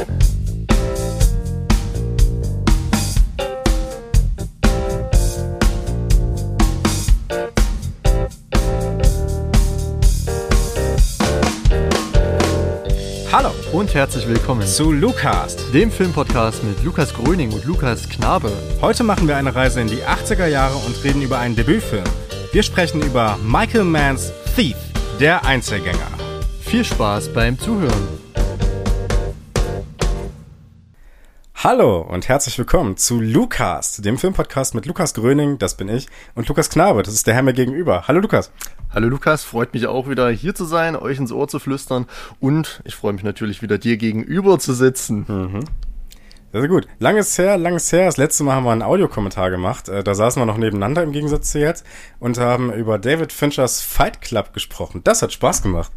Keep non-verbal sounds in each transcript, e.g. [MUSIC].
Hallo und herzlich willkommen zu Lukas, dem Filmpodcast mit Lukas Gröning und Lukas Knabe. Heute machen wir eine Reise in die 80er Jahre und reden über einen Debütfilm. Wir sprechen über Michael Manns Thief, der Einzelgänger. Viel Spaß beim Zuhören. Hallo und herzlich willkommen zu Lukas, dem Filmpodcast mit Lukas Gröning, das bin ich, und Lukas Knabe, das ist der Herr mir gegenüber. Hallo Lukas. Hallo Lukas, freut mich auch wieder hier zu sein, euch ins Ohr zu flüstern und ich freue mich natürlich wieder dir gegenüber zu sitzen. Mhm. Sehr, sehr gut. Langes her, langes her. Das letzte Mal haben wir einen Audiokommentar gemacht. Äh, da saßen wir noch nebeneinander im Gegensatz zu jetzt und haben über David Finchers Fight Club gesprochen. Das hat Spaß gemacht.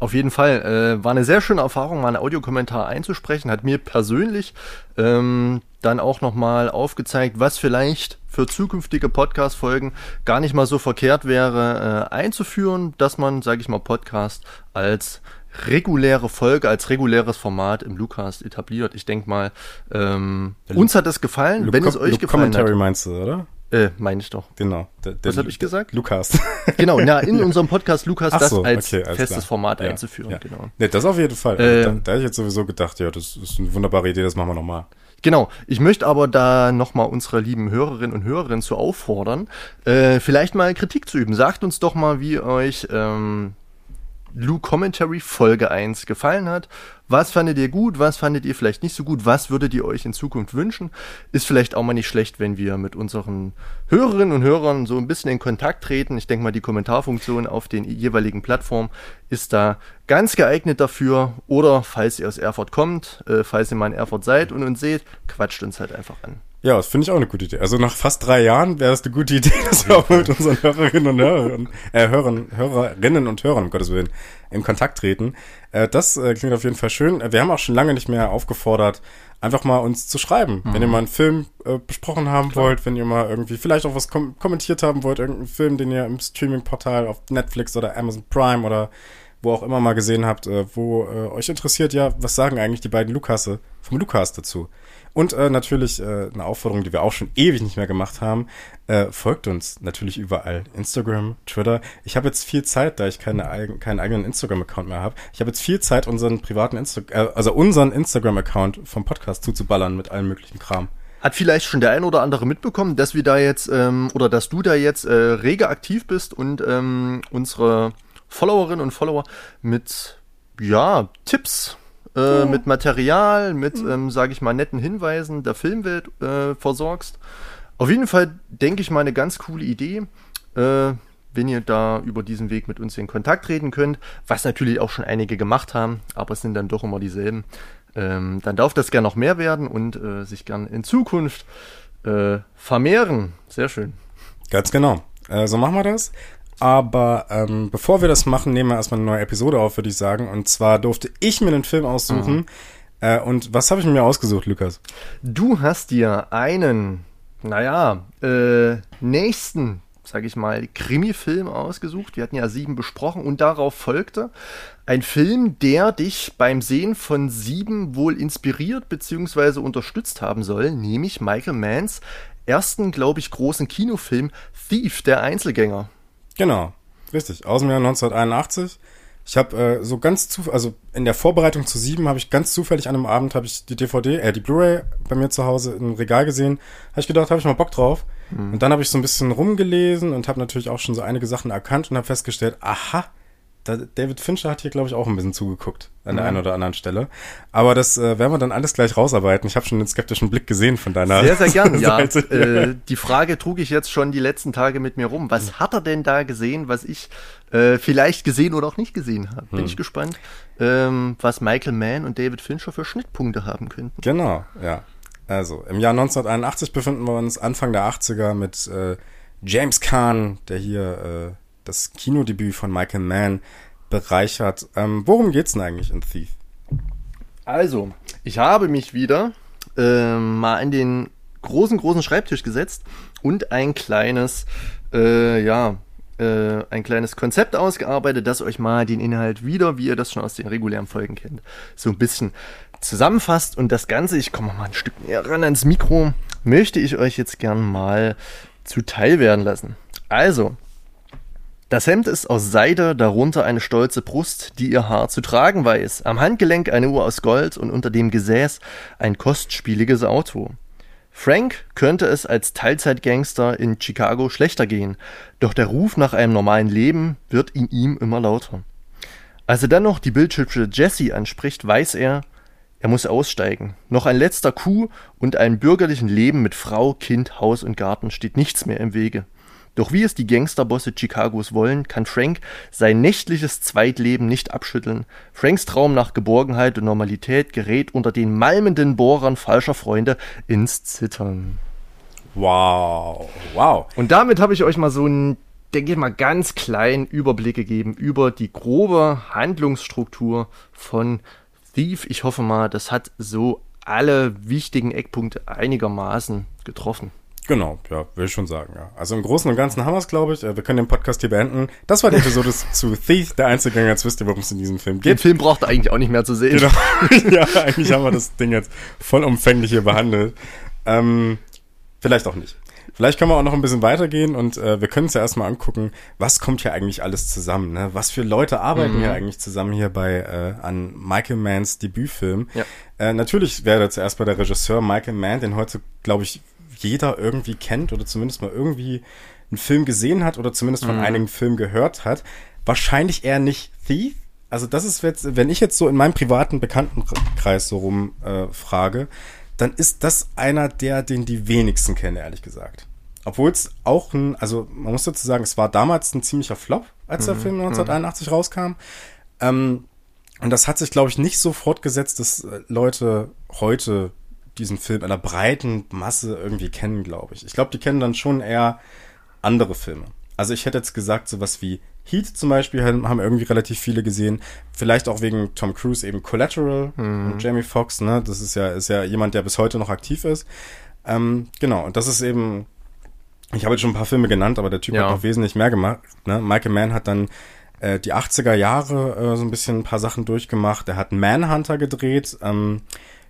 Auf jeden Fall. Äh, war eine sehr schöne Erfahrung, mal einen Audiokommentar einzusprechen. Hat mir persönlich ähm, dann auch nochmal aufgezeigt, was vielleicht für zukünftige Podcast-Folgen gar nicht mal so verkehrt wäre, äh, einzuführen, dass man, sage ich mal, Podcast als reguläre Folge, als reguläres Format im Lucast etabliert. Ich denke mal, ähm, uns hat es gefallen, Lu wenn es euch gefallen Commentary hat. meinst du, oder? Äh, meine ich doch. Genau. Der, der Was habe ich gesagt? Lukas. [LAUGHS] genau, [LAUGHS] ja, in unserem Podcast Lukas das so, als okay, festes klar. Format ja, einzuführen. Ja. Genau. Nee, das auf jeden Fall. Äh, da, da hätte ich jetzt sowieso gedacht, ja, das ist eine wunderbare Idee, das machen wir nochmal. Genau, ich möchte aber da nochmal unsere lieben Hörerinnen und Hörer zu auffordern, äh, vielleicht mal Kritik zu üben. Sagt uns doch mal, wie euch ähm, Lou Commentary Folge 1 gefallen hat. Was fandet ihr gut? Was fandet ihr vielleicht nicht so gut? Was würdet ihr euch in Zukunft wünschen? Ist vielleicht auch mal nicht schlecht, wenn wir mit unseren Hörerinnen und Hörern so ein bisschen in Kontakt treten. Ich denke mal, die Kommentarfunktion auf den jeweiligen Plattformen ist da ganz geeignet dafür. Oder falls ihr aus Erfurt kommt, äh, falls ihr mal in Erfurt seid und uns seht, quatscht uns halt einfach an. Ja, das finde ich auch eine gute Idee. Also nach fast drei Jahren wäre es eine gute Idee, [LAUGHS] dass wir auch mit unseren Hörerinnen und Hörern, äh, Hörern, Hörerinnen und Hörern, um Gottes Willen, in Kontakt treten. Äh, das äh, klingt auf jeden Fall schön. Äh, wir haben auch schon lange nicht mehr aufgefordert, einfach mal uns zu schreiben. Mhm. Wenn ihr mal einen Film äh, besprochen haben Klar. wollt, wenn ihr mal irgendwie vielleicht auch was kom kommentiert haben wollt, irgendeinen Film, den ihr im Streaming-Portal auf Netflix oder Amazon Prime oder wo auch immer mal gesehen habt, äh, wo äh, euch interessiert, ja, was sagen eigentlich die beiden Lukasse vom Lukas dazu? Und äh, natürlich äh, eine Aufforderung, die wir auch schon ewig nicht mehr gemacht haben. Äh, folgt uns natürlich überall. Instagram, Twitter. Ich habe jetzt viel Zeit, da ich keine eigen, keinen eigenen Instagram-Account mehr habe. Ich habe jetzt viel Zeit, unseren privaten Instagram, äh, also unseren Instagram-Account vom Podcast zuzuballern mit allem möglichen Kram. Hat vielleicht schon der ein oder andere mitbekommen, dass wir da jetzt ähm, oder dass du da jetzt äh, rege aktiv bist und ähm, unsere Followerinnen und Follower mit ja Tipps äh, mit Material, mit, mhm. ähm, sage ich mal, netten Hinweisen der Filmwelt äh, versorgst. Auf jeden Fall denke ich mal eine ganz coole Idee, äh, wenn ihr da über diesen Weg mit uns in Kontakt treten könnt, was natürlich auch schon einige gemacht haben, aber es sind dann doch immer dieselben. Ähm, dann darf das gern noch mehr werden und äh, sich gern in Zukunft äh, vermehren. Sehr schön. Ganz genau. Äh, so machen wir das. Aber ähm, bevor wir das machen, nehmen wir erstmal eine neue Episode auf, würde ich sagen. Und zwar durfte ich mir einen Film aussuchen. Mhm. Äh, und was habe ich mir ausgesucht, Lukas? Du hast dir einen, naja, äh, nächsten, sag ich mal, Krimi-Film ausgesucht. Wir hatten ja sieben besprochen und darauf folgte ein Film, der dich beim Sehen von sieben wohl inspiriert bzw. unterstützt haben soll, nämlich Michael Manns ersten, glaube ich, großen Kinofilm Thief, der Einzelgänger. Genau, richtig. Aus dem Jahr 1981. Ich habe äh, so ganz zu, also in der Vorbereitung zu sieben habe ich ganz zufällig an einem Abend habe ich die DVD, äh, die Blu-ray bei mir zu Hause im Regal gesehen. Habe ich gedacht, habe ich mal Bock drauf. Mhm. Und dann habe ich so ein bisschen rumgelesen und habe natürlich auch schon so einige Sachen erkannt und habe festgestellt, aha, David Fincher hat hier, glaube ich, auch ein bisschen zugeguckt an der mhm. einen oder anderen Stelle. Aber das äh, werden wir dann alles gleich rausarbeiten. Ich habe schon den skeptischen Blick gesehen von deiner Sehr, sehr gern, [LAUGHS] ja. Äh, die Frage trug ich jetzt schon die letzten Tage mit mir rum. Was hat er denn da gesehen, was ich äh, vielleicht gesehen oder auch nicht gesehen habe? Bin mhm. ich gespannt, ähm, was Michael Mann und David Fincher für Schnittpunkte haben könnten. Genau, ja. Also, im Jahr 1981 befinden wir uns Anfang der 80er mit äh, James Kahn, der hier... Das Kinodebüt von Michael Mann bereichert. Ähm, worum geht's denn eigentlich in Thief? Also, ich habe mich wieder äh, mal an den großen, großen Schreibtisch gesetzt und ein kleines, äh, ja, äh, ein kleines Konzept ausgearbeitet, das euch mal den Inhalt wieder, wie ihr das schon aus den regulären Folgen kennt, so ein bisschen zusammenfasst. Und das Ganze, ich komme mal ein Stück näher ran ans Mikro, möchte ich euch jetzt gern mal zuteil werden lassen. Also, das Hemd ist aus Seide, darunter eine stolze Brust, die ihr Haar zu tragen weiß, am Handgelenk eine Uhr aus Gold und unter dem Gesäß ein kostspieliges Auto. Frank könnte es als Teilzeitgangster in Chicago schlechter gehen, doch der Ruf nach einem normalen Leben wird in ihm immer lauter. Als er dann noch die bildhübsche Jessie anspricht, weiß er, er muss aussteigen. Noch ein letzter Coup und einem bürgerlichen Leben mit Frau, Kind, Haus und Garten steht nichts mehr im Wege. Doch wie es die Gangsterbosse Chicagos wollen, kann Frank sein nächtliches Zweitleben nicht abschütteln. Franks Traum nach Geborgenheit und Normalität gerät unter den malmenden Bohrern falscher Freunde ins Zittern. Wow, wow. Und damit habe ich euch mal so einen, denke ich mal, ganz kleinen Überblick gegeben über die grobe Handlungsstruktur von Thief. Ich hoffe mal, das hat so alle wichtigen Eckpunkte einigermaßen getroffen. Genau, ja, will ich schon sagen, ja. Also im Großen und Ganzen haben wir es, glaube ich. Äh, wir können den Podcast hier beenden. Das war die Episode [LAUGHS] zu Thief, der Einzelgänger. Jetzt wisst ihr, worum es in diesem Film geht. Den Film braucht ihr eigentlich auch nicht mehr zu sehen. Genau. [LAUGHS] ja, eigentlich haben wir das Ding jetzt vollumfänglich hier behandelt. Ähm, vielleicht auch nicht. Vielleicht können wir auch noch ein bisschen weitergehen und äh, wir können uns ja erstmal angucken, was kommt hier eigentlich alles zusammen, ne? Was für Leute arbeiten mhm. hier eigentlich zusammen hier bei äh, an Michael Manns Debütfilm. Ja. Äh, natürlich wäre zuerst bei der Regisseur Michael Mann, den heute, glaube ich, jeder irgendwie kennt oder zumindest mal irgendwie einen Film gesehen hat oder zumindest von mhm. einigen Filmen gehört hat. Wahrscheinlich eher nicht Thief. Also das ist jetzt, wenn ich jetzt so in meinem privaten Bekanntenkreis so rum äh, frage, dann ist das einer der, den die wenigsten kennen, ehrlich gesagt. Obwohl es auch ein, also man muss dazu sagen, es war damals ein ziemlicher Flop, als der mhm. Film 1981 mhm. rauskam. Ähm, und das hat sich, glaube ich, nicht so fortgesetzt, dass äh, Leute heute diesen Film in einer breiten Masse irgendwie kennen, glaube ich. Ich glaube, die kennen dann schon eher andere Filme. Also ich hätte jetzt gesagt, sowas wie Heat zum Beispiel haben irgendwie relativ viele gesehen. Vielleicht auch wegen Tom Cruise eben Collateral mhm. und Jamie Foxx, ne? Das ist ja, ist ja jemand, der bis heute noch aktiv ist. Ähm, genau, und das ist eben, ich habe jetzt schon ein paar Filme genannt, aber der Typ ja. hat noch wesentlich mehr gemacht. Ne? Michael Mann hat dann äh, die 80er Jahre äh, so ein bisschen ein paar Sachen durchgemacht. Er hat Manhunter gedreht. Ähm,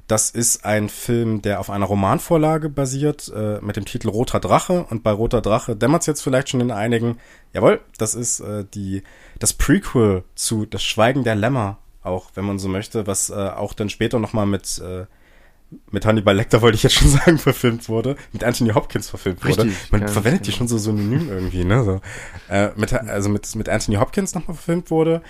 das ist ein Film, der auf einer Romanvorlage basiert, äh, mit dem Titel Roter Drache. Und bei Roter Drache dämmert es jetzt vielleicht schon in einigen. Jawohl, das ist äh, die, das Prequel zu Das Schweigen der Lämmer, auch wenn man so möchte, was äh, auch dann später nochmal mit, äh, mit Hannibal Lecter, wollte ich jetzt schon [LAUGHS] sagen, verfilmt wurde, mit Anthony Hopkins verfilmt wurde. Richtig, man ja, verwendet die schon so synonym irgendwie, ne? So, äh, mit, also mit, mit Anthony Hopkins nochmal verfilmt wurde.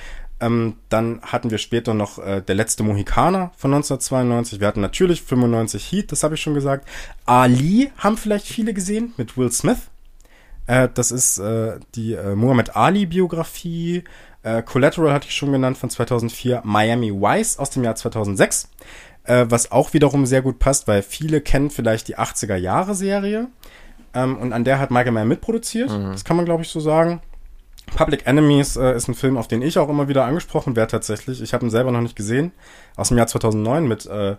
Ähm, dann hatten wir später noch äh, Der letzte Mohikaner von 1992. Wir hatten natürlich 95 Heat, das habe ich schon gesagt. Ali haben vielleicht viele gesehen mit Will Smith. Äh, das ist äh, die äh, Muhammad Ali-Biografie. Äh, Collateral hatte ich schon genannt von 2004. Miami Vice aus dem Jahr 2006. Äh, was auch wiederum sehr gut passt, weil viele kennen vielleicht die 80er-Jahre-Serie. Ähm, und an der hat Michael Mann mitproduziert. Mhm. Das kann man, glaube ich, so sagen. Public Enemies äh, ist ein Film, auf den ich auch immer wieder angesprochen werde tatsächlich. Ich habe ihn selber noch nicht gesehen. Aus dem Jahr 2009 mit äh,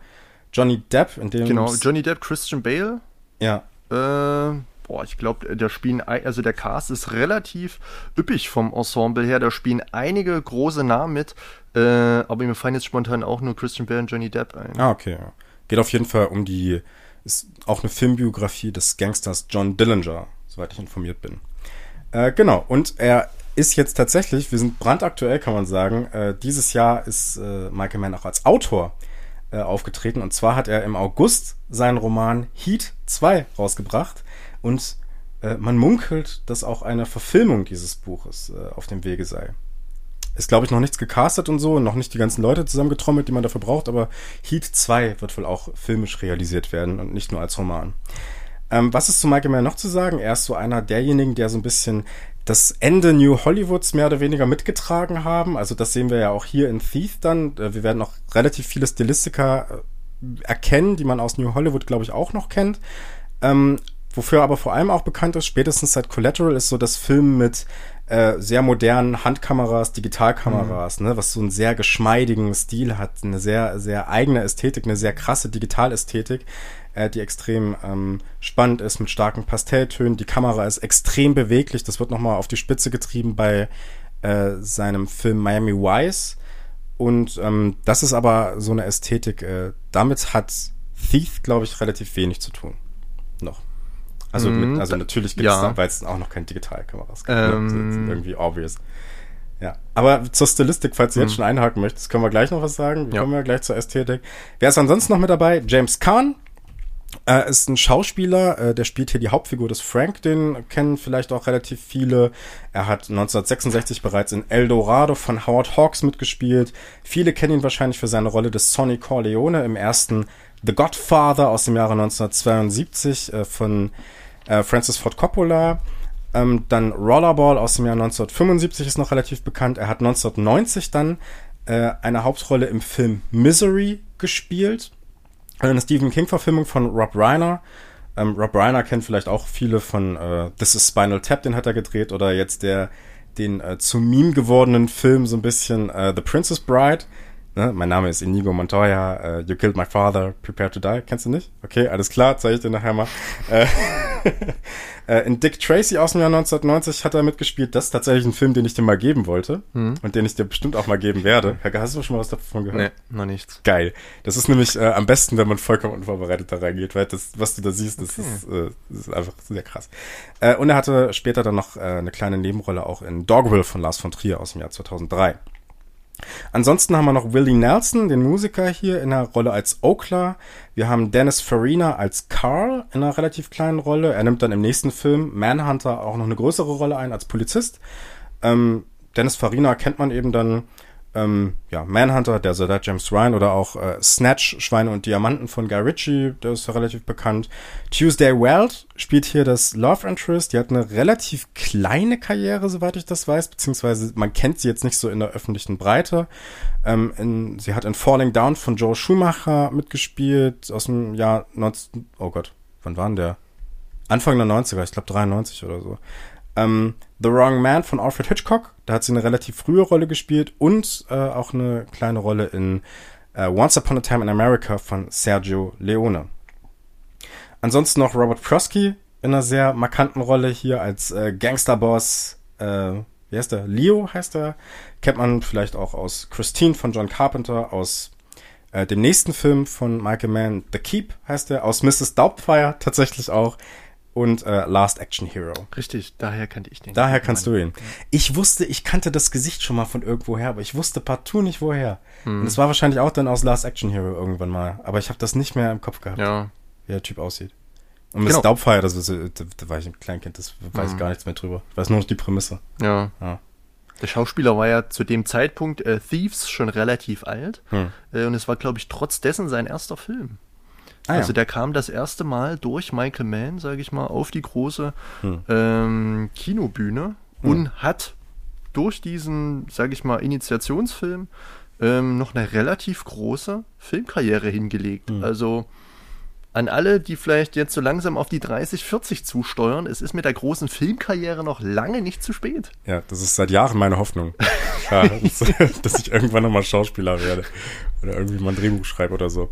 Johnny Depp. In dem genau, Johnny Depp, Christian Bale. Ja. Äh, boah, ich glaube, der spielen, also der Cast ist relativ üppig vom Ensemble her. Da spielen einige große Namen mit. Äh, aber mir fallen jetzt spontan auch nur Christian Bale und Johnny Depp ein. Ah, okay. Geht auf jeden Fall um die, ist auch eine Filmbiografie des Gangsters John Dillinger, soweit ich informiert bin. Äh, genau, und er ist jetzt tatsächlich, wir sind brandaktuell, kann man sagen. Äh, dieses Jahr ist äh, Michael Mann auch als Autor äh, aufgetreten. Und zwar hat er im August seinen Roman Heat 2 rausgebracht. Und äh, man munkelt, dass auch eine Verfilmung dieses Buches äh, auf dem Wege sei. Ist, glaube ich, noch nichts gecastet und so, noch nicht die ganzen Leute zusammengetrommelt, die man dafür braucht, aber Heat 2 wird wohl auch filmisch realisiert werden und nicht nur als Roman. Ähm, was ist zu Michael Mann noch zu sagen? Er ist so einer derjenigen, der so ein bisschen das Ende New Hollywoods mehr oder weniger mitgetragen haben. Also das sehen wir ja auch hier in Thief dann. Äh, wir werden auch relativ viele Stilistika äh, erkennen, die man aus New Hollywood, glaube ich, auch noch kennt. Ähm, wofür er aber vor allem auch bekannt ist, spätestens seit Collateral, ist so das Film mit äh, sehr modernen Handkameras, Digitalkameras, mhm. ne, was so einen sehr geschmeidigen Stil hat, eine sehr, sehr eigene Ästhetik, eine sehr krasse Digitalästhetik, äh, die extrem ähm, spannend ist mit starken Pastelltönen. Die Kamera ist extrem beweglich, das wird nochmal auf die Spitze getrieben bei äh, seinem Film Miami Vice. Und ähm, das ist aber so eine Ästhetik, äh, damit hat Thief, glaube ich, relativ wenig zu tun. Noch. Also, mm, mit, also natürlich gibt es ja. da, weil es auch noch keine Digitalkameras gibt. Ne? Ähm, ne? irgendwie obvious. Ja, aber zur Stilistik, falls du mm. jetzt mhm. schon einhaken möchtest, können wir gleich noch was sagen. Wir ja. kommen ja gleich zur Ästhetik. Wer ist ansonsten noch mit dabei? James Kahn, er ist ein Schauspieler, äh, der spielt hier die Hauptfigur des Frank, den kennen vielleicht auch relativ viele. Er hat 1966 bereits in El Dorado von Howard Hawks mitgespielt. Viele kennen ihn wahrscheinlich für seine Rolle des Sonny Corleone im ersten The Godfather aus dem Jahre 1972 äh, von äh, Francis Ford Coppola. Ähm, dann Rollerball aus dem Jahr 1975 ist noch relativ bekannt. Er hat 1990 dann eine Hauptrolle im Film Misery gespielt eine Stephen King-Verfilmung von Rob Reiner. Ähm, Rob Reiner kennt vielleicht auch viele von äh, This is Spinal Tap, den hat er gedreht, oder jetzt der den äh, zu Meme gewordenen Film so ein bisschen äh, The Princess Bride. Ne? Mein Name ist Inigo Montoya, uh, You Killed My Father, Prepare to Die. Kennst du nicht? Okay, alles klar, zeige ich dir nachher mal. [LAUGHS] Äh, [LAUGHS] äh, in Dick Tracy aus dem Jahr 1990 hat er mitgespielt. Das ist tatsächlich ein Film, den ich dir mal geben wollte mhm. und den ich dir bestimmt auch mal geben werde. Herr, hast du schon mal was davon gehört? Nee, noch nichts. Geil. Das ist nämlich äh, am besten, wenn man vollkommen unvorbereitet da reingeht, weil das, was du da siehst, das, okay. ist, äh, das ist einfach sehr krass. Äh, und er hatte später dann noch eine kleine Nebenrolle auch in Dogville von Lars von Trier aus dem Jahr 2003. Ansonsten haben wir noch Willie Nelson, den Musiker hier in der Rolle als Okla. Wir haben Dennis Farina als Carl in einer relativ kleinen Rolle. Er nimmt dann im nächsten Film Manhunter auch noch eine größere Rolle ein als Polizist. Ähm, Dennis Farina kennt man eben dann ähm, ja, Manhunter, der Soldat James Ryan oder auch äh, Snatch, Schweine und Diamanten von Guy Ritchie, der ist relativ bekannt. Tuesday Weld spielt hier das Love Interest, die hat eine relativ kleine Karriere, soweit ich das weiß, beziehungsweise man kennt sie jetzt nicht so in der öffentlichen Breite. Ähm, in, sie hat in Falling Down von Joe Schumacher mitgespielt, aus dem Jahr 19, oh Gott, wann war denn der? Anfang der 90er, ich glaube 93 oder so. Ähm, The Wrong Man von Alfred Hitchcock, da hat sie eine relativ frühe Rolle gespielt und äh, auch eine kleine Rolle in äh, Once Upon a Time in America von Sergio Leone. Ansonsten noch Robert Prosky in einer sehr markanten Rolle hier als äh, Gangsterboss. Äh, wie heißt der? Leo heißt er. Kennt man vielleicht auch aus Christine von John Carpenter, aus äh, dem nächsten Film von Michael Mann, The Keep heißt er, aus Mrs. Doubtfire tatsächlich auch und äh, Last Action Hero. Richtig, daher kannte ich den. Daher kannst du ihn. Ich wusste, ich kannte das Gesicht schon mal von irgendwoher, aber ich wusste partout nicht woher. Hm. Und es war wahrscheinlich auch dann aus Last Action Hero irgendwann mal. Aber ich habe das nicht mehr im Kopf gehabt, ja. wie der Typ aussieht. Und mit genau. Staubfire, das ist, da, war ich ein Kleinkind, das weiß hm. ich gar nichts mehr drüber. Ich weiß nur noch die Prämisse. Ja. ja. Der Schauspieler war ja zu dem Zeitpunkt äh, Thieves schon relativ alt. Hm. Äh, und es war, glaube ich, trotz dessen sein erster Film. Ah, also der kam das erste Mal durch Michael Mann, sage ich mal, auf die große hm. ähm, Kinobühne hm. und hat durch diesen, sage ich mal, Initiationsfilm ähm, noch eine relativ große Filmkarriere hingelegt. Hm. Also an alle, die vielleicht jetzt so langsam auf die 30, 40 zusteuern, es ist mit der großen Filmkarriere noch lange nicht zu spät. Ja, das ist seit Jahren meine Hoffnung. ja, [LAUGHS] dass, [LAUGHS] dass ich irgendwann nochmal Schauspieler werde oder irgendwie mal ein Drehbuch schreibe oder so.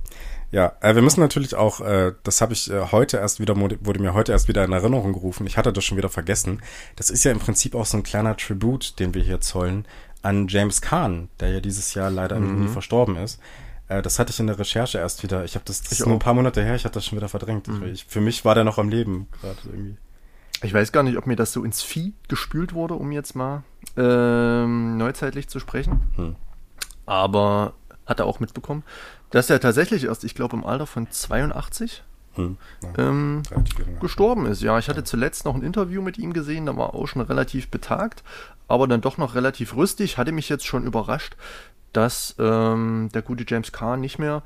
Ja, äh, wir müssen natürlich auch, äh, das habe ich äh, heute erst wieder, wurde mir heute erst wieder in Erinnerung gerufen. Ich hatte das schon wieder vergessen. Das ist ja im Prinzip auch so ein kleiner Tribut, den wir hier zollen an James Kahn, der ja dieses Jahr leider mhm. verstorben ist. Äh, das hatte ich in der Recherche erst wieder. Ich habe das, das ist nur ein paar Monate her, ich hatte das schon wieder verdrängt. Mhm. Ich, für mich war der noch am Leben gerade irgendwie. Ich weiß gar nicht, ob mir das so ins Vieh gespült wurde, um jetzt mal ähm, neuzeitlich zu sprechen. Hm. Aber hat er auch mitbekommen, dass er tatsächlich erst, ich glaube, im Alter von 82 hm, ja, ähm, gestorben ist. Ja, ich hatte zuletzt noch ein Interview mit ihm gesehen, da war auch schon relativ betagt, aber dann doch noch relativ rüstig. Hatte mich jetzt schon überrascht, dass ähm, der gute James Kahn nicht mehr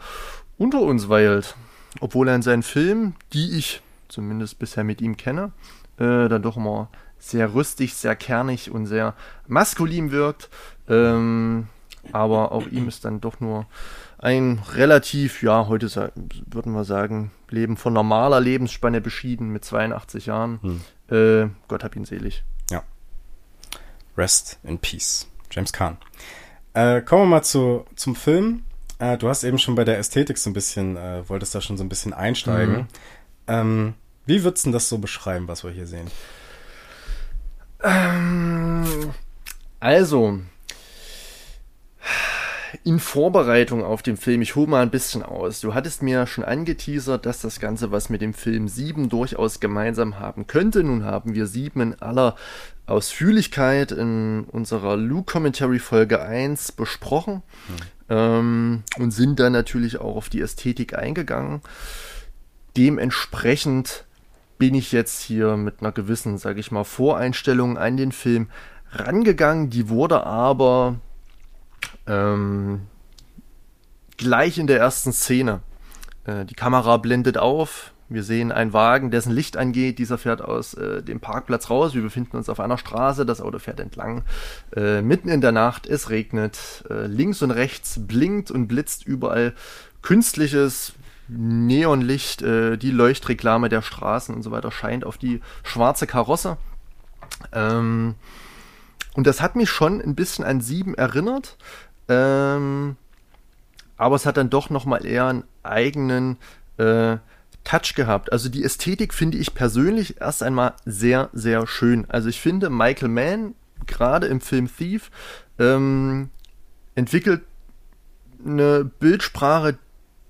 unter uns weilt. Obwohl er in seinen Filmen, die ich zumindest bisher mit ihm kenne, äh, dann doch immer sehr rüstig, sehr kernig und sehr maskulin wirkt. Ähm, aber auch ihm ist dann doch nur ein relativ, ja, heute würden wir sagen, Leben von normaler Lebensspanne beschieden mit 82 Jahren. Hm. Äh, Gott hab ihn selig. Ja. Rest in Peace. James Kahn. Äh, kommen wir mal zu, zum Film. Äh, du hast eben schon bei der Ästhetik so ein bisschen, äh, wolltest da schon so ein bisschen einsteigen. Mhm. Ähm, wie würdest du das so beschreiben, was wir hier sehen? Ähm, also, in Vorbereitung auf den Film, ich hole mal ein bisschen aus. Du hattest mir schon angeteasert, dass das Ganze was mit dem Film 7 durchaus gemeinsam haben könnte. Nun haben wir 7 in aller Ausführlichkeit in unserer Luke Commentary Folge 1 besprochen mhm. ähm, und sind dann natürlich auch auf die Ästhetik eingegangen. Dementsprechend bin ich jetzt hier mit einer gewissen, sage ich mal, Voreinstellung an den Film rangegangen. Die wurde aber ähm, gleich in der ersten Szene. Äh, die Kamera blendet auf. Wir sehen einen Wagen, dessen Licht angeht. Dieser fährt aus äh, dem Parkplatz raus. Wir befinden uns auf einer Straße. Das Auto fährt entlang. Äh, mitten in der Nacht. Es regnet. Äh, links und rechts blinkt und blitzt überall künstliches Neonlicht. Äh, die Leuchtreklame der Straßen und so weiter scheint auf die schwarze Karosse. Ähm, und das hat mich schon ein bisschen an Sieben erinnert. Ähm, aber es hat dann doch nochmal eher einen eigenen äh, Touch gehabt. Also die Ästhetik finde ich persönlich erst einmal sehr, sehr schön. Also ich finde, Michael Mann, gerade im Film Thief, ähm, entwickelt eine Bildsprache,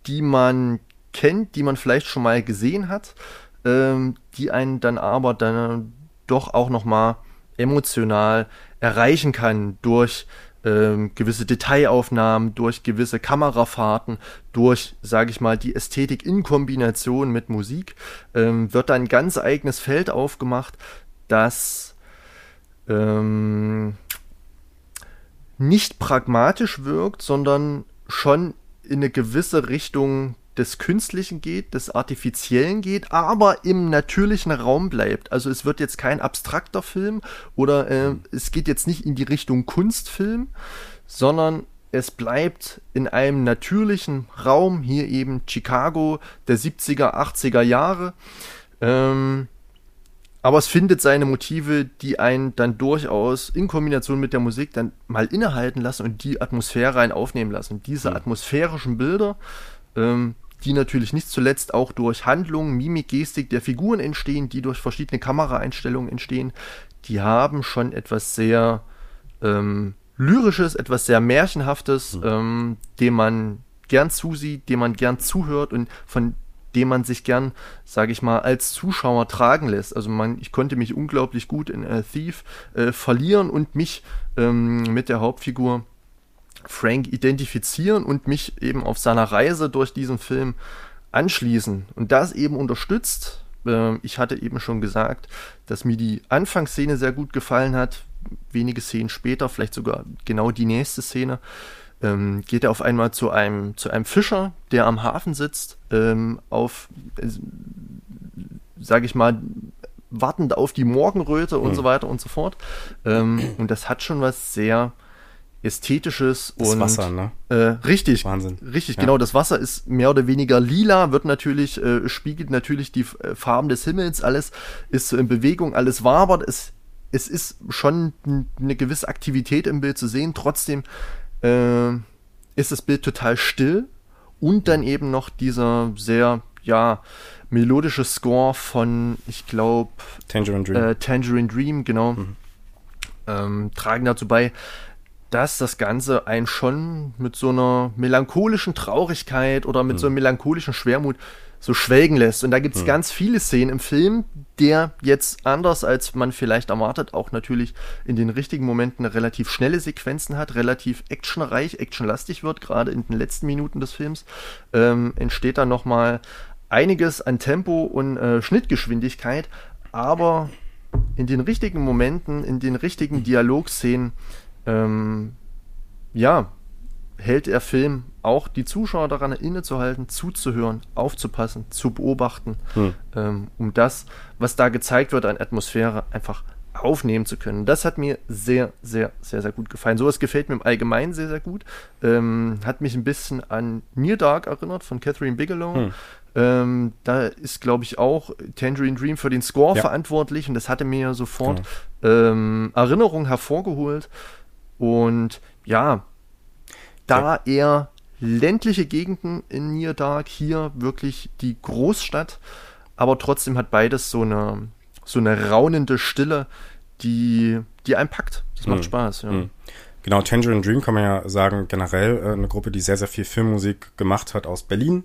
die man kennt, die man vielleicht schon mal gesehen hat, ähm, die einen dann aber dann doch auch nochmal emotional erreichen kann durch ähm, gewisse Detailaufnahmen, durch gewisse Kamerafahrten, durch, sage ich mal, die Ästhetik in Kombination mit Musik, ähm, wird da ein ganz eigenes Feld aufgemacht, das ähm, nicht pragmatisch wirkt, sondern schon in eine gewisse Richtung des Künstlichen geht, des Artifiziellen geht, aber im natürlichen Raum bleibt. Also es wird jetzt kein abstrakter Film oder äh, es geht jetzt nicht in die Richtung Kunstfilm, sondern es bleibt in einem natürlichen Raum, hier eben Chicago der 70er, 80er Jahre. Ähm, aber es findet seine Motive, die einen dann durchaus in Kombination mit der Musik dann mal innehalten lassen und die Atmosphäre rein aufnehmen lassen. Diese mhm. atmosphärischen Bilder ähm, die natürlich nicht zuletzt auch durch Handlungen, Mimik, Gestik der Figuren entstehen, die durch verschiedene Kameraeinstellungen entstehen, die haben schon etwas sehr ähm, Lyrisches, etwas sehr Märchenhaftes, mhm. ähm, dem man gern zusieht, dem man gern zuhört und von dem man sich gern, sage ich mal, als Zuschauer tragen lässt. Also man, ich konnte mich unglaublich gut in äh, Thief äh, verlieren und mich ähm, mit der Hauptfigur Frank identifizieren und mich eben auf seiner Reise durch diesen Film anschließen. Und das eben unterstützt. Äh, ich hatte eben schon gesagt, dass mir die Anfangsszene sehr gut gefallen hat. Wenige Szenen später, vielleicht sogar genau die nächste Szene, ähm, geht er auf einmal zu einem, zu einem Fischer, der am Hafen sitzt, ähm, auf, äh, sage ich mal, wartend auf die Morgenröte und mhm. so weiter und so fort. Ähm, und das hat schon was sehr ästhetisches das und Wasser, ne? Äh, richtig, Wahnsinn. Richtig, ja. genau. Das Wasser ist mehr oder weniger lila, wird natürlich äh, spiegelt natürlich die äh, Farben des Himmels. Alles ist so in Bewegung, alles wabert. Es es ist schon eine gewisse Aktivität im Bild zu sehen. Trotzdem äh, ist das Bild total still und dann eben noch dieser sehr ja melodische Score von ich glaube Tangerine Dream. Äh, Tangerine Dream genau. Mhm. Ähm, tragen dazu bei, dass das Ganze einen schon mit so einer melancholischen Traurigkeit oder mit mhm. so einem melancholischen Schwermut so schwelgen lässt. Und da gibt es mhm. ganz viele Szenen im Film, der jetzt anders als man vielleicht erwartet, auch natürlich in den richtigen Momenten relativ schnelle Sequenzen hat, relativ actionreich, actionlastig wird, gerade in den letzten Minuten des Films, ähm, entsteht da nochmal einiges an Tempo und äh, Schnittgeschwindigkeit, aber in den richtigen Momenten, in den richtigen Dialogszenen ähm, ja, hält der Film auch die Zuschauer daran innezuhalten, zuzuhören, aufzupassen, zu beobachten, hm. ähm, um das, was da gezeigt wird an Atmosphäre, einfach aufnehmen zu können. Das hat mir sehr, sehr, sehr, sehr gut gefallen. Sowas gefällt mir im Allgemeinen sehr, sehr gut. Ähm, hat mich ein bisschen an Near Dark erinnert von Catherine Bigelow. Hm. Ähm, da ist, glaube ich, auch Tangerine Dream für den Score ja. verantwortlich und das hatte mir sofort genau. ähm, Erinnerungen hervorgeholt. Und ja, da ja. eher ländliche Gegenden in Near Dark, hier wirklich die Großstadt, aber trotzdem hat beides so eine, so eine raunende Stille, die, die einen packt. Das macht hm. Spaß, ja. Hm. Genau, Tangerine Dream kann man ja sagen, generell äh, eine Gruppe, die sehr, sehr viel Filmmusik gemacht hat aus Berlin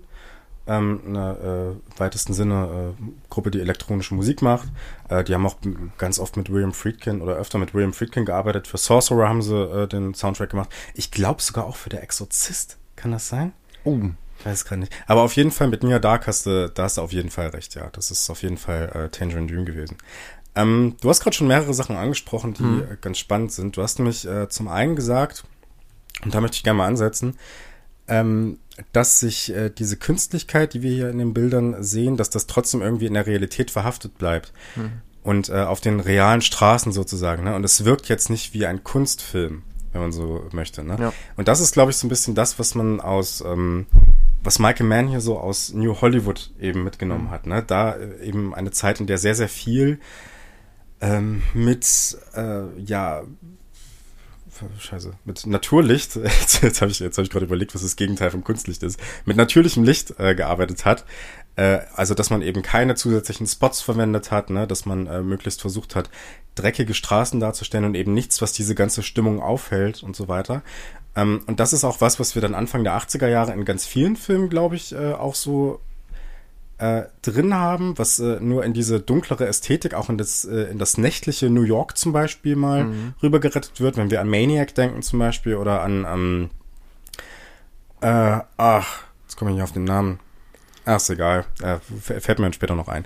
ähm, eine äh, weitesten Sinne äh, Gruppe, die elektronische Musik macht. Äh, die haben auch ganz oft mit William Friedkin oder öfter mit William Friedkin gearbeitet. Für Sorcerer haben sie äh, den Soundtrack gemacht. Ich glaube sogar auch für Der Exorzist. Kann das sein? Oh. Ich weiß gerade nicht. Aber auf jeden Fall mit Nia Dark hast du, da hast du auf jeden Fall recht, ja. Das ist auf jeden Fall äh, Tangerine Dream gewesen. Ähm, du hast gerade schon mehrere Sachen angesprochen, die hm. äh, ganz spannend sind. Du hast nämlich äh, zum einen gesagt, und da möchte ich gerne mal ansetzen, ähm, dass sich äh, diese Künstlichkeit, die wir hier in den Bildern sehen, dass das trotzdem irgendwie in der Realität verhaftet bleibt. Mhm. Und äh, auf den realen Straßen sozusagen. Ne? Und es wirkt jetzt nicht wie ein Kunstfilm, wenn man so möchte. Ne? Ja. Und das ist, glaube ich, so ein bisschen das, was man aus, ähm, was Michael Mann hier so aus New Hollywood eben mitgenommen mhm. hat. Ne? Da äh, eben eine Zeit, in der sehr, sehr viel ähm, mit äh, ja Scheiße, mit Naturlicht, [LAUGHS] jetzt, jetzt habe ich, jetzt hab ich gerade überlegt, was das Gegenteil vom Kunstlicht ist, mit natürlichem Licht äh, gearbeitet hat. Äh, also, dass man eben keine zusätzlichen Spots verwendet hat, ne, dass man äh, möglichst versucht hat, dreckige Straßen darzustellen und eben nichts, was diese ganze Stimmung aufhält und so weiter. Ähm, und das ist auch was, was wir dann Anfang der 80er Jahre in ganz vielen Filmen, glaube ich, äh, auch so äh, drin haben, was äh, nur in diese dunklere Ästhetik, auch in das, äh, in das nächtliche New York zum Beispiel mal mhm. rübergerettet wird, wenn wir an Maniac denken zum Beispiel oder an, ähm, äh, ach, jetzt komme ich nicht auf den Namen. Ach, ist egal, äh, fällt mir dann später noch ein.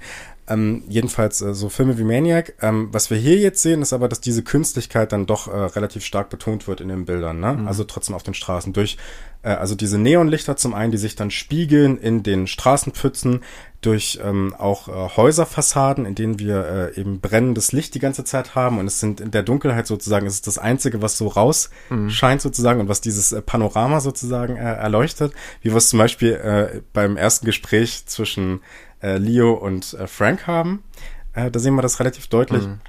Ähm, jedenfalls äh, so Filme wie Maniac. Ähm, was wir hier jetzt sehen, ist aber, dass diese Künstlichkeit dann doch äh, relativ stark betont wird in den Bildern. Ne? Mhm. Also trotzdem auf den Straßen durch, äh, also diese Neonlichter zum einen, die sich dann spiegeln in den Straßenpfützen, durch ähm, auch äh, Häuserfassaden, in denen wir äh, eben brennendes Licht die ganze Zeit haben und es sind in der Dunkelheit sozusagen, es ist das Einzige, was so raus mhm. scheint sozusagen und was dieses äh, Panorama sozusagen äh, erleuchtet, wie wir es zum Beispiel äh, beim ersten Gespräch zwischen äh, Leo und äh, Frank haben. Äh, da sehen wir das relativ deutlich. Mhm.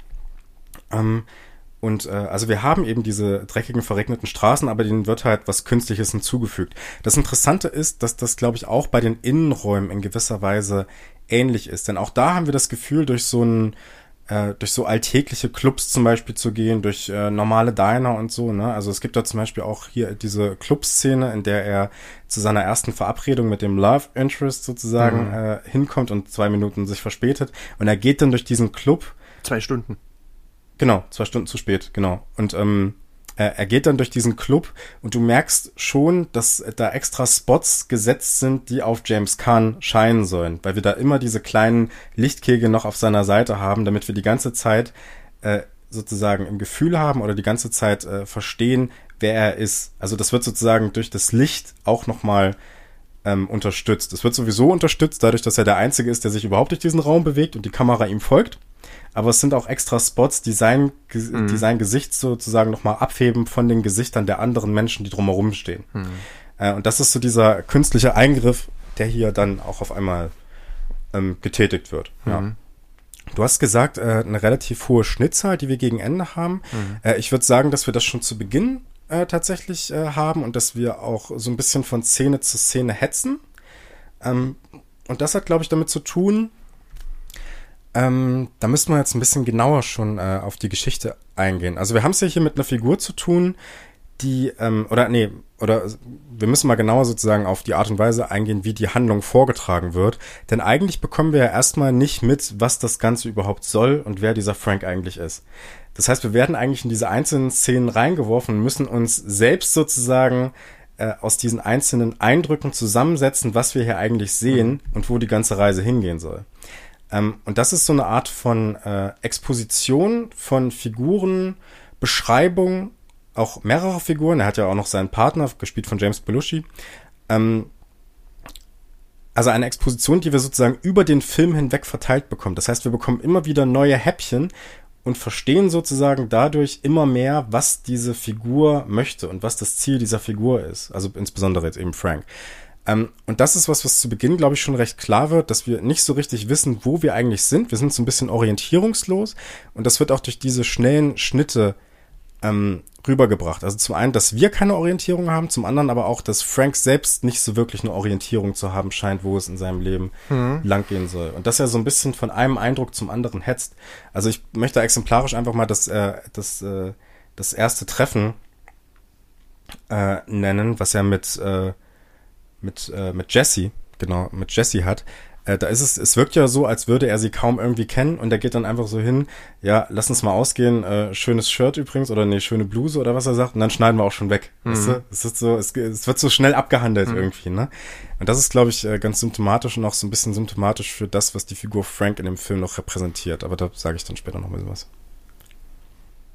Ähm, und äh, also wir haben eben diese dreckigen, verregneten Straßen, aber denen wird halt was Künstliches hinzugefügt. Das Interessante ist, dass das, glaube ich, auch bei den Innenräumen in gewisser Weise ähnlich ist. Denn auch da haben wir das Gefühl, durch so ein äh, durch so alltägliche Clubs zum Beispiel zu gehen, durch äh, normale Diner und so. Ne? Also es gibt da zum Beispiel auch hier diese Clubszene, in der er zu seiner ersten Verabredung mit dem Love Interest sozusagen mhm. äh, hinkommt und zwei Minuten sich verspätet. Und er geht dann durch diesen Club. Zwei Stunden. Genau, zwei Stunden zu spät, genau. Und ähm, er, geht dann durch diesen Club und du merkst schon, dass da extra Spots gesetzt sind, die auf James Kahn scheinen sollen, weil wir da immer diese kleinen Lichtkegel noch auf seiner Seite haben, damit wir die ganze Zeit äh, sozusagen im Gefühl haben oder die ganze Zeit äh, verstehen, wer er ist. Also das wird sozusagen durch das Licht auch nochmal ähm, unterstützt. Es wird sowieso unterstützt, dadurch, dass er der Einzige ist, der sich überhaupt durch diesen Raum bewegt und die Kamera ihm folgt aber es sind auch extra Spots, die sein, mhm. die sein Gesicht sozusagen nochmal abheben von den Gesichtern der anderen Menschen, die drumherum stehen. Mhm. Äh, und das ist so dieser künstliche Eingriff, der hier dann auch auf einmal ähm, getätigt wird. Mhm. Ja. Du hast gesagt, äh, eine relativ hohe Schnittzahl, die wir gegen Ende haben. Mhm. Äh, ich würde sagen, dass wir das schon zu Beginn äh, tatsächlich äh, haben und dass wir auch so ein bisschen von Szene zu Szene hetzen. Ähm, und das hat, glaube ich, damit zu tun, ähm, da müssen wir jetzt ein bisschen genauer schon äh, auf die Geschichte eingehen. Also wir haben es ja hier mit einer Figur zu tun, die, ähm, oder nee, oder wir müssen mal genauer sozusagen auf die Art und Weise eingehen, wie die Handlung vorgetragen wird. Denn eigentlich bekommen wir ja erstmal nicht mit, was das Ganze überhaupt soll und wer dieser Frank eigentlich ist. Das heißt, wir werden eigentlich in diese einzelnen Szenen reingeworfen und müssen uns selbst sozusagen äh, aus diesen einzelnen Eindrücken zusammensetzen, was wir hier eigentlich sehen und wo die ganze Reise hingehen soll. Ähm, und das ist so eine Art von äh, Exposition von Figuren, Beschreibung, auch mehrere Figuren. Er hat ja auch noch seinen Partner, gespielt von James Belushi. Ähm, also eine Exposition, die wir sozusagen über den Film hinweg verteilt bekommen. Das heißt, wir bekommen immer wieder neue Häppchen und verstehen sozusagen dadurch immer mehr, was diese Figur möchte und was das Ziel dieser Figur ist. Also insbesondere jetzt eben Frank. Ähm, und das ist was, was zu Beginn, glaube ich, schon recht klar wird, dass wir nicht so richtig wissen, wo wir eigentlich sind. Wir sind so ein bisschen orientierungslos und das wird auch durch diese schnellen Schnitte ähm, rübergebracht. Also zum einen, dass wir keine Orientierung haben, zum anderen aber auch, dass Frank selbst nicht so wirklich eine Orientierung zu haben scheint, wo es in seinem Leben mhm. langgehen soll. Und dass er so ein bisschen von einem Eindruck zum anderen hetzt. Also ich möchte exemplarisch einfach mal das, äh, das, äh, das erste Treffen äh, nennen, was er mit, äh, mit, äh, mit Jesse, genau, mit Jesse hat äh, da ist es, es wirkt ja so, als würde er sie kaum irgendwie kennen und er geht dann einfach so hin, ja, lass uns mal ausgehen, äh, schönes Shirt übrigens oder nee, schöne Bluse oder was er sagt und dann schneiden wir auch schon weg. Mhm. Weißt du? Es ist so, es, es wird so schnell abgehandelt mhm. irgendwie, ne? Und das ist, glaube ich, äh, ganz symptomatisch und auch so ein bisschen symptomatisch für das, was die Figur Frank in dem Film noch repräsentiert. Aber da sage ich dann später noch mal was.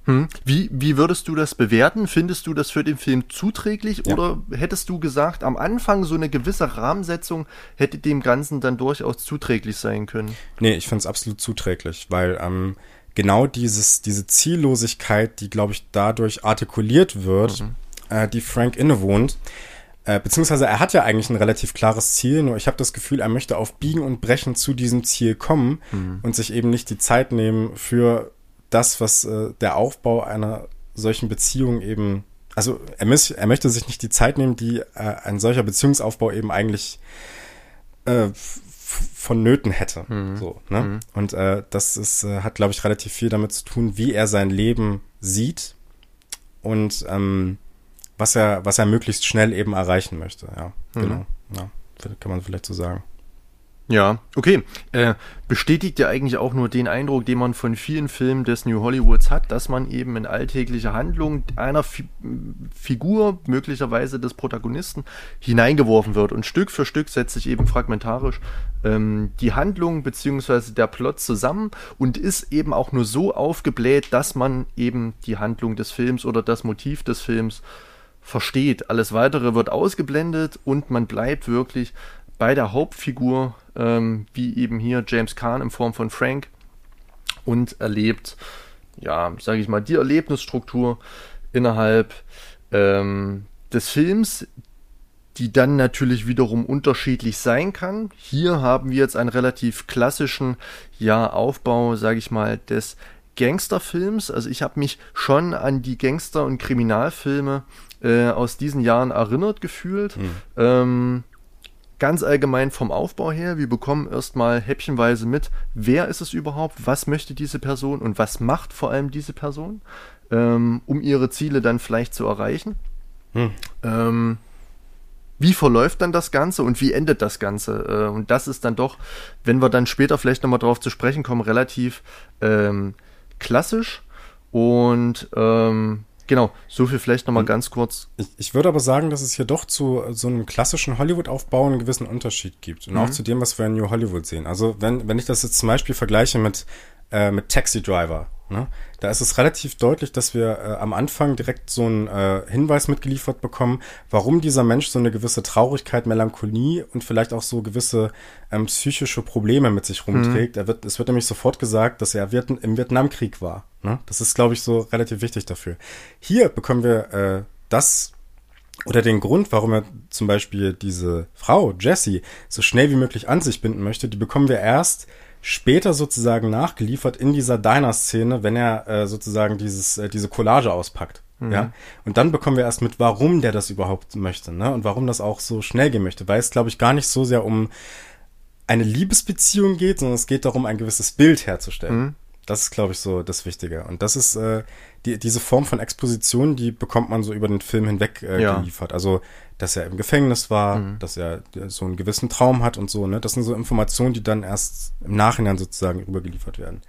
Hm. Wie, wie würdest du das bewerten? Findest du das für den Film zuträglich ja. oder hättest du gesagt, am Anfang so eine gewisse Rahmensetzung hätte dem Ganzen dann durchaus zuträglich sein können? Nee, ich finde es absolut zuträglich, weil ähm, genau dieses, diese Ziellosigkeit, die, glaube ich, dadurch artikuliert wird, mhm. äh, die Frank innewohnt, äh, beziehungsweise er hat ja eigentlich ein relativ klares Ziel, nur ich habe das Gefühl, er möchte auf Biegen und Brechen zu diesem Ziel kommen mhm. und sich eben nicht die Zeit nehmen für das, was äh, der Aufbau einer solchen Beziehung eben, also er, miss, er möchte sich nicht die Zeit nehmen, die äh, ein solcher Beziehungsaufbau eben eigentlich äh, vonnöten hätte. Mhm. So, ne? Mhm. Und äh, das ist, äh, hat, glaube ich, relativ viel damit zu tun, wie er sein Leben sieht und ähm, was er, was er möglichst schnell eben erreichen möchte. Ja, mhm. genau. Ja, kann man vielleicht so sagen. Ja, okay. Äh, bestätigt ja eigentlich auch nur den Eindruck, den man von vielen Filmen des New Hollywoods hat, dass man eben in alltägliche Handlungen einer Fi Figur, möglicherweise des Protagonisten, hineingeworfen wird. Und Stück für Stück setzt sich eben fragmentarisch ähm, die Handlung beziehungsweise der Plot zusammen und ist eben auch nur so aufgebläht, dass man eben die Handlung des Films oder das Motiv des Films versteht. Alles weitere wird ausgeblendet und man bleibt wirklich bei der Hauptfigur, ähm, wie eben hier James Kahn in Form von Frank, und erlebt, ja, sage ich mal, die Erlebnisstruktur innerhalb ähm, des Films, die dann natürlich wiederum unterschiedlich sein kann. Hier haben wir jetzt einen relativ klassischen ja, Aufbau, sage ich mal, des Gangsterfilms. Also ich habe mich schon an die Gangster- und Kriminalfilme äh, aus diesen Jahren erinnert gefühlt. Hm. Ähm, ganz allgemein vom Aufbau her, wir bekommen erstmal häppchenweise mit, wer ist es überhaupt, was möchte diese Person und was macht vor allem diese Person, ähm, um ihre Ziele dann vielleicht zu erreichen. Hm. Ähm, wie verläuft dann das Ganze und wie endet das Ganze? Äh, und das ist dann doch, wenn wir dann später vielleicht nochmal drauf zu sprechen kommen, relativ ähm, klassisch und ähm, Genau, so viel vielleicht nochmal ganz kurz. Ich, ich würde aber sagen, dass es hier doch zu so einem klassischen Hollywood-Aufbau einen gewissen Unterschied gibt. Und mhm. auch zu dem, was wir in New Hollywood sehen. Also wenn, wenn ich das jetzt zum Beispiel vergleiche mit, äh, mit Taxi Driver, Ne? Da ist es relativ deutlich, dass wir äh, am Anfang direkt so einen äh, Hinweis mitgeliefert bekommen, warum dieser Mensch so eine gewisse Traurigkeit, Melancholie und vielleicht auch so gewisse ähm, psychische Probleme mit sich rumträgt. Mhm. Er wird, es wird nämlich sofort gesagt, dass er Viet im Vietnamkrieg war. Ne? Das ist, glaube ich, so relativ wichtig dafür. Hier bekommen wir äh, das oder den Grund, warum er zum Beispiel diese Frau, Jessie, so schnell wie möglich an sich binden möchte, die bekommen wir erst später sozusagen nachgeliefert in dieser Diner-Szene, wenn er äh, sozusagen dieses, äh, diese Collage auspackt. Mhm. Ja. Und dann bekommen wir erst mit, warum der das überhaupt möchte, ne? Und warum das auch so schnell gehen möchte. Weil es, glaube ich, gar nicht so sehr um eine Liebesbeziehung geht, sondern es geht darum, ein gewisses Bild herzustellen. Mhm. Das ist, glaube ich, so das Wichtige. Und das ist äh, die, diese Form von Exposition, die bekommt man so über den Film hinweg äh, ja. geliefert. Also, dass er im Gefängnis war, mhm. dass er so einen gewissen Traum hat und so. Ne, das sind so Informationen, die dann erst im Nachhinein sozusagen übergeliefert werden.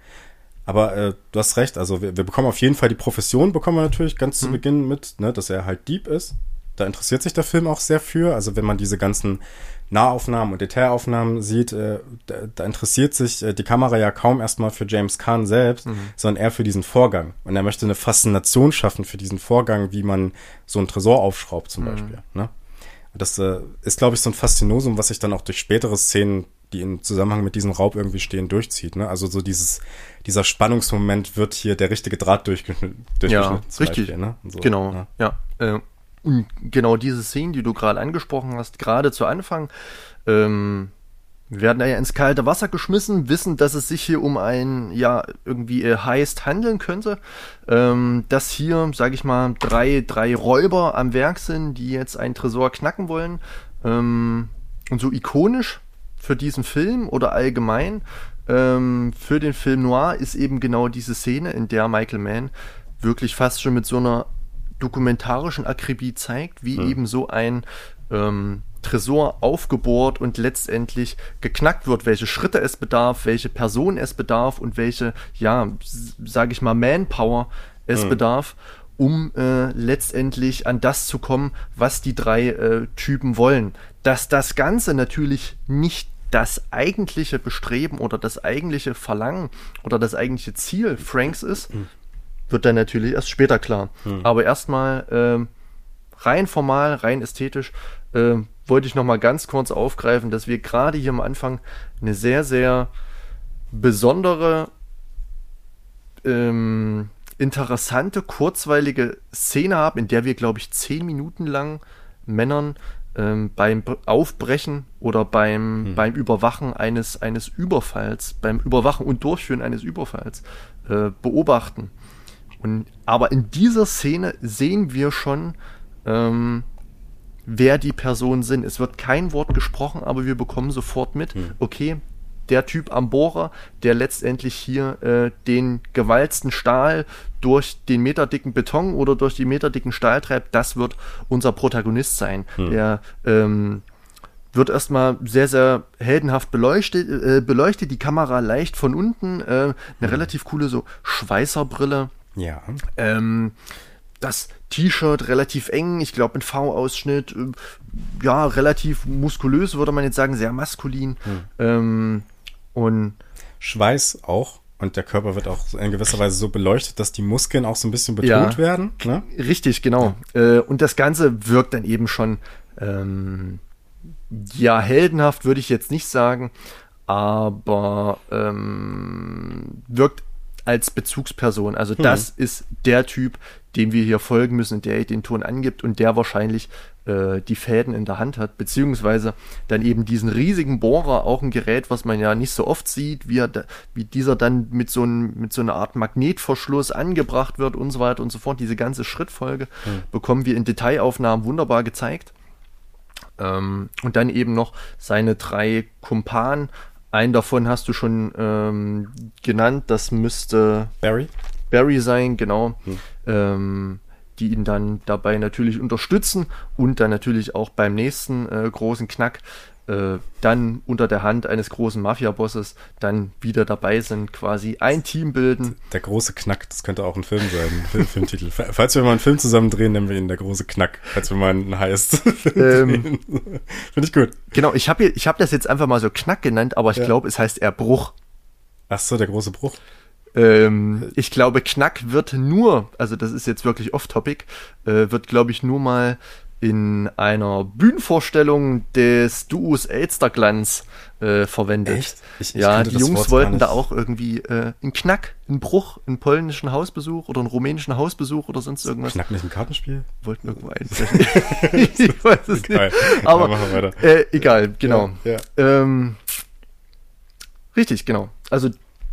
Aber äh, du hast recht. Also wir, wir bekommen auf jeden Fall die Profession, bekommen wir natürlich ganz mhm. zu Beginn mit, ne, dass er halt Dieb ist. Da interessiert sich der Film auch sehr für. Also wenn man diese ganzen Nahaufnahmen und Detailaufnahmen sieht, äh, da, da, interessiert sich äh, die Kamera ja kaum erstmal für James Kahn selbst, mhm. sondern eher für diesen Vorgang. Und er möchte eine Faszination schaffen für diesen Vorgang, wie man so ein Tresor aufschraubt zum mhm. Beispiel. Ne? Das äh, ist, glaube ich, so ein Faszinosum, was sich dann auch durch spätere Szenen die im Zusammenhang mit diesem Raub irgendwie stehen, durchzieht. Ne? Also so dieses, dieser Spannungsmoment wird hier der richtige Draht durchgeschnitten. Ja, richtig. Beispiel, ne? so, genau, ja. ja. Äh, und genau diese Szenen, die du gerade angesprochen hast, gerade zu Anfang, ähm, werden da ja ins kalte Wasser geschmissen, wissen, dass es sich hier um ein, ja, irgendwie äh, Heist handeln könnte. Ähm, dass hier, sage ich mal, drei, drei Räuber am Werk sind, die jetzt einen Tresor knacken wollen. Ähm, und so ikonisch für diesen Film oder allgemein ähm, für den Film Noir ist eben genau diese Szene, in der Michael Mann wirklich fast schon mit so einer dokumentarischen Akribie zeigt, wie hm. eben so ein ähm, Tresor aufgebohrt und letztendlich geknackt wird, welche Schritte es bedarf, welche Person es bedarf und welche, ja, sage ich mal, Manpower es mhm. bedarf, um äh, letztendlich an das zu kommen, was die drei äh, Typen wollen. Dass das Ganze natürlich nicht das eigentliche Bestreben oder das eigentliche Verlangen oder das eigentliche Ziel Franks ist, mhm. wird dann natürlich erst später klar. Mhm. Aber erstmal äh, rein formal, rein ästhetisch äh, wollte ich noch mal ganz kurz aufgreifen, dass wir gerade hier am Anfang eine sehr, sehr besondere, ähm, interessante, kurzweilige Szene haben, in der wir, glaube ich, zehn Minuten lang Männern ähm, beim Aufbrechen oder beim, hm. beim Überwachen eines, eines Überfalls, beim Überwachen und Durchführen eines Überfalls äh, beobachten. Und, aber in dieser Szene sehen wir schon, ähm, wer die Personen sind. Es wird kein Wort gesprochen, aber wir bekommen sofort mit, hm. okay, der Typ am Bohrer, der letztendlich hier äh, den gewalzten Stahl durch den meterdicken Beton oder durch die meterdicken Stahl treibt, das wird unser Protagonist sein. Hm. Der ähm, wird erstmal sehr, sehr heldenhaft beleuchtet, äh, beleuchtet, die Kamera leicht von unten, äh, eine hm. relativ coole so Schweißerbrille. Ja. Ähm, das T-Shirt relativ eng, ich glaube mit V-Ausschnitt, äh, ja, relativ muskulös, würde man jetzt sagen, sehr maskulin. Hm. Ähm, und Schweiß auch. Und der Körper wird auch in gewisser Weise so beleuchtet, dass die Muskeln auch so ein bisschen betont ja, werden. Ne? Richtig, genau. Ja. Äh, und das Ganze wirkt dann eben schon, ähm, ja, heldenhaft würde ich jetzt nicht sagen, aber ähm, wirkt als Bezugsperson. Also hm. das ist der Typ, dem wir hier folgen müssen, der den Ton angibt und der wahrscheinlich äh, die Fäden in der Hand hat, beziehungsweise dann eben diesen riesigen Bohrer, auch ein Gerät, was man ja nicht so oft sieht, wie, er, wie dieser dann mit so, ein, mit so einer Art Magnetverschluss angebracht wird und so weiter und so fort. Diese ganze Schrittfolge hm. bekommen wir in Detailaufnahmen wunderbar gezeigt. Ähm, und dann eben noch seine drei Kumpanen. Einen davon hast du schon ähm, genannt, das müsste Barry. Barry sein, genau. Hm. Ähm, die ihn dann dabei natürlich unterstützen und dann natürlich auch beim nächsten äh, großen Knack äh, dann unter der Hand eines großen Mafia-Bosses dann wieder dabei sind, quasi ein Team bilden. Der große Knack, das könnte auch ein Film sein, Film, Filmtitel. Falls wir mal einen Film zusammen drehen, nennen wir ihn der große Knack, falls wir mal einen heißt. [LAUGHS] Ähm, Finde ich gut. Genau, ich habe ich hab das jetzt einfach mal so Knack genannt, aber ich ja. glaube, es heißt eher Bruch. Ach so, der große Bruch. Ähm, ich glaube, Knack wird nur, also das ist jetzt wirklich off-topic, äh, wird, glaube ich, nur mal in einer Bühnenvorstellung des Duos Elsterglanz äh, verwendet. Echt? Ich, ich ja, die Jungs wollten da auch irgendwie äh, einen Knack, einen Bruch, einen polnischen Hausbesuch oder einen rumänischen Hausbesuch oder sonst irgendwas. Knack nicht ein Kartenspiel? Wollten irgendwo einbrechen. [LAUGHS] ich weiß es nicht. Aber ja, äh, egal, genau. Ja, ja. Ähm, richtig, genau. Also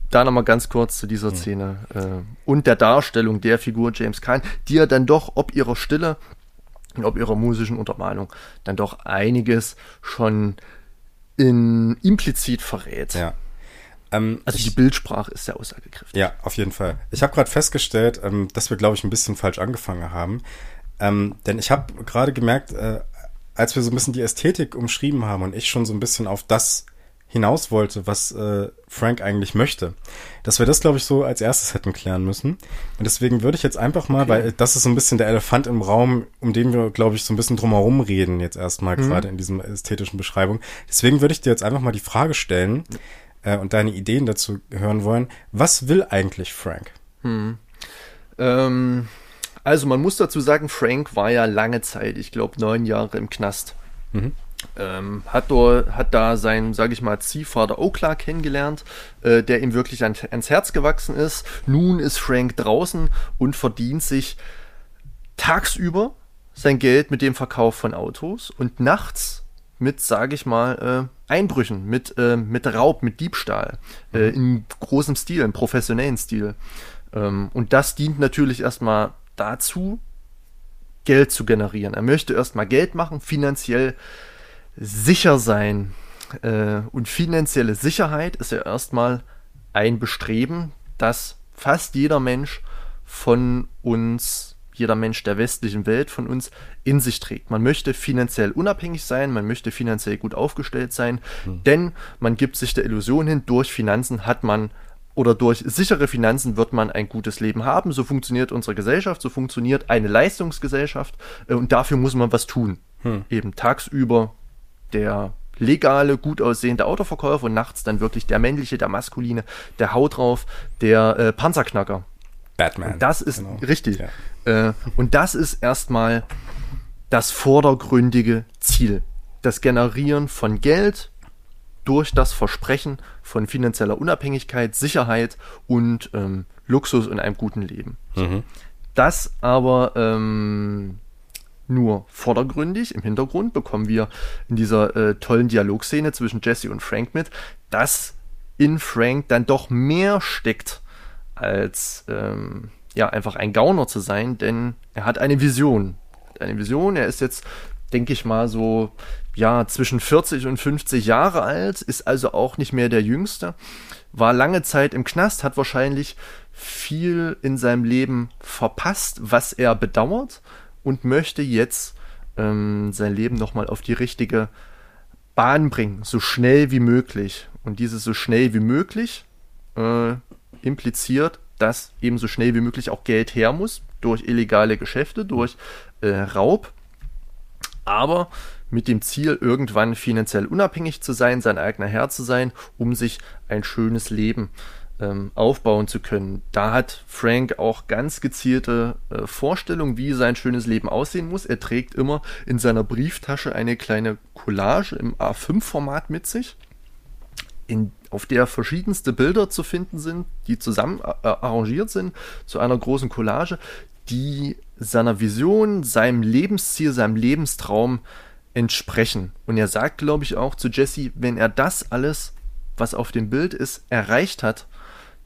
da nochmal ganz kurz zu dieser Szene äh, und der Darstellung der Figur James Caan, die ja dann doch ob ihrer Stille und ob ihrer musischen Untermalung dann doch einiges schon in implizit verrät. Ja. Ähm, also die Bildsprache ist sehr aussagekräftig. Ja, auf jeden Fall. Ich habe gerade festgestellt, ähm, dass wir, glaube ich, ein bisschen falsch angefangen haben. Ähm, denn ich habe gerade gemerkt, äh, als wir so ein bisschen die Ästhetik umschrieben haben und ich schon so ein bisschen auf das hinaus wollte, was äh, Frank eigentlich möchte. Dass wir das, glaube ich, so als erstes hätten klären müssen. Und deswegen würde ich jetzt einfach mal, okay. weil das ist so ein bisschen der Elefant im Raum, um den wir, glaube ich, so ein bisschen drumherum reden, jetzt erstmal mhm. gerade in diesem ästhetischen Beschreibung. Deswegen würde ich dir jetzt einfach mal die Frage stellen äh, und deine Ideen dazu hören wollen. Was will eigentlich Frank? Mhm. Ähm, also man muss dazu sagen, Frank war ja lange Zeit, ich glaube neun Jahre im Knast. Mhm. Ähm, hat, dort, hat da seinen, sage ich mal, Ziehvater Okla kennengelernt, äh, der ihm wirklich an, ans Herz gewachsen ist. Nun ist Frank draußen und verdient sich tagsüber sein Geld mit dem Verkauf von Autos und nachts mit, sage ich mal, äh, Einbrüchen, mit, äh, mit Raub, mit Diebstahl, äh, in großem Stil, im professionellen Stil. Ähm, und das dient natürlich erstmal dazu, Geld zu generieren. Er möchte erstmal Geld machen, finanziell sicher sein. Äh, und finanzielle Sicherheit ist ja erstmal ein Bestreben, das fast jeder Mensch von uns jeder Mensch der westlichen Welt von uns in sich trägt. Man möchte finanziell unabhängig sein, man möchte finanziell gut aufgestellt sein, mhm. denn man gibt sich der Illusion hin, durch Finanzen hat man oder durch sichere Finanzen wird man ein gutes Leben haben. So funktioniert unsere Gesellschaft, so funktioniert eine Leistungsgesellschaft äh, und dafür muss man was tun. Hm. Eben tagsüber der legale, gut aussehende Autoverkäufer und nachts dann wirklich der männliche, der maskuline, der Haut drauf, der äh, Panzerknacker. Batman. Und das ist genau. richtig. Ja. Äh, und das ist erstmal das vordergründige Ziel. Das Generieren von Geld durch das Versprechen von finanzieller Unabhängigkeit, Sicherheit und ähm, Luxus in einem guten Leben. Mhm. Das aber ähm, nur vordergründig. Im Hintergrund bekommen wir in dieser äh, tollen Dialogszene zwischen Jesse und Frank mit, dass in Frank dann doch mehr steckt als ähm, ja einfach ein Gauner zu sein, denn er hat eine Vision. Eine Vision, er ist jetzt, denke ich mal, so ja zwischen 40 und 50 Jahre alt, ist also auch nicht mehr der Jüngste, war lange Zeit im Knast, hat wahrscheinlich viel in seinem Leben verpasst, was er bedauert und möchte jetzt ähm, sein Leben nochmal auf die richtige Bahn bringen, so schnell wie möglich. Und dieses so schnell wie möglich äh, impliziert, dass eben so schnell wie möglich auch Geld her muss durch illegale Geschäfte, durch äh, Raub, aber mit dem Ziel, irgendwann finanziell unabhängig zu sein, sein eigener Herr zu sein, um sich ein schönes Leben ähm, aufbauen zu können. Da hat Frank auch ganz gezielte äh, Vorstellungen, wie sein schönes Leben aussehen muss. Er trägt immer in seiner Brieftasche eine kleine Collage im A5-Format mit sich in, auf der verschiedenste Bilder zu finden sind, die zusammen äh, arrangiert sind zu einer großen Collage, die seiner Vision, seinem Lebensziel, seinem Lebenstraum entsprechen. Und er sagt, glaube ich, auch zu Jesse, wenn er das alles, was auf dem Bild ist, erreicht hat,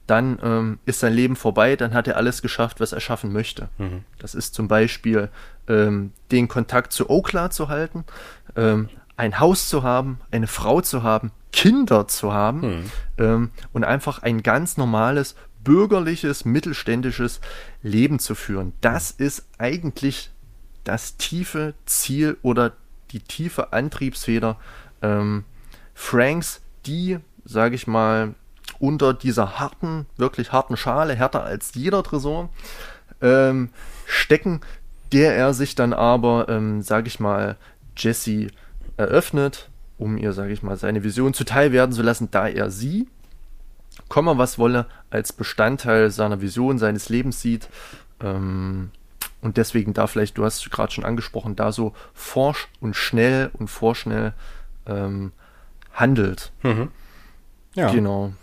dann ähm, ist sein Leben vorbei, dann hat er alles geschafft, was er schaffen möchte. Mhm. Das ist zum Beispiel ähm, den Kontakt zu Okla zu halten, ähm, ein Haus zu haben, eine Frau zu haben, Kinder zu haben hm. ähm, und einfach ein ganz normales, bürgerliches, mittelständisches Leben zu führen. Das ist eigentlich das tiefe Ziel oder die tiefe Antriebsfeder ähm, Franks, die, sage ich mal, unter dieser harten, wirklich harten Schale, härter als jeder Tresor, ähm, stecken, der er sich dann aber, ähm, sage ich mal, Jesse eröffnet, um ihr, sage ich mal, seine Vision zuteil werden zu lassen, da er sie, komme was wolle, als Bestandteil seiner Vision, seines Lebens sieht. Ähm, und deswegen da vielleicht, du hast es gerade schon angesprochen, da so forsch und schnell und vorschnell ähm, handelt. Mhm. Ja. Genau.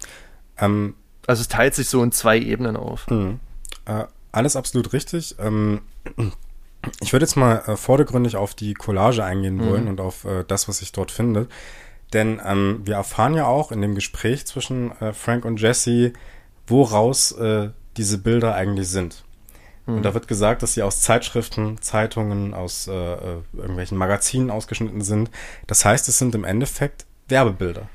Ähm, also es teilt sich so in zwei Ebenen auf. Mhm. Äh, alles absolut richtig. Ähm, ich würde jetzt mal äh, vordergründig auf die Collage eingehen mhm. wollen und auf äh, das, was sich dort findet. Denn ähm, wir erfahren ja auch in dem Gespräch zwischen äh, Frank und Jesse, woraus äh, diese Bilder eigentlich sind. Mhm. Und da wird gesagt, dass sie aus Zeitschriften, Zeitungen, aus äh, irgendwelchen Magazinen ausgeschnitten sind. Das heißt, es sind im Endeffekt Werbebilder.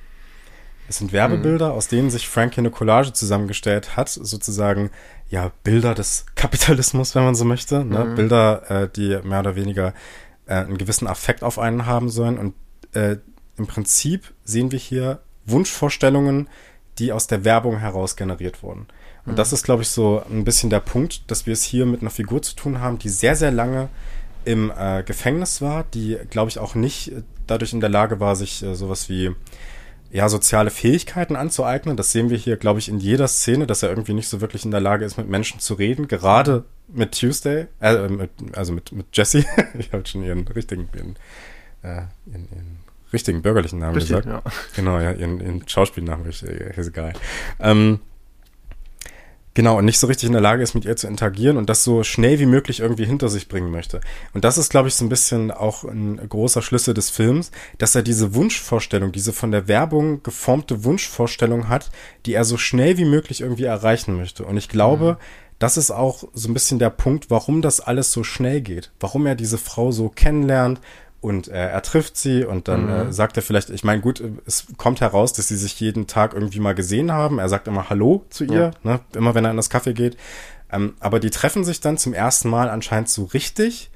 Es sind Werbebilder, mhm. aus denen sich Frank hier eine Collage zusammengestellt hat, sozusagen ja Bilder des Kapitalismus, wenn man so möchte, ne? Mhm. Bilder, äh, die mehr oder weniger äh, einen gewissen Affekt auf einen haben sollen. Und äh, im Prinzip sehen wir hier Wunschvorstellungen, die aus der Werbung heraus generiert wurden. Und mhm. das ist, glaube ich, so ein bisschen der Punkt, dass wir es hier mit einer Figur zu tun haben, die sehr, sehr lange im äh, Gefängnis war, die, glaube ich, auch nicht dadurch in der Lage war, sich äh, sowas wie ja, soziale Fähigkeiten anzueignen. Das sehen wir hier, glaube ich, in jeder Szene, dass er irgendwie nicht so wirklich in der Lage ist, mit Menschen zu reden. Gerade mit Tuesday, äh, mit, also mit, mit Jesse. [LAUGHS] ich habe schon ihren richtigen, ihren, äh, ihren, ihren richtigen bürgerlichen Namen Richtig, gesagt. Ja. Genau, ja, ihren, ihren Schauspielnamen, ist egal. Ähm, Genau, und nicht so richtig in der Lage ist, mit ihr zu interagieren und das so schnell wie möglich irgendwie hinter sich bringen möchte. Und das ist, glaube ich, so ein bisschen auch ein großer Schlüssel des Films, dass er diese Wunschvorstellung, diese von der Werbung geformte Wunschvorstellung hat, die er so schnell wie möglich irgendwie erreichen möchte. Und ich glaube, mhm. das ist auch so ein bisschen der Punkt, warum das alles so schnell geht. Warum er diese Frau so kennenlernt, und äh, er trifft sie und dann äh, mhm. äh, sagt er vielleicht, ich meine, gut, es kommt heraus, dass sie sich jeden Tag irgendwie mal gesehen haben. Er sagt immer Hallo zu ihr, ja. ne, immer wenn er in das Kaffee geht. Ähm, aber die treffen sich dann zum ersten Mal anscheinend so richtig.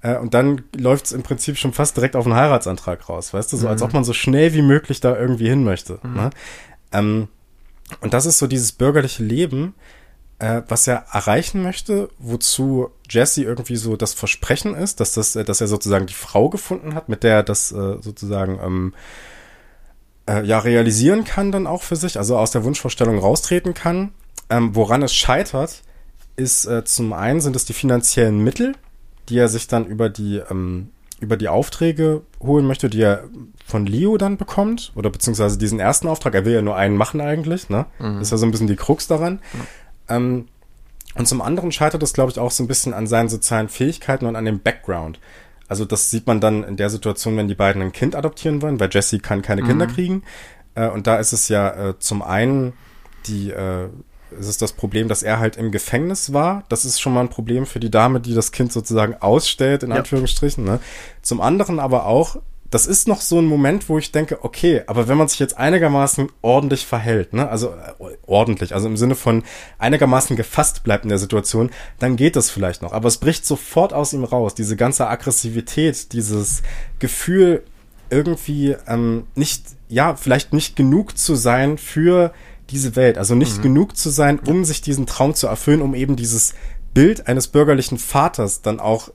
Äh, und dann läuft es im Prinzip schon fast direkt auf einen Heiratsantrag raus, weißt du, so mhm. als ob man so schnell wie möglich da irgendwie hin möchte. Mhm. Ne? Ähm, und das ist so dieses bürgerliche Leben, äh, was er erreichen möchte, wozu Jesse irgendwie so das Versprechen ist, dass, das, äh, dass er sozusagen die Frau gefunden hat, mit der er das äh, sozusagen ähm, äh, ja realisieren kann dann auch für sich, also aus der Wunschvorstellung raustreten kann. Ähm, woran es scheitert, ist äh, zum einen sind es die finanziellen Mittel, die er sich dann über die ähm, über die Aufträge holen möchte, die er von Leo dann bekommt, oder beziehungsweise diesen ersten Auftrag, er will ja nur einen machen eigentlich, ne? Mhm. Das ist ja so ein bisschen die Krux daran. Mhm. Ähm, und zum anderen scheitert es, glaube ich, auch so ein bisschen an seinen sozialen Fähigkeiten und an dem Background. Also das sieht man dann in der Situation, wenn die beiden ein Kind adoptieren wollen, weil Jesse kann keine mhm. Kinder kriegen. Äh, und da ist es ja äh, zum einen die, äh, es ist das Problem, dass er halt im Gefängnis war. Das ist schon mal ein Problem für die Dame, die das Kind sozusagen ausstellt, in ja. Anführungsstrichen. Ne? Zum anderen aber auch, das ist noch so ein Moment, wo ich denke, okay, aber wenn man sich jetzt einigermaßen ordentlich verhält, ne, also äh, ordentlich, also im Sinne von einigermaßen gefasst bleibt in der Situation, dann geht das vielleicht noch. Aber es bricht sofort aus ihm raus, diese ganze Aggressivität, dieses Gefühl, irgendwie ähm, nicht, ja, vielleicht nicht genug zu sein für diese Welt, also nicht mhm. genug zu sein, um sich diesen Traum zu erfüllen, um eben dieses Bild eines bürgerlichen Vaters dann auch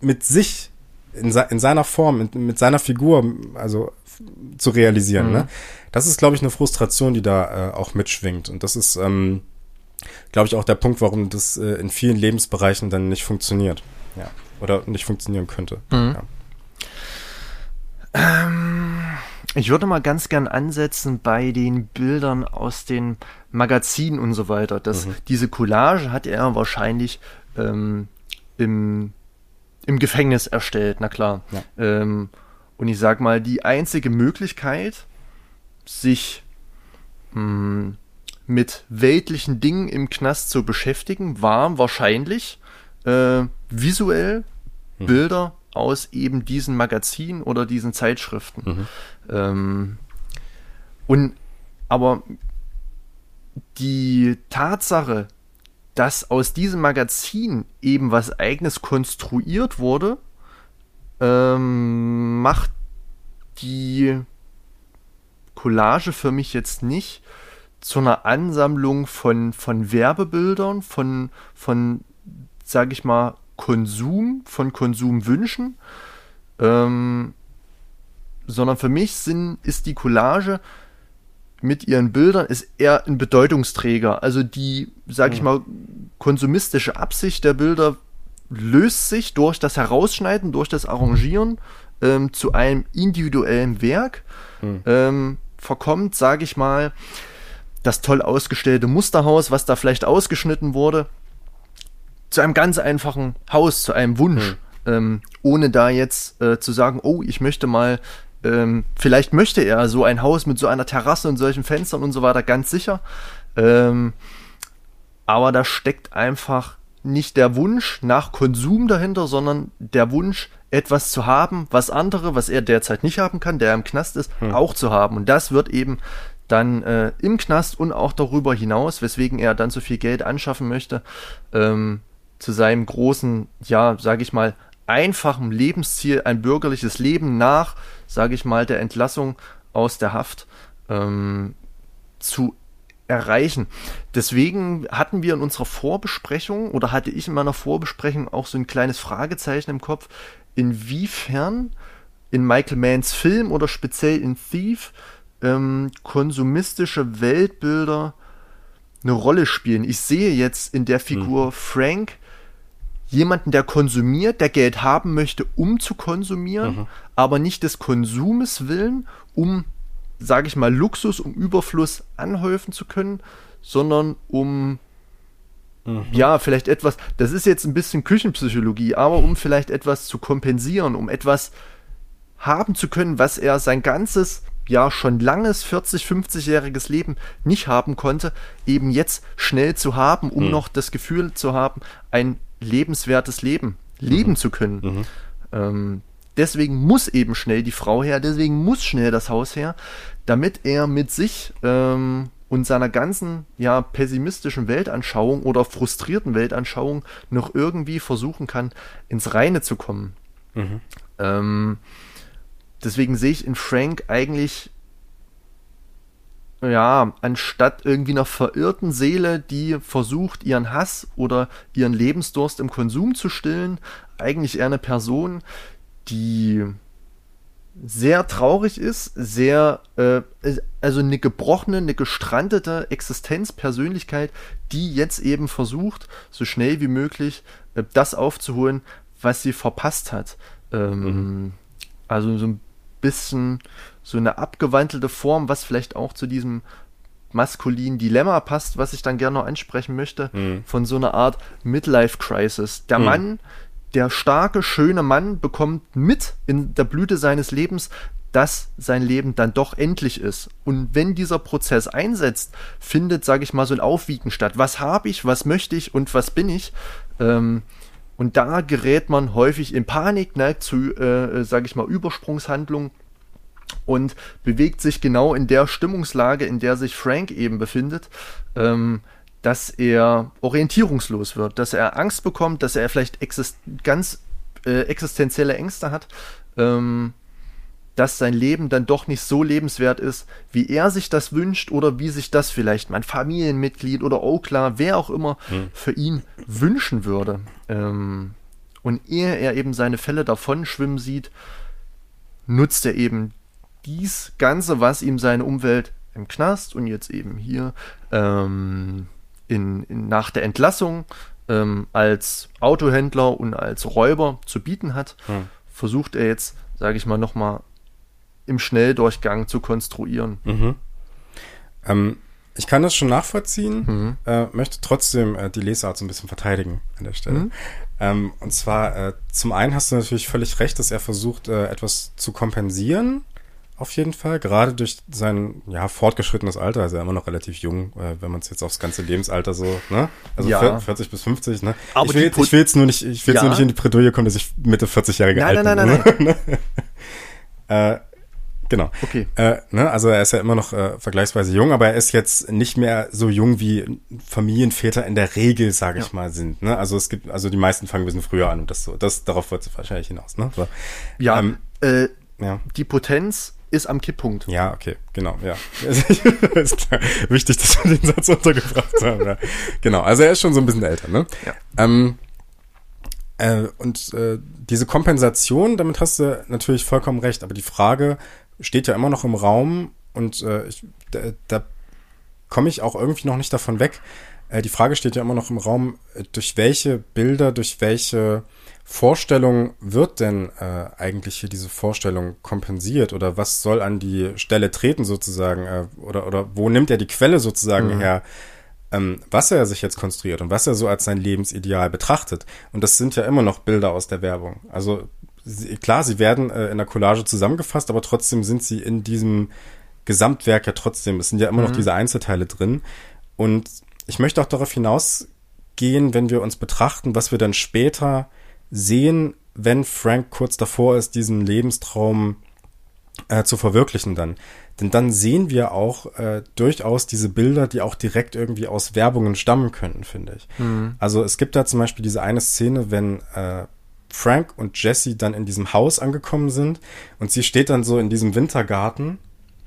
mit sich in, in seiner Form, mit, mit seiner Figur, also zu realisieren. Ne? Mhm. Ne? Das ist, glaube ich, eine Frustration, die da äh, auch mitschwingt. Und das ist, ähm, glaube ich, auch der Punkt, warum das äh, in vielen Lebensbereichen dann nicht funktioniert. Ja. Oder nicht funktionieren könnte. Mhm. Ja. Ähm, ich würde mal ganz gern ansetzen bei den Bildern aus den Magazinen und so weiter. Das, mhm. Diese Collage hat er wahrscheinlich ähm, im im Gefängnis erstellt, na klar. Ja. Ähm, und ich sag mal, die einzige Möglichkeit, sich mh, hm, mit weltlichen Dingen im Knast zu beschäftigen, war wahrscheinlich äh, visuell mhm. Bilder aus eben diesen Magazinen oder diesen Zeitschriften. Mhm. Ähm, und aber die Tatsache, dass aus diesem Magazin eben was eigenes konstruiert wurde, ähm, macht die Collage für mich jetzt nicht zu einer Ansammlung von, von Werbebildern, von, von, sag ich mal, Konsum, von Konsumwünschen, ähm, sondern für mich sind, ist die Collage mit ihren Bildern ist eher ein Bedeutungsträger. Also die, sag ich mal, konsumistische Absicht der Bilder löst sich durch das Herausschneiden, durch das Arrangieren ähm, zu einem individuellen Werk. Mhm. Ähm, verkommt, sage ich mal, das toll ausgestellte Musterhaus, was da vielleicht ausgeschnitten wurde, zu einem ganz einfachen Haus, zu einem Wunsch. Mhm. Ähm, ohne da jetzt äh, zu sagen, oh, ich möchte mal ähm, vielleicht möchte er so ein Haus mit so einer Terrasse und solchen Fenstern und so weiter, ganz sicher. Ähm, aber da steckt einfach nicht der Wunsch nach Konsum dahinter, sondern der Wunsch, etwas zu haben, was andere, was er derzeit nicht haben kann, der im Knast ist, hm. auch zu haben. Und das wird eben dann äh, im Knast und auch darüber hinaus, weswegen er dann so viel Geld anschaffen möchte, ähm, zu seinem großen, ja, sage ich mal, einfachen Lebensziel, ein bürgerliches Leben nach, sage ich mal, der Entlassung aus der Haft ähm, zu erreichen. Deswegen hatten wir in unserer Vorbesprechung oder hatte ich in meiner Vorbesprechung auch so ein kleines Fragezeichen im Kopf, inwiefern in Michael Manns Film oder speziell in Thief ähm, konsumistische Weltbilder eine Rolle spielen. Ich sehe jetzt in der Figur mhm. Frank jemanden, der konsumiert, der Geld haben möchte, um zu konsumieren, mhm. aber nicht des Konsumes willen, um, sage ich mal, Luxus, um Überfluss anhäufen zu können, sondern um mhm. ja, vielleicht etwas, das ist jetzt ein bisschen Küchenpsychologie, aber um vielleicht etwas zu kompensieren, um etwas haben zu können, was er sein ganzes ja schon langes 40, 50-jähriges Leben nicht haben konnte, eben jetzt schnell zu haben, um mhm. noch das Gefühl zu haben, ein lebenswertes Leben leben mhm. zu können. Mhm. Ähm, deswegen muss eben schnell die Frau her, deswegen muss schnell das Haus her, damit er mit sich ähm, und seiner ganzen ja pessimistischen Weltanschauung oder frustrierten Weltanschauung noch irgendwie versuchen kann, ins Reine zu kommen. Mhm. Ähm, deswegen sehe ich in Frank eigentlich ja, anstatt irgendwie einer verirrten Seele, die versucht, ihren Hass oder ihren Lebensdurst im Konsum zu stillen, eigentlich eher eine Person, die sehr traurig ist, sehr, äh, also eine gebrochene, eine gestrandete Existenzpersönlichkeit, die jetzt eben versucht, so schnell wie möglich äh, das aufzuholen, was sie verpasst hat. Ähm, mhm. Also so ein bisschen so eine abgewandelte Form, was vielleicht auch zu diesem maskulinen Dilemma passt, was ich dann gerne noch ansprechen möchte, mhm. von so einer Art Midlife Crisis. Der mhm. Mann, der starke, schöne Mann bekommt mit in der Blüte seines Lebens, dass sein Leben dann doch endlich ist. Und wenn dieser Prozess einsetzt, findet, sage ich mal, so ein Aufwiegen statt. Was habe ich, was möchte ich und was bin ich? Ähm, und da gerät man häufig in Panik, ne, zu, äh, sage ich mal, Übersprungshandlungen und bewegt sich genau in der Stimmungslage, in der sich Frank eben befindet, ähm, dass er orientierungslos wird, dass er Angst bekommt, dass er vielleicht exist ganz äh, existenzielle Ängste hat, ähm, dass sein Leben dann doch nicht so lebenswert ist, wie er sich das wünscht oder wie sich das vielleicht mein Familienmitglied oder Okla, wer auch immer, hm. für ihn wünschen würde. Ähm, und ehe er eben seine Fälle davon schwimmen sieht, nutzt er eben dies Ganze, was ihm seine Umwelt im Knast und jetzt eben hier ähm, in, in, nach der Entlassung ähm, als Autohändler und als Räuber zu bieten hat, hm. versucht er jetzt, sage ich mal, nochmal im Schnelldurchgang zu konstruieren. Mhm. Ähm, ich kann das schon nachvollziehen, mhm. äh, möchte trotzdem äh, die Lesart so ein bisschen verteidigen an der Stelle. Mhm. Ähm, und zwar, äh, zum einen hast du natürlich völlig recht, dass er versucht, äh, etwas zu kompensieren. Auf jeden Fall, gerade durch sein ja fortgeschrittenes Alter, ist er immer noch relativ jung, äh, wenn man es jetzt aufs ganze Lebensalter so, ne? Also ja. 40 bis 50, ne? Aber ich will, jetzt, ich will jetzt nur nicht, ich will ja. jetzt nur nicht in die Bredouille kommen, dass ich Mitte 40-jährige alt nein, nein, Nein, nein, [LAUGHS] nein. äh, Genau. Okay. Äh, ne, also er ist ja immer noch äh, vergleichsweise jung, aber er ist jetzt nicht mehr so jung wie Familienväter in der Regel, sage ich ja. mal, sind. Ne? Also es gibt, also die meisten fangen ein bisschen früher an und das so. Das darauf wird es wahrscheinlich hinaus. Ne? So. Ja, ähm, äh, ja. Die Potenz ist am Kipppunkt. Ja, okay, genau, ja. [LAUGHS] ist klar. Wichtig, dass wir den Satz untergebracht haben. Ja. Genau, also er ist schon so ein bisschen älter, ne? Ja. Ähm, äh, und äh, diese Kompensation, damit hast du natürlich vollkommen recht, aber die Frage, steht ja immer noch im Raum und äh, ich, da, da komme ich auch irgendwie noch nicht davon weg. Äh, die Frage steht ja immer noch im Raum, äh, durch welche Bilder, durch welche Vorstellung wird denn äh, eigentlich hier diese Vorstellung kompensiert oder was soll an die Stelle treten sozusagen äh, oder, oder wo nimmt er die Quelle sozusagen mhm. her, ähm, was er sich jetzt konstruiert und was er so als sein Lebensideal betrachtet. Und das sind ja immer noch Bilder aus der Werbung. Also sie, klar, sie werden äh, in der Collage zusammengefasst, aber trotzdem sind sie in diesem Gesamtwerk ja trotzdem, es sind ja immer mhm. noch diese Einzelteile drin. Und ich möchte auch darauf hinausgehen, wenn wir uns betrachten, was wir dann später sehen, wenn Frank kurz davor ist, diesen Lebenstraum äh, zu verwirklichen dann. Denn dann sehen wir auch äh, durchaus diese Bilder, die auch direkt irgendwie aus Werbungen stammen könnten, finde ich. Mhm. Also es gibt da zum Beispiel diese eine Szene, wenn äh, Frank und Jesse dann in diesem Haus angekommen sind und sie steht dann so in diesem Wintergarten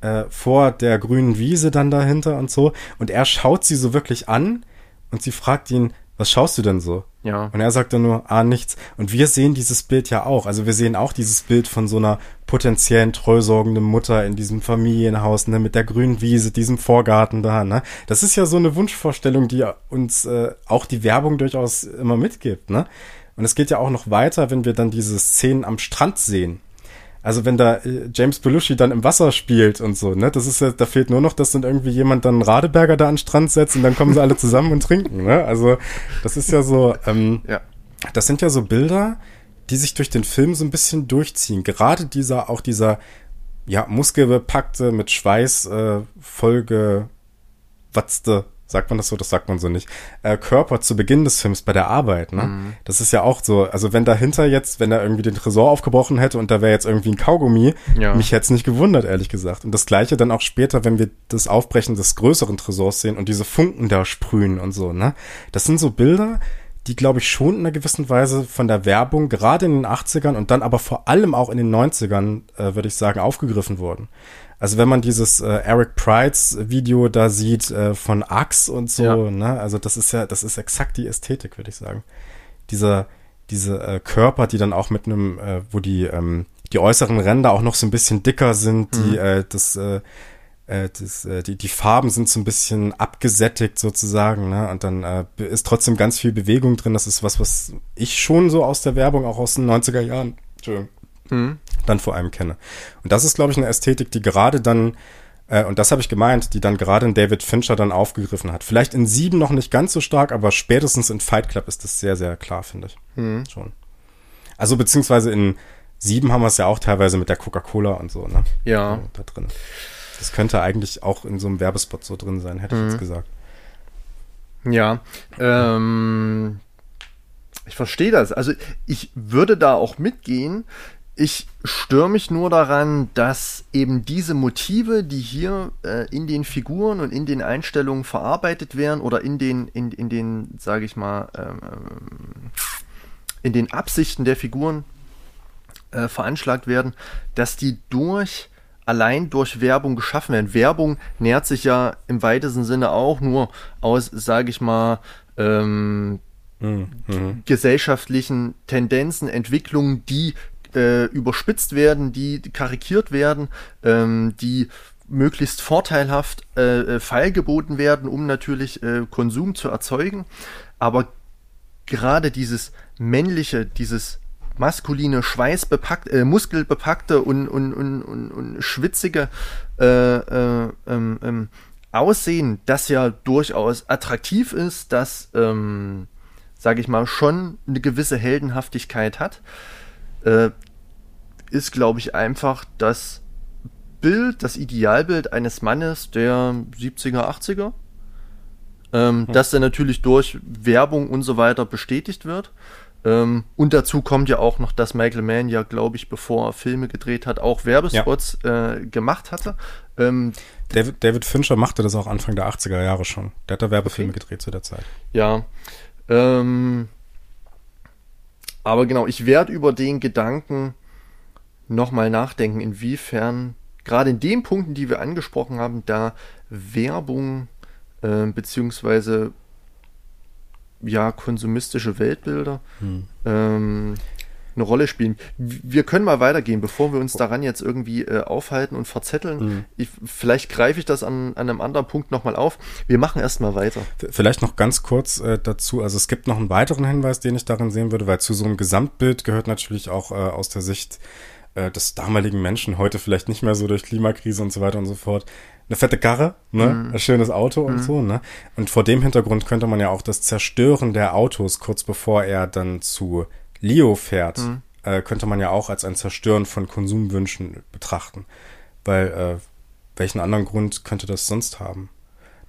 äh, vor der grünen Wiese dann dahinter und so und er schaut sie so wirklich an und sie fragt ihn, was schaust du denn so? Ja. Und er sagt dann nur, ah, nichts. Und wir sehen dieses Bild ja auch. Also wir sehen auch dieses Bild von so einer potenziellen treusorgenden Mutter in diesem Familienhaus, ne, mit der grünen Wiese, diesem Vorgarten da, ne. Das ist ja so eine Wunschvorstellung, die uns äh, auch die Werbung durchaus immer mitgibt, ne. Und es geht ja auch noch weiter, wenn wir dann diese Szenen am Strand sehen. Also wenn da äh, James Belushi dann im Wasser spielt und so, ne, das ist ja, da fehlt nur noch, dass dann irgendwie jemand dann Radeberger da an den Strand setzt und dann kommen sie alle zusammen und trinken, ne? Also das ist ja so, ähm, ja. das sind ja so Bilder, die sich durch den Film so ein bisschen durchziehen. Gerade dieser, auch dieser, ja, muskelbepackte, mit Schweiß äh, vollgewatzte sagt man das so, das sagt man so nicht, äh, Körper zu Beginn des Films bei der Arbeit, ne? Mhm. Das ist ja auch so, also wenn dahinter jetzt, wenn er irgendwie den Tresor aufgebrochen hätte und da wäre jetzt irgendwie ein Kaugummi, ja. mich hätte es nicht gewundert, ehrlich gesagt. Und das gleiche dann auch später, wenn wir das Aufbrechen des größeren Tresors sehen und diese Funken da sprühen und so, ne? Das sind so Bilder, die, glaube ich, schon in einer gewissen Weise von der Werbung, gerade in den 80ern und dann aber vor allem auch in den 90ern, äh, würde ich sagen, aufgegriffen wurden. Also wenn man dieses äh, Eric Prides Video da sieht äh, von Axe und so, ja. ne, also das ist ja, das ist exakt die Ästhetik, würde ich sagen. Dieser, diese äh, Körper, die dann auch mit einem, äh, wo die, ähm, die äußeren Ränder auch noch so ein bisschen dicker sind, die, mhm. äh, das, äh, äh, das, äh, die, die Farben sind so ein bisschen abgesättigt sozusagen, ne? Und dann äh, ist trotzdem ganz viel Bewegung drin. Das ist was, was ich schon so aus der Werbung, auch aus den 90er Jahren, Entschuldigung, mhm. dann vor allem kenne. Und das ist, glaube ich, eine Ästhetik, die gerade dann, äh, und das habe ich gemeint, die dann gerade in David Fincher dann aufgegriffen hat. Vielleicht in sieben noch nicht ganz so stark, aber spätestens in Fight Club ist das sehr, sehr klar, finde ich. Mhm. Schon. Also beziehungsweise in sieben haben wir es ja auch teilweise mit der Coca-Cola und so, ne? Ja. So, da drin. Das könnte eigentlich auch in so einem Werbespot so drin sein, hätte mhm. ich jetzt gesagt. Ja, ähm, ich verstehe das. Also ich würde da auch mitgehen. Ich störe mich nur daran, dass eben diese Motive, die hier äh, in den Figuren und in den Einstellungen verarbeitet werden oder in den, in, in den, sage ich mal, ähm, in den Absichten der Figuren äh, veranschlagt werden, dass die durch allein durch Werbung geschaffen werden. Werbung nährt sich ja im weitesten Sinne auch nur aus, sage ich mal, ähm, mhm. gesellschaftlichen Tendenzen, Entwicklungen, die äh, überspitzt werden, die karikiert werden, ähm, die möglichst vorteilhaft äh, äh, feilgeboten werden, um natürlich äh, Konsum zu erzeugen. Aber gerade dieses männliche, dieses maskuline, schweißbepackte, äh, muskelbepackte und, und, und, und, und schwitzige äh, äh, ähm, ähm, Aussehen, das ja durchaus attraktiv ist, das, ähm, sage ich mal, schon eine gewisse Heldenhaftigkeit hat äh, ist, glaube ich, einfach das Bild, das Idealbild eines Mannes der 70er, 80er. Ähm, hm. Das dann natürlich durch Werbung und so weiter bestätigt wird. Ähm, und dazu kommt ja auch noch, dass Michael Mann ja, glaube ich, bevor er Filme gedreht hat, auch Werbespots ja. äh, gemacht hatte. Ähm, David, David, Fincher machte das auch Anfang der 80er Jahre schon. Der hat da Werbefilme okay. gedreht zu der Zeit. Ja. Ähm, aber genau, ich werde über den Gedanken nochmal nachdenken, inwiefern gerade in den Punkten, die wir angesprochen haben, da Werbung äh, beziehungsweise ja konsumistische Weltbilder hm. ähm, eine Rolle spielen. Wir können mal weitergehen, bevor wir uns daran jetzt irgendwie äh, aufhalten und verzetteln. Mhm. Ich, vielleicht greife ich das an, an einem anderen Punkt nochmal auf. Wir machen erstmal weiter. Vielleicht noch ganz kurz äh, dazu. Also es gibt noch einen weiteren Hinweis, den ich darin sehen würde, weil zu so einem Gesamtbild gehört natürlich auch äh, aus der Sicht äh, des damaligen Menschen, heute vielleicht nicht mehr so durch Klimakrise und so weiter und so fort, eine fette Karre, ne? Mhm. Ein schönes Auto und mhm. so, ne? Und vor dem Hintergrund könnte man ja auch das Zerstören der Autos kurz bevor er dann zu Leo fährt, mhm. äh, könnte man ja auch als ein Zerstören von Konsumwünschen betrachten. Weil, äh, welchen anderen Grund könnte das sonst haben?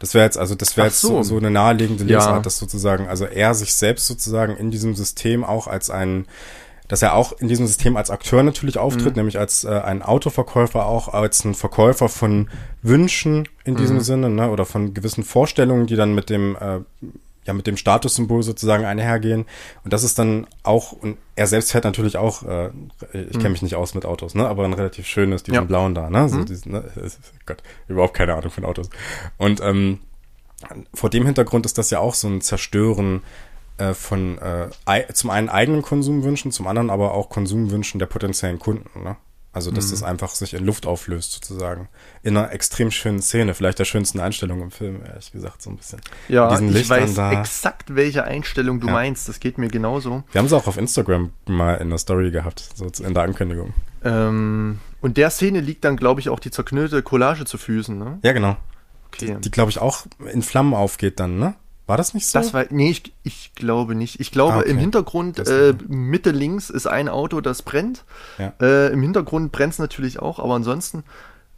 Das wäre jetzt, also das wäre jetzt so. so eine naheliegende Lesart, ja. dass sozusagen, also er sich selbst sozusagen in diesem System auch als ein, dass er auch in diesem System als Akteur natürlich auftritt, mhm. nämlich als äh, ein Autoverkäufer, auch als ein Verkäufer von Wünschen in diesem mhm. Sinne, ne, oder von gewissen Vorstellungen, die dann mit dem äh, ja mit dem Statussymbol sozusagen einhergehen. Und das ist dann auch, und er selbst fährt natürlich auch, äh, ich kenne mhm. mich nicht aus mit Autos, ne, aber ein relativ schönes, diesen ja. blauen da, ne? So mhm. diesen, ne? Gott, überhaupt keine Ahnung von Autos. Und ähm, vor dem Hintergrund ist das ja auch so ein Zerstören äh, von äh, zum einen eigenen Konsumwünschen, zum anderen aber auch Konsumwünschen der potenziellen Kunden, ne? Also, dass mhm. das einfach sich in Luft auflöst, sozusagen. In einer extrem schönen Szene, vielleicht der schönsten Einstellung im Film, ehrlich gesagt, so ein bisschen. Ja, ich Lichtern weiß da. exakt, welche Einstellung du ja. meinst. Das geht mir genauso. Wir haben es auch auf Instagram mal in der Story gehabt, so in der Ankündigung. Ähm, und der Szene liegt dann, glaube ich, auch die zerknüllte Collage zu Füßen, ne? Ja, genau. Okay. Die, die glaube ich, auch in Flammen aufgeht dann, ne? War das nicht so? Das war, nee, ich, ich glaube nicht. Ich glaube, ah, okay. im Hintergrund, äh, Mitte links ist ein Auto, das brennt. Ja. Äh, Im Hintergrund brennt es natürlich auch, aber ansonsten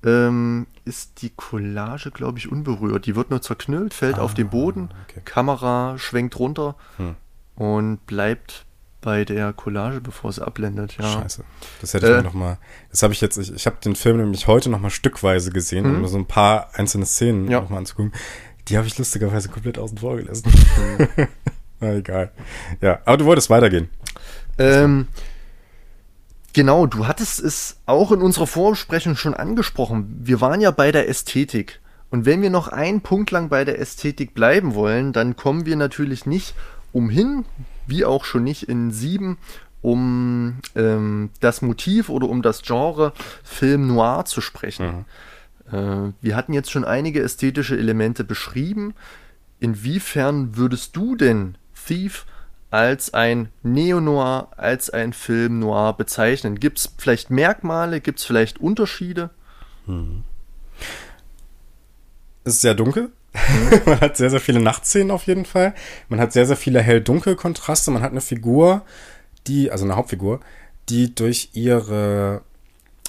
ähm, ist die Collage, glaube ich, unberührt. Die wird nur zerknüllt, fällt ah, auf den Boden, okay. Kamera schwenkt runter hm. und bleibt bei der Collage, bevor sie abblendet. Ja. Scheiße. Das hätte ich äh, mir noch mal. Das habe ich jetzt. Ich, ich habe den Film nämlich heute noch mal stückweise gesehen, um mhm. so ein paar einzelne Szenen ja. noch mal anzugucken. Die habe ich lustigerweise komplett außen vor gelassen. [LAUGHS] Na, egal. Ja, aber du wolltest weitergehen. Ähm, genau, du hattest es auch in unserer Vorbesprechung schon angesprochen. Wir waren ja bei der Ästhetik. Und wenn wir noch einen Punkt lang bei der Ästhetik bleiben wollen, dann kommen wir natürlich nicht umhin, wie auch schon nicht in sieben, um ähm, das Motiv oder um das Genre Film Noir zu sprechen. Mhm. Äh, wir hatten jetzt schon einige ästhetische Elemente beschrieben. Inwiefern würdest du denn Thief als ein Neo-Noir, als ein Film Noir bezeichnen? Gibt es vielleicht Merkmale, gibt es vielleicht Unterschiede? Hm. Es ist sehr dunkel. Mhm. [LAUGHS] man hat sehr, sehr viele Nachtszenen auf jeden Fall. Man hat sehr, sehr viele hell-dunkel-Kontraste. Man hat eine Figur, die, also eine Hauptfigur, die durch ihre,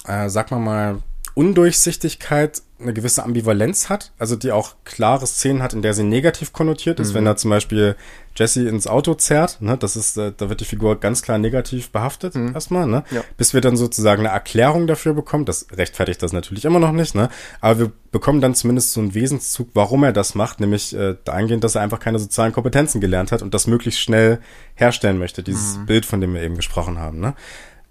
äh, sag mal mal, Undurchsichtigkeit eine gewisse Ambivalenz hat, also die auch klare Szenen hat, in der sie negativ konnotiert ist, mhm. wenn er zum Beispiel Jesse ins Auto zerrt, ne, das ist, äh, da wird die Figur ganz klar negativ behaftet mhm. erstmal, ne, ja. bis wir dann sozusagen eine Erklärung dafür bekommen, das rechtfertigt das natürlich immer noch nicht, ne, aber wir bekommen dann zumindest so einen Wesenszug, warum er das macht, nämlich äh, dahingehend, dass er einfach keine sozialen Kompetenzen gelernt hat und das möglichst schnell herstellen möchte, dieses mhm. Bild, von dem wir eben gesprochen haben, ne.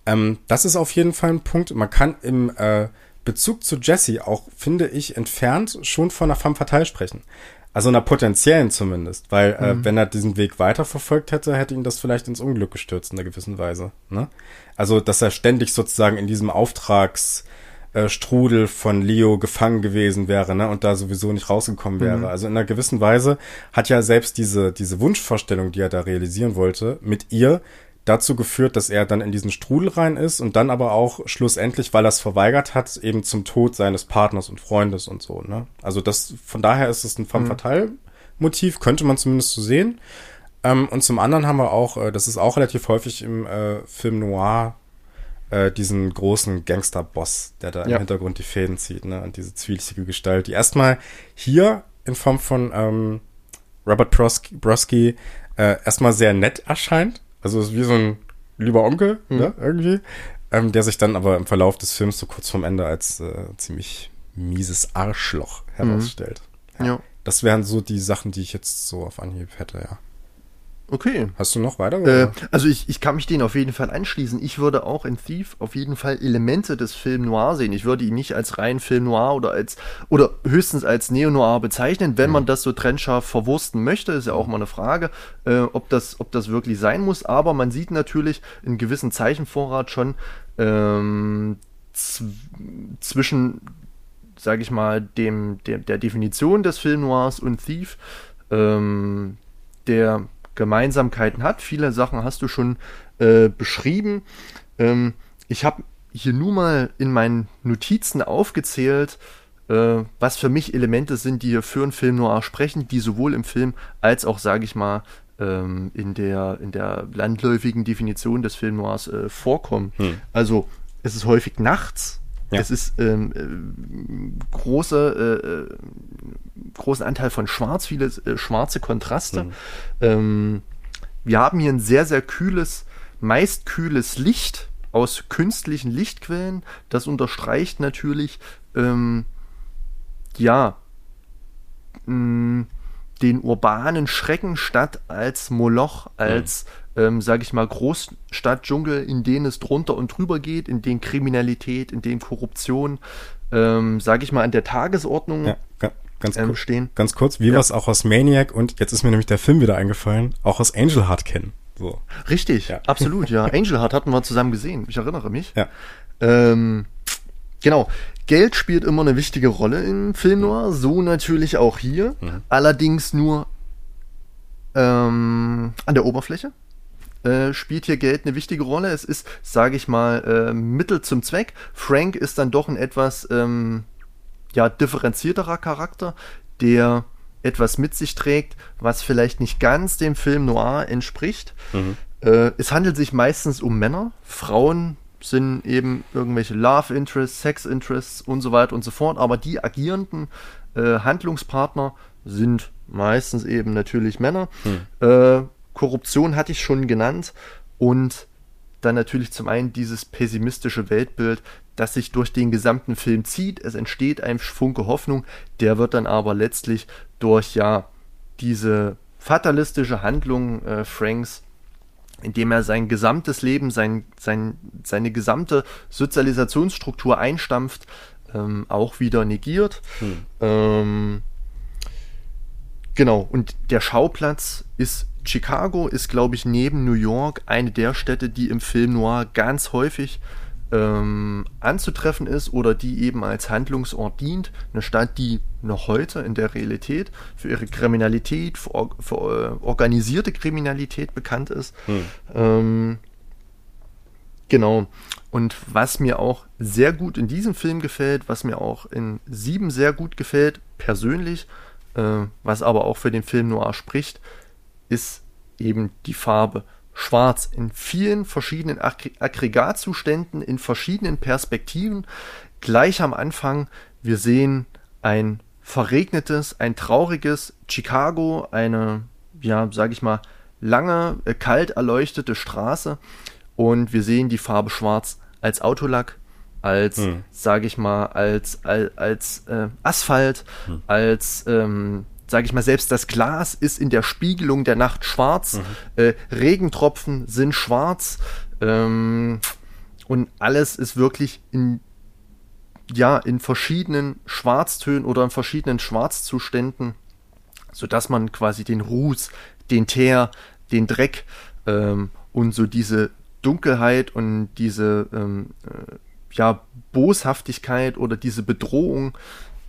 Ähm, das ist auf jeden Fall ein Punkt. Man kann im äh, Bezug zu Jesse auch, finde ich, entfernt schon von einer femme fatale sprechen. Also einer potenziellen zumindest, weil äh, mhm. äh, wenn er diesen Weg weiterverfolgt hätte, hätte ihn das vielleicht ins Unglück gestürzt in einer gewissen Weise. Ne? Also, dass er ständig sozusagen in diesem Auftragsstrudel äh, von Leo gefangen gewesen wäre ne? und da sowieso nicht rausgekommen wäre. Mhm. Also in einer gewissen Weise hat ja selbst diese, diese Wunschvorstellung, die er da realisieren wollte, mit ihr dazu geführt, dass er dann in diesen Strudel rein ist und dann aber auch schlussendlich, weil er es verweigert hat, eben zum Tod seines Partners und Freundes und so. Ne? Also das, von daher ist es ein femme mhm. fatale Motiv, könnte man zumindest so sehen. Ähm, und zum anderen haben wir auch, äh, das ist auch relativ häufig im äh, Film Noir, äh, diesen großen Gangster-Boss, der da ja. im Hintergrund die Fäden zieht, ne? Und diese zwielichtige Gestalt, die erstmal hier in Form von ähm, Robert Broski, Broski äh, erstmal sehr nett erscheint, also ist wie so ein lieber Onkel, mhm. ne, irgendwie. Ähm, der sich dann aber im Verlauf des Films so kurz vorm Ende als äh, ziemlich mieses Arschloch herausstellt. Mhm. Ja. Das wären so die Sachen, die ich jetzt so auf Anhieb hätte, ja. Okay. Hast du noch weiter? Äh, also ich, ich kann mich denen auf jeden Fall anschließen. Ich würde auch in Thief auf jeden Fall Elemente des Film Noir sehen. Ich würde ihn nicht als rein Film Noir oder als oder höchstens als Neo Noir bezeichnen, wenn mhm. man das so trennscharf verwursten möchte. Ist ja auch mal eine Frage, äh, ob das ob das wirklich sein muss. Aber man sieht natürlich einen gewissen Zeichenvorrat schon ähm, zwischen sage ich mal, dem, dem, der Definition des Film Noirs und Thief, ähm, der Gemeinsamkeiten hat. Viele Sachen hast du schon äh, beschrieben. Ähm, ich habe hier nur mal in meinen Notizen aufgezählt, äh, was für mich Elemente sind, die für einen Film noir sprechen, die sowohl im Film als auch, sage ich mal, ähm, in, der, in der landläufigen Definition des Film Noirs äh, vorkommen. Hm. Also es ist häufig nachts, ja. Es ist ähm, äh, große, äh, äh, großen Anteil von Schwarz, viele äh, schwarze Kontraste. Mhm. Ähm, wir haben hier ein sehr, sehr kühles, meist kühles Licht aus künstlichen Lichtquellen. Das unterstreicht natürlich, ähm, ja, mh, den urbanen Schreckenstadt als Moloch, als, mhm. Ähm, sage ich mal, Großstadtdschungel, in denen es drunter und drüber geht, in denen Kriminalität, in denen Korruption, ähm, sage ich mal, an der Tagesordnung ja, ganz, ähm, stehen. Ganz kurz, wie ja. wir es auch aus Maniac und jetzt ist mir nämlich der Film wieder eingefallen, auch aus Angel Heart kennen. So. Richtig, ja. absolut, ja. [LAUGHS] Angel Heart hatten wir zusammen gesehen, ich erinnere mich. Ja. Ähm, genau. Geld spielt immer eine wichtige Rolle in Film Noir, so natürlich auch hier. Mhm. Allerdings nur ähm, an der Oberfläche. Äh, spielt hier Geld eine wichtige Rolle. Es ist, sage ich mal, äh, Mittel zum Zweck. Frank ist dann doch ein etwas ähm, ja, differenzierterer Charakter, der etwas mit sich trägt, was vielleicht nicht ganz dem Film Noir entspricht. Mhm. Äh, es handelt sich meistens um Männer. Frauen sind eben irgendwelche Love Interests, Sex Interests und so weiter und so fort. Aber die agierenden äh, Handlungspartner sind meistens eben natürlich Männer. Äh, Korruption hatte ich schon genannt und dann natürlich zum einen dieses pessimistische Weltbild, das sich durch den gesamten Film zieht. Es entsteht ein Funke Hoffnung, der wird dann aber letztlich durch ja diese fatalistische Handlung äh, Franks, indem er sein gesamtes Leben, sein, sein, seine gesamte Sozialisationsstruktur einstampft, ähm, auch wieder negiert. Ähm, genau, und der Schauplatz ist Chicago, ist, glaube ich, neben New York eine der Städte, die im Film Noir ganz häufig ähm, anzutreffen ist oder die eben als Handlungsort dient. Eine Stadt, die noch heute in der Realität für ihre Kriminalität, für, für äh, organisierte Kriminalität bekannt ist. Ähm, genau. Und was mir auch sehr gut in diesem Film gefällt, was mir auch in Sieben sehr gut gefällt, persönlich, äh, was aber auch für den Film Noir spricht, ist eben die Farbe schwarz in vielen verschiedenen Aggre- Aggregatzuständen, in verschiedenen Perspektiven. Gleich am Anfang, wir sehen ein verregnetes, ein trauriges Chicago, eine, ja, sag ich mal, lange, äh, kalt erleuchtete Straße und wir sehen die Farbe schwarz als Autolack, als, Hm. sage ich mal, als, als, als äh, Asphalt, als, ähm, sage ich mal, selbst das Glas ist in der Spiegelung der Nacht schwarz, äh, Regentropfen sind schwarz. Ähm, und alles ist wirklich in ja, in verschiedenen Schwarztönen oder in verschiedenen Schwarzzuständen, sodass man quasi den Ruß, den Teer, den Dreck ähm, und so diese Dunkelheit und diese ähm, äh, ja, Boshaftigkeit oder diese Bedrohung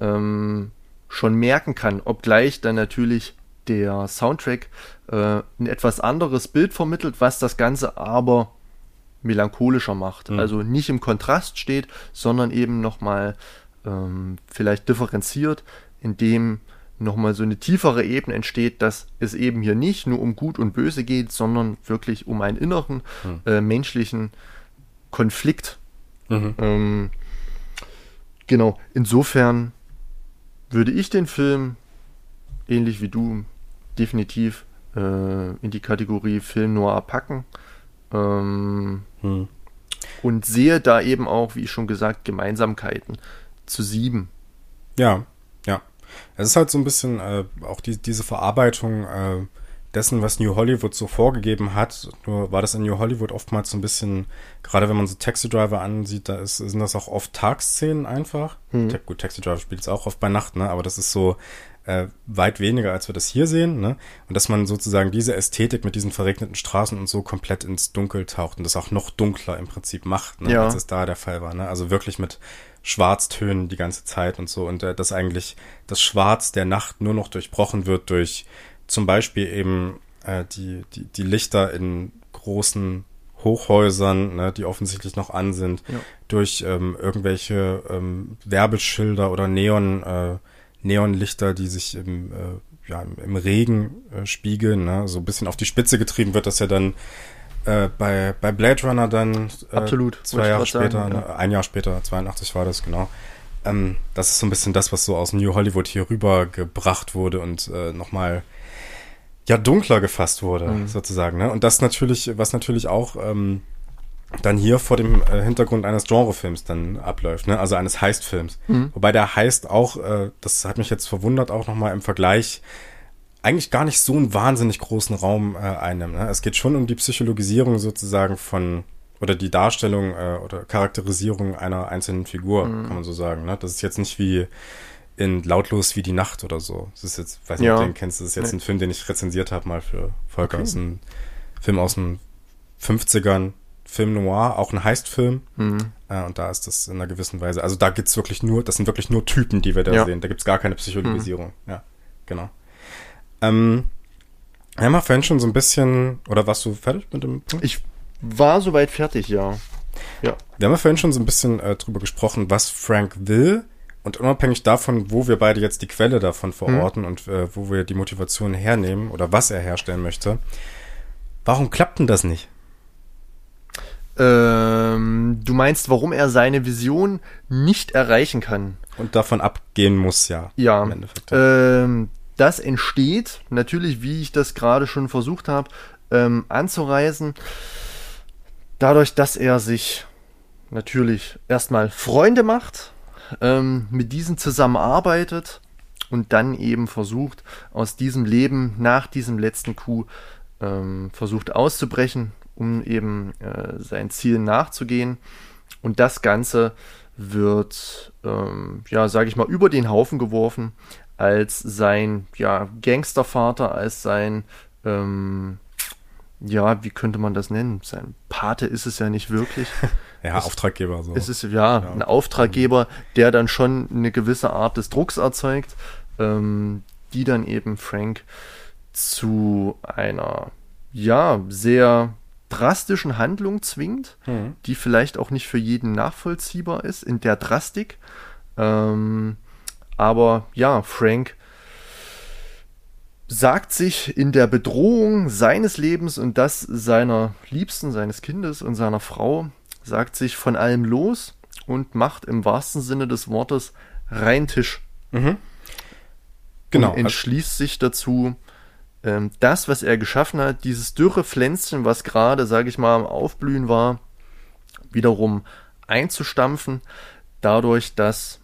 ähm, schon merken kann, obgleich dann natürlich der Soundtrack äh, ein etwas anderes Bild vermittelt, was das Ganze aber melancholischer macht. Also nicht im Kontrast steht, sondern eben nochmal ähm, vielleicht differenziert, indem nochmal so eine tiefere Ebene entsteht, dass es eben hier nicht nur um Gut und Böse geht, sondern wirklich um einen inneren äh, menschlichen Konflikt. Mhm. Ähm, genau, insofern würde ich den Film, ähnlich wie du, definitiv äh, in die Kategorie Film Noir packen. Ähm, Hm. und sehe da eben auch, wie ich schon gesagt, Gemeinsamkeiten zu sieben. Ja, ja. Es ist halt so ein bisschen äh, auch die, diese Verarbeitung äh, dessen, was New Hollywood so vorgegeben hat. Nur war das in New Hollywood oftmals so ein bisschen, gerade wenn man so Taxi Driver ansieht, da ist, sind das auch oft Tagsszenen einfach. Ta gut, Taxi Driver spielt es auch oft bei Nacht, ne? Aber das ist so äh, weit weniger, als wir das hier sehen, ne? Und dass man sozusagen diese Ästhetik mit diesen verregneten Straßen und so komplett ins Dunkel taucht und das auch noch dunkler im Prinzip macht, ne? Ja. als es da der Fall war, ne? Also wirklich mit Schwarztönen die ganze Zeit und so und äh, dass eigentlich das Schwarz der Nacht nur noch durchbrochen wird durch zum Beispiel eben äh, die, die, die Lichter in großen Hochhäusern, ne, die offensichtlich noch an sind, Ja. durch ähm, irgendwelche ähm, Werbeschilder oder Neon, äh, Neonlichter, die sich im, äh, ja, im- Regen äh, spiegeln, ne, so ein bisschen auf die Spitze getrieben wird, dass ja dann äh, bei, bei Blade Runner dann äh, Absolut, zwei Jahre grad sagen, später, ja. ne, ein Jahr später, 82 war das, genau. Ähm, das ist so ein bisschen das, was so aus New Hollywood hier rüber gebracht wurde und äh, nochmal ja dunkler gefasst wurde, Mhm. sozusagen. Ne? Und das natürlich, was natürlich auch ähm, dann hier vor dem äh, Hintergrund eines Genrefilms dann abläuft, ne? also eines Heist-Films. Mhm. Wobei der Heist auch, äh, das hat mich jetzt verwundert, auch nochmal im Vergleich eigentlich gar nicht so einen wahnsinnig großen Raum äh, einnimmt. Ne? Es geht schon um die Psychologisierung sozusagen von oder die Darstellung äh, oder Charakterisierung einer einzelnen Figur, Mhm. kann man so sagen. Ne? Das ist jetzt nicht wie in Lautlos wie die Nacht oder so. Das ist jetzt, weiß nicht, Ja. ob du den kennst, das ist jetzt Nee. ein Film, den ich rezensiert habe mal für Volker. Okay. Das ist ein Film aus den 50ern, Film Noir, auch ein Heistfilm. Mhm. Äh, und da ist das in einer gewissen Weise. Also da gibt's wirklich nur, das sind wirklich nur Typen, die wir da ja. sehen. Da gibt's gar keine Psychologisierung. Mhm. Ja, genau. Ähm, wir haben ja vorhin schon so ein bisschen, oder warst du fertig mit dem Punkt? Ich war soweit fertig, ja. Ja. Wir haben ja vorhin schon so ein bisschen äh, drüber gesprochen, was Frank will. Und unabhängig davon, wo wir beide jetzt die Quelle davon verorten mhm. und äh, wo wir die Motivation hernehmen oder was er herstellen möchte, warum klappt denn das nicht? Ähm, du meinst, warum er seine Vision nicht erreichen kann? Und davon abgehen muss, ja. Ja. Ähm, das entsteht natürlich, wie ich das gerade schon versucht habe, ähm, anzureisen, dadurch, dass er sich natürlich erstmal Freunde macht, ähm, mit diesen zusammenarbeitet und dann eben versucht, aus diesem Leben nach diesem letzten Coup ähm, versucht auszubrechen, um eben äh, sein Ziel nachzugehen. Und das Ganze wird, ähm, ja, sage ich mal, über den Haufen geworfen, als sein, ja, Gangstervater, als sein, ähm, ja, wie könnte man das nennen? Sein Pate ist es ja nicht wirklich. [LAUGHS] ja, es, Auftraggeber. So. Es ist ja, ja, ein Auftraggeber, der dann schon eine gewisse Art des Drucks erzeugt, ähm, die dann eben Frank zu einer, ja, sehr drastischen Handlung zwingt, mhm. die vielleicht auch nicht für jeden nachvollziehbar ist in der Drastik. Ähm, aber ja, Frank sagt sich in der Bedrohung seines Lebens und das seiner Liebsten, seines Kindes und seiner Frau, sagt sich von allem los und macht im wahrsten Sinne des Wortes rein Tisch. Mhm. Genau. Und entschließt sich dazu, ähm, das, was er geschaffen hat, dieses dürre Pflänzchen, was gerade, sage ich mal, am Aufblühen war, wiederum einzustampfen, dadurch, dass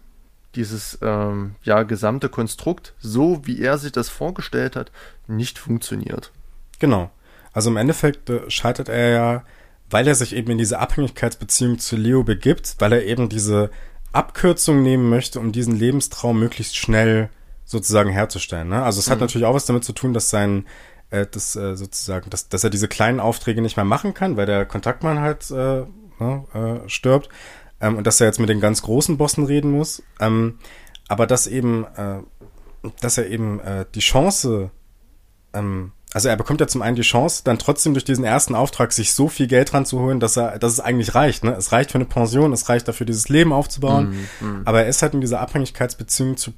dieses ähm, ja, gesamte Konstrukt, so wie er sich das vorgestellt hat, nicht funktioniert. Genau. Also im Endeffekt äh, scheitert er ja, weil er sich eben in diese Abhängigkeitsbeziehung zu Leo begibt, weil er eben diese Abkürzung nehmen möchte, um diesen Lebenstraum möglichst schnell sozusagen herzustellen. Ne? Also es mhm. hat natürlich auch was damit zu tun, dass sein äh, das äh, sozusagen, dass, dass er diese kleinen Aufträge nicht mehr machen kann, weil der Kontaktmann halt äh, ne, äh, stirbt ähm, und dass er jetzt mit den ganz großen Bossen reden muss. Ähm, aber dass eben, äh, dass er eben äh, die Chance, ähm, also er bekommt ja zum einen die Chance, dann trotzdem durch diesen ersten Auftrag sich so viel Geld ranzuholen, dass er, dass es eigentlich reicht. Ne? Es reicht für eine Pension, es reicht dafür, dieses Leben aufzubauen. Mm, mm. Aber er ist halt in dieser Abhängigkeitsbeziehung zu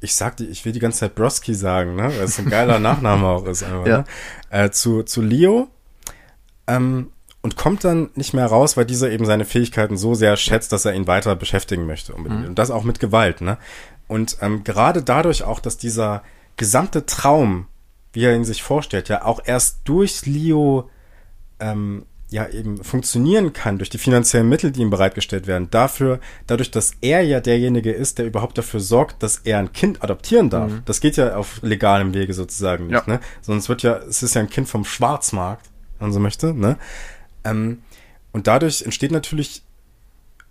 ich sag die, ich will die ganze Zeit Broski sagen, ne? Weil es ein geiler [LAUGHS] Nachname auch ist einfach, ja. ne? Äh, zu, zu Leo. Ähm, und kommt dann nicht mehr raus, weil dieser eben seine Fähigkeiten so sehr schätzt, dass er ihn weiter beschäftigen möchte unbedingt. Mhm. Und das auch mit Gewalt, ne? Und ähm, gerade dadurch auch, dass dieser gesamte Traum, wie er ihn sich vorstellt, ja auch erst durch Leo ähm, ja eben funktionieren kann, durch die finanziellen Mittel, die ihm bereitgestellt werden, dafür, dadurch, dass er ja derjenige ist, der überhaupt dafür sorgt, dass er ein Kind adoptieren darf. Mhm. Das geht ja auf legalem Wege sozusagen nicht, ja. ne? Sonst wird ja, es ist ja ein Kind vom Schwarzmarkt, wenn man so möchte, ne? Ähm, und dadurch entsteht natürlich,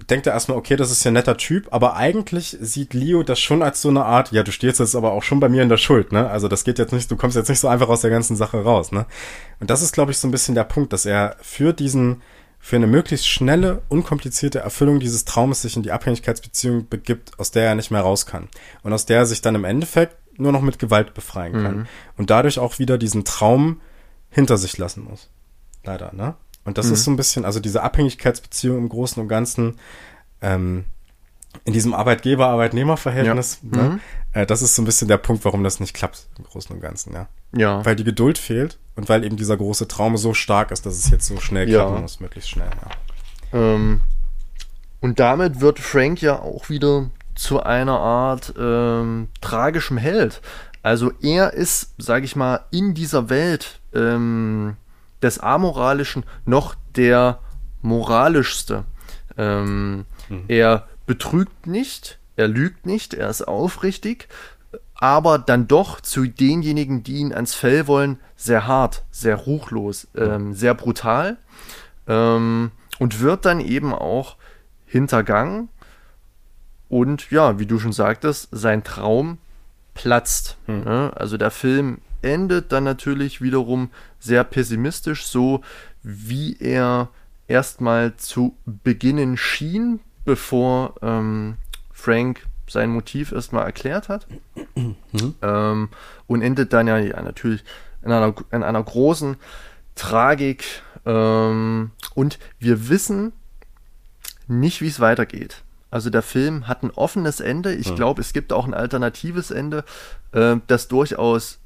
denkt er erstmal, okay, das ist ja ein netter Typ, aber eigentlich sieht Leo das schon als so eine Art, ja, du stehst jetzt aber auch schon bei mir in der Schuld, ne? Also das geht jetzt nicht, du kommst jetzt nicht so einfach aus der ganzen Sache raus, ne? Und das ist, glaube ich, so ein bisschen der Punkt, dass er für diesen, für eine möglichst schnelle, unkomplizierte Erfüllung dieses Traumes sich in die Abhängigkeitsbeziehung begibt, aus der er nicht mehr raus kann. Und aus der er sich dann im Endeffekt nur noch mit Gewalt befreien kann. Mhm. Und dadurch auch wieder diesen Traum hinter sich lassen muss. Leider, ne? Und das mhm. ist so ein bisschen, also diese Abhängigkeitsbeziehung im Großen und Ganzen, ähm, in diesem Arbeitgeber-Arbeitnehmer-Verhältnis, ja. ne? mhm. äh, das ist so ein bisschen der Punkt, warum das nicht klappt im Großen und Ganzen, ja. Ja. Weil die Geduld fehlt und weil eben dieser große Traum so stark ist, dass es jetzt so schnell klappen ja. muss, möglichst schnell, ja. Ähm, und damit wird Frank ja auch wieder zu einer Art ähm, tragischem Held. Also er ist, sage ich mal, in dieser Welt ähm, des Amoralischen noch der moralischste. Ähm, mhm. Er betrügt nicht, er lügt nicht, er ist aufrichtig, aber dann doch zu denjenigen, die ihn ans Fell wollen, sehr hart, sehr ruchlos, ähm, sehr brutal ähm, und wird dann eben auch hintergangen. Und ja, wie du schon sagtest, sein Traum platzt. Mhm. Ne? Also der Film endet dann natürlich wiederum sehr pessimistisch, so wie er erstmal zu beginnen schien, bevor ähm, Frank sein Motiv erstmal erklärt hat. Mhm. [CLEARS THROAT] Ähm, und endet dann ja, ja natürlich in einer, in einer großen Tragik. Ähm, und wir wissen nicht, wie es weitergeht. Also der Film hat ein offenes Ende. Ich mhm. glaube, es gibt auch ein alternatives Ende, äh, das durchaus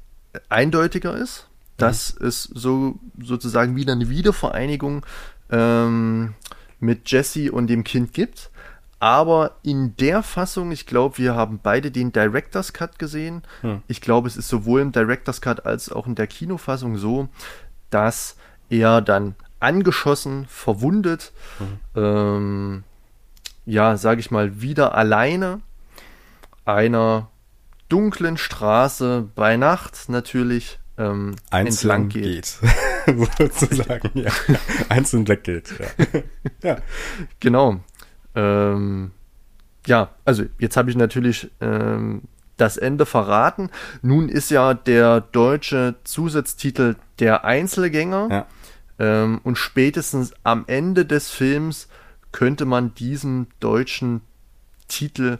eindeutiger ist. Das mhm. ist so sozusagen wieder eine Wiedervereinigung ähm, mit Jesse und dem Kind gibt. Aber in der Fassung, ich glaube, wir haben beide den Director's Cut gesehen. Hm. Ich glaube, es ist sowohl im Director's Cut als auch in der Kinofassung so, dass er dann angeschossen, verwundet, hm. ähm, ja, sage ich mal, wieder alleine einer dunklen Straße bei Nacht natürlich ähm, entlang geht. geht. [LAUGHS] sozusagen, ja. Einzeln weggeht. Ja. [LAUGHS] ja. Genau. Ähm, ja, also jetzt habe ich natürlich ähm, das Ende verraten. Nun ist ja der deutsche Zusatztitel der Einzelgänger. Ja. Ähm, und spätestens am Ende des Films könnte man diesem deutschen Titel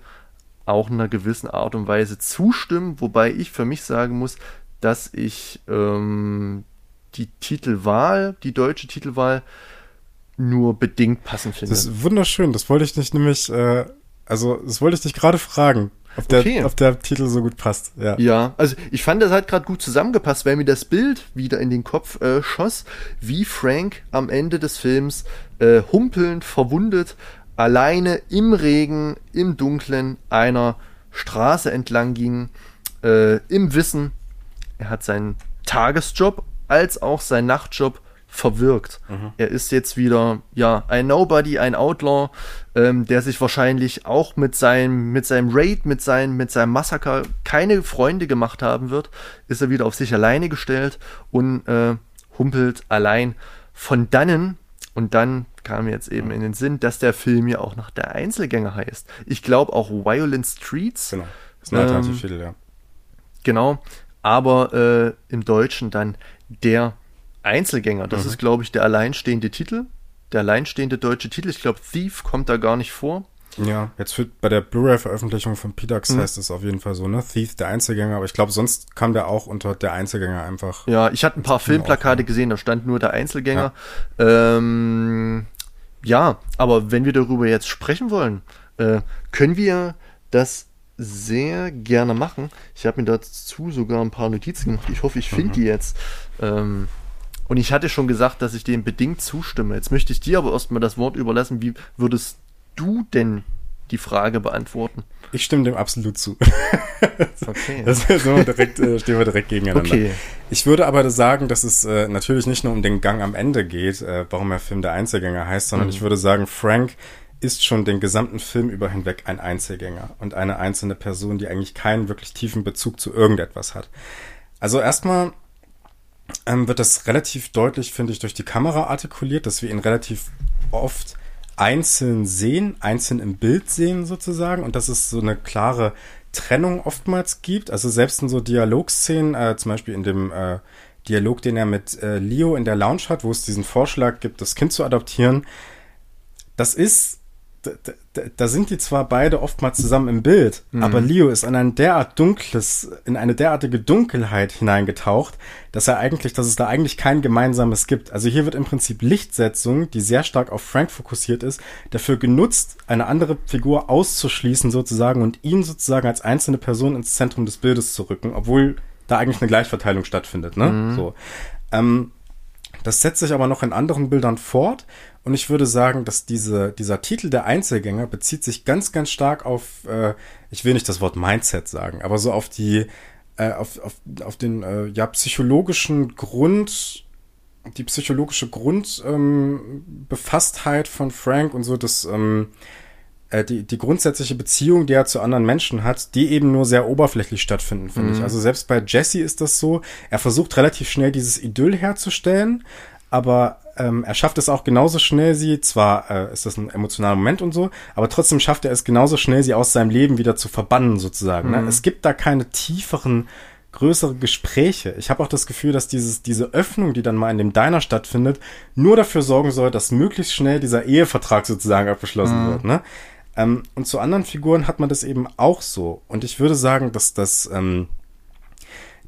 auch in einer gewissen Art und Weise zustimmen, wobei ich für mich sagen muss, dass ich ähm, die Titelwahl, die deutsche Titelwahl, nur bedingt passend finde. Das ist wunderschön, das wollte ich nicht nämlich, äh, also das wollte ich dich gerade fragen, ob der, okay. ob der Titel so gut passt. Ja, ja also ich fand, das hat gerade gut zusammengepasst, weil mir das Bild wieder in den Kopf äh, schoss, wie Frank am Ende des Films äh, humpelnd, verwundet, alleine im Regen, im Dunklen einer Straße entlang ging, äh, im Wissen, er hat seinen Tagesjob als auch seinen Nachtjob verwirkt. Mhm. Er ist jetzt wieder, ja, ein Nobody, ein Outlaw, ähm, der sich wahrscheinlich auch mit seinem, mit seinem Raid, mit seinem, mit seinem Massaker keine Freunde gemacht haben wird, ist er wieder auf sich alleine gestellt und äh, humpelt allein von dannen. Und dann kam mir jetzt eben in den Sinn, dass der Film ja auch nach der Einzelgänger heißt. Ich glaube auch Violent Streets. Genau. Das ist ein ähm, ja. Genau. Aber äh, im Deutschen dann der Einzelgänger. Das mhm. ist, glaube ich, der alleinstehende Titel. Der alleinstehende deutsche Titel. Ich glaube, Thief kommt da gar nicht vor. Ja, jetzt für, bei der Blu-ray-Veröffentlichung von Pidax mhm. heißt es auf jeden Fall so, ne? Thief, der Einzelgänger, aber ich glaube, sonst kam der auch unter der Einzelgänger einfach. Ja, ich hatte ein paar Filmplakate gesehen, da stand nur der Einzelgänger. Ja. Ähm, ja, aber wenn wir darüber jetzt sprechen wollen, äh, können wir das sehr gerne machen. Ich habe mir dazu sogar ein paar Notizen gemacht. Ich hoffe, ich finde mhm. die jetzt. Ähm, und ich hatte schon gesagt, dass ich dem bedingt zustimme. Jetzt möchte ich dir aber erstmal das Wort überlassen. Wie würdest du denn die Frage beantworten? Ich stimme dem absolut zu. [LAUGHS] okay. Das so direkt, äh, stehen wir direkt gegeneinander. Okay. Ich würde aber sagen, dass es äh, natürlich nicht nur um den Gang am Ende geht, äh, warum der Film der Einzelgänger heißt, sondern mhm. ich würde sagen, Frank ist schon den gesamten Film über hinweg ein Einzelgänger und eine einzelne Person, die eigentlich keinen wirklich tiefen Bezug zu irgendetwas hat. Also erstmal ähm, wird das relativ deutlich, finde ich, durch die Kamera artikuliert, dass wir ihn relativ oft einzeln sehen, einzeln im Bild sehen sozusagen und dass es so eine klare Trennung oftmals gibt. Also selbst in so Dialogszenen, äh, zum Beispiel in dem äh, Dialog, den er mit äh, Leo in der Lounge hat, wo es diesen Vorschlag gibt, das Kind zu adoptieren, das ist da, da, sind die zwar beide oftmals zusammen im Bild, mhm. aber Leo ist in ein derart dunkles, in eine derartige Dunkelheit hineingetaucht, dass er eigentlich, dass es da eigentlich kein gemeinsames gibt. Also hier wird im Prinzip Lichtsetzung, die sehr stark auf Frank fokussiert ist, dafür genutzt, eine andere Figur auszuschließen sozusagen und ihn sozusagen als einzelne Person ins Zentrum des Bildes zu rücken, obwohl da eigentlich eine Gleichverteilung stattfindet, ne? Mhm. So. Ähm, das setzt sich aber noch in anderen Bildern fort und ich würde sagen, dass diese, dieser Titel der Einzelgänger bezieht sich ganz, ganz stark auf, äh, ich will nicht das Wort Mindset sagen, aber so auf die, äh, auf, auf, auf den äh, ja, psychologischen Grund, die psychologische Grundbefasstheit ähm, von Frank und so das, ähm, äh, die, die grundsätzliche Beziehung, die er zu anderen Menschen hat, die eben nur sehr oberflächlich stattfinden, finde mhm. ich. Also selbst bei Jesse ist das so, er versucht relativ schnell dieses Idyll herzustellen, aber ähm, er schafft es auch genauso schnell, sie, zwar äh, ist das ein emotionaler Moment und so, aber trotzdem schafft er es genauso schnell, sie aus seinem Leben wieder zu verbannen, sozusagen. Ne? Mhm. Ne? Es gibt da keine tieferen größere Gespräche. Ich habe auch das Gefühl, dass dieses, diese Öffnung, die dann mal in dem Diner stattfindet, nur dafür sorgen soll, dass möglichst schnell dieser Ehevertrag sozusagen abgeschlossen mhm. wird. Ne? Ähm, und zu anderen Figuren hat man das eben auch so. Und ich würde sagen, dass das, ähm,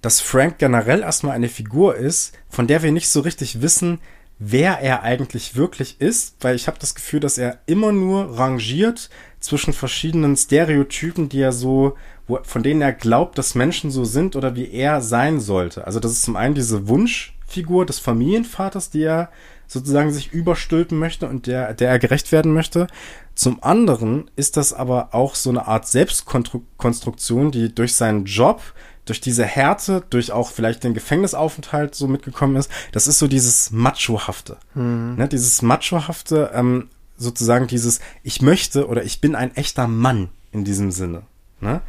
dass Frank generell erstmal eine Figur ist, von der wir nicht so richtig wissen, wer er eigentlich wirklich ist, weil ich habe das Gefühl, dass er immer nur rangiert zwischen verschiedenen Stereotypen, die er so wo, von denen er glaubt, dass Menschen so sind oder wie er sein sollte. Also das ist zum einen diese Wunschfigur des Familienvaters, die er sozusagen sich überstülpen möchte und der, der er gerecht werden möchte. Zum anderen ist das aber auch so eine Art Selbstkonstruktion, die durch seinen Job, durch diese Härte, durch auch vielleicht den Gefängnisaufenthalt so mitgekommen ist. Das ist so dieses Machohafte. Mhm. Ne, dieses Machohafte, ähm, sozusagen dieses, ich möchte oder ich bin ein echter Mann in diesem Sinne. Ne?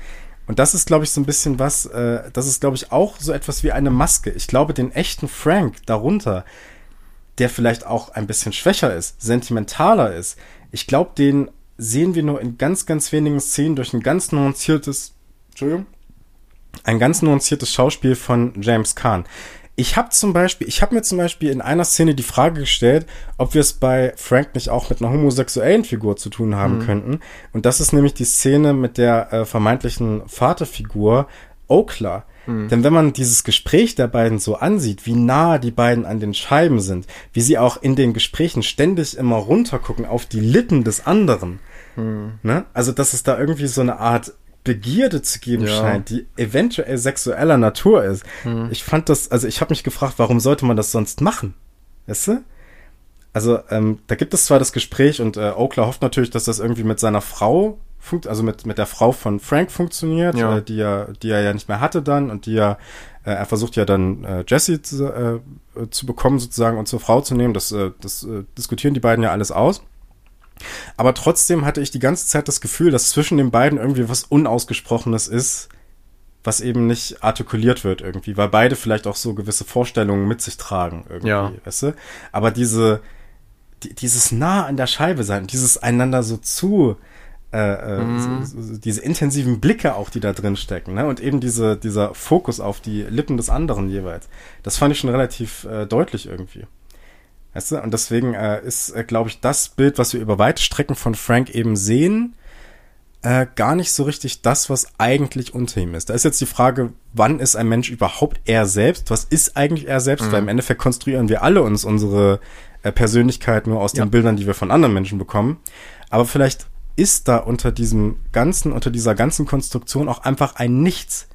Und das ist, glaube ich, so ein bisschen was, äh, das ist, glaube ich, auch so etwas wie eine Maske. Ich glaube, den echten Frank darunter, der vielleicht auch ein bisschen schwächer ist, sentimentaler ist, ich glaube, den sehen wir nur in ganz, ganz wenigen Szenen durch ein ganz nuanciertes, Entschuldigung, ein ganz nuanciertes Schauspiel von James Kahn. Ich habe zum Beispiel, ich habe mir zum Beispiel in einer Szene die Frage gestellt, ob wir es bei Frank nicht auch mit einer homosexuellen Figur zu tun haben mhm. könnten. Und das ist nämlich die Szene mit der äh, vermeintlichen Vaterfigur Okla. Mhm. Denn wenn man dieses Gespräch der beiden so ansieht, wie nah die beiden an den Scheiben sind, wie sie auch in den Gesprächen ständig immer runtergucken auf die Lippen des anderen, mhm. ne? Also, dass es da irgendwie so eine Art Begierde zu geben ja. scheint, die eventuell sexueller Natur ist. Hm. Ich fand das, also ich habe mich gefragt, warum sollte man das sonst machen? Weißt du? Also ähm, da gibt es zwar das Gespräch und äh, Oakler hofft natürlich, dass das irgendwie mit seiner Frau also mit mit der Frau von Frank funktioniert, ja. äh, die er die er ja nicht mehr hatte dann und die er äh, er versucht ja dann äh, Jesse zu, äh, zu bekommen sozusagen und zur Frau zu nehmen. Das äh, das äh, diskutieren die beiden ja alles aus. Aber trotzdem hatte ich die ganze Zeit das Gefühl, dass zwischen den beiden irgendwie was Unausgesprochenes ist, was eben nicht artikuliert wird irgendwie, weil beide vielleicht auch so gewisse Vorstellungen mit sich tragen irgendwie, ja. weißt du? Aber diese, die, dieses nah an der Scheibe sein, dieses einander so zu, äh, äh, mhm. so, so, diese intensiven Blicke auch, die da drin stecken, ne? Und eben diese, dieser Fokus auf die Lippen des anderen jeweils. Das fand ich schon relativ äh, deutlich irgendwie. Weißt du? Und deswegen äh, ist, äh, glaube ich, das Bild, was wir über weite Strecken von Frank eben sehen, äh, gar nicht so richtig das, was eigentlich unter ihm ist. Da ist jetzt die Frage, wann ist ein Mensch überhaupt er selbst? Was ist eigentlich er selbst? Mhm. Weil im Endeffekt konstruieren wir alle uns unsere äh, Persönlichkeit nur aus ja. den Bildern, die wir von anderen Menschen bekommen. Aber vielleicht ist da unter diesem ganzen, unter dieser ganzen Konstruktion auch einfach ein Nichts.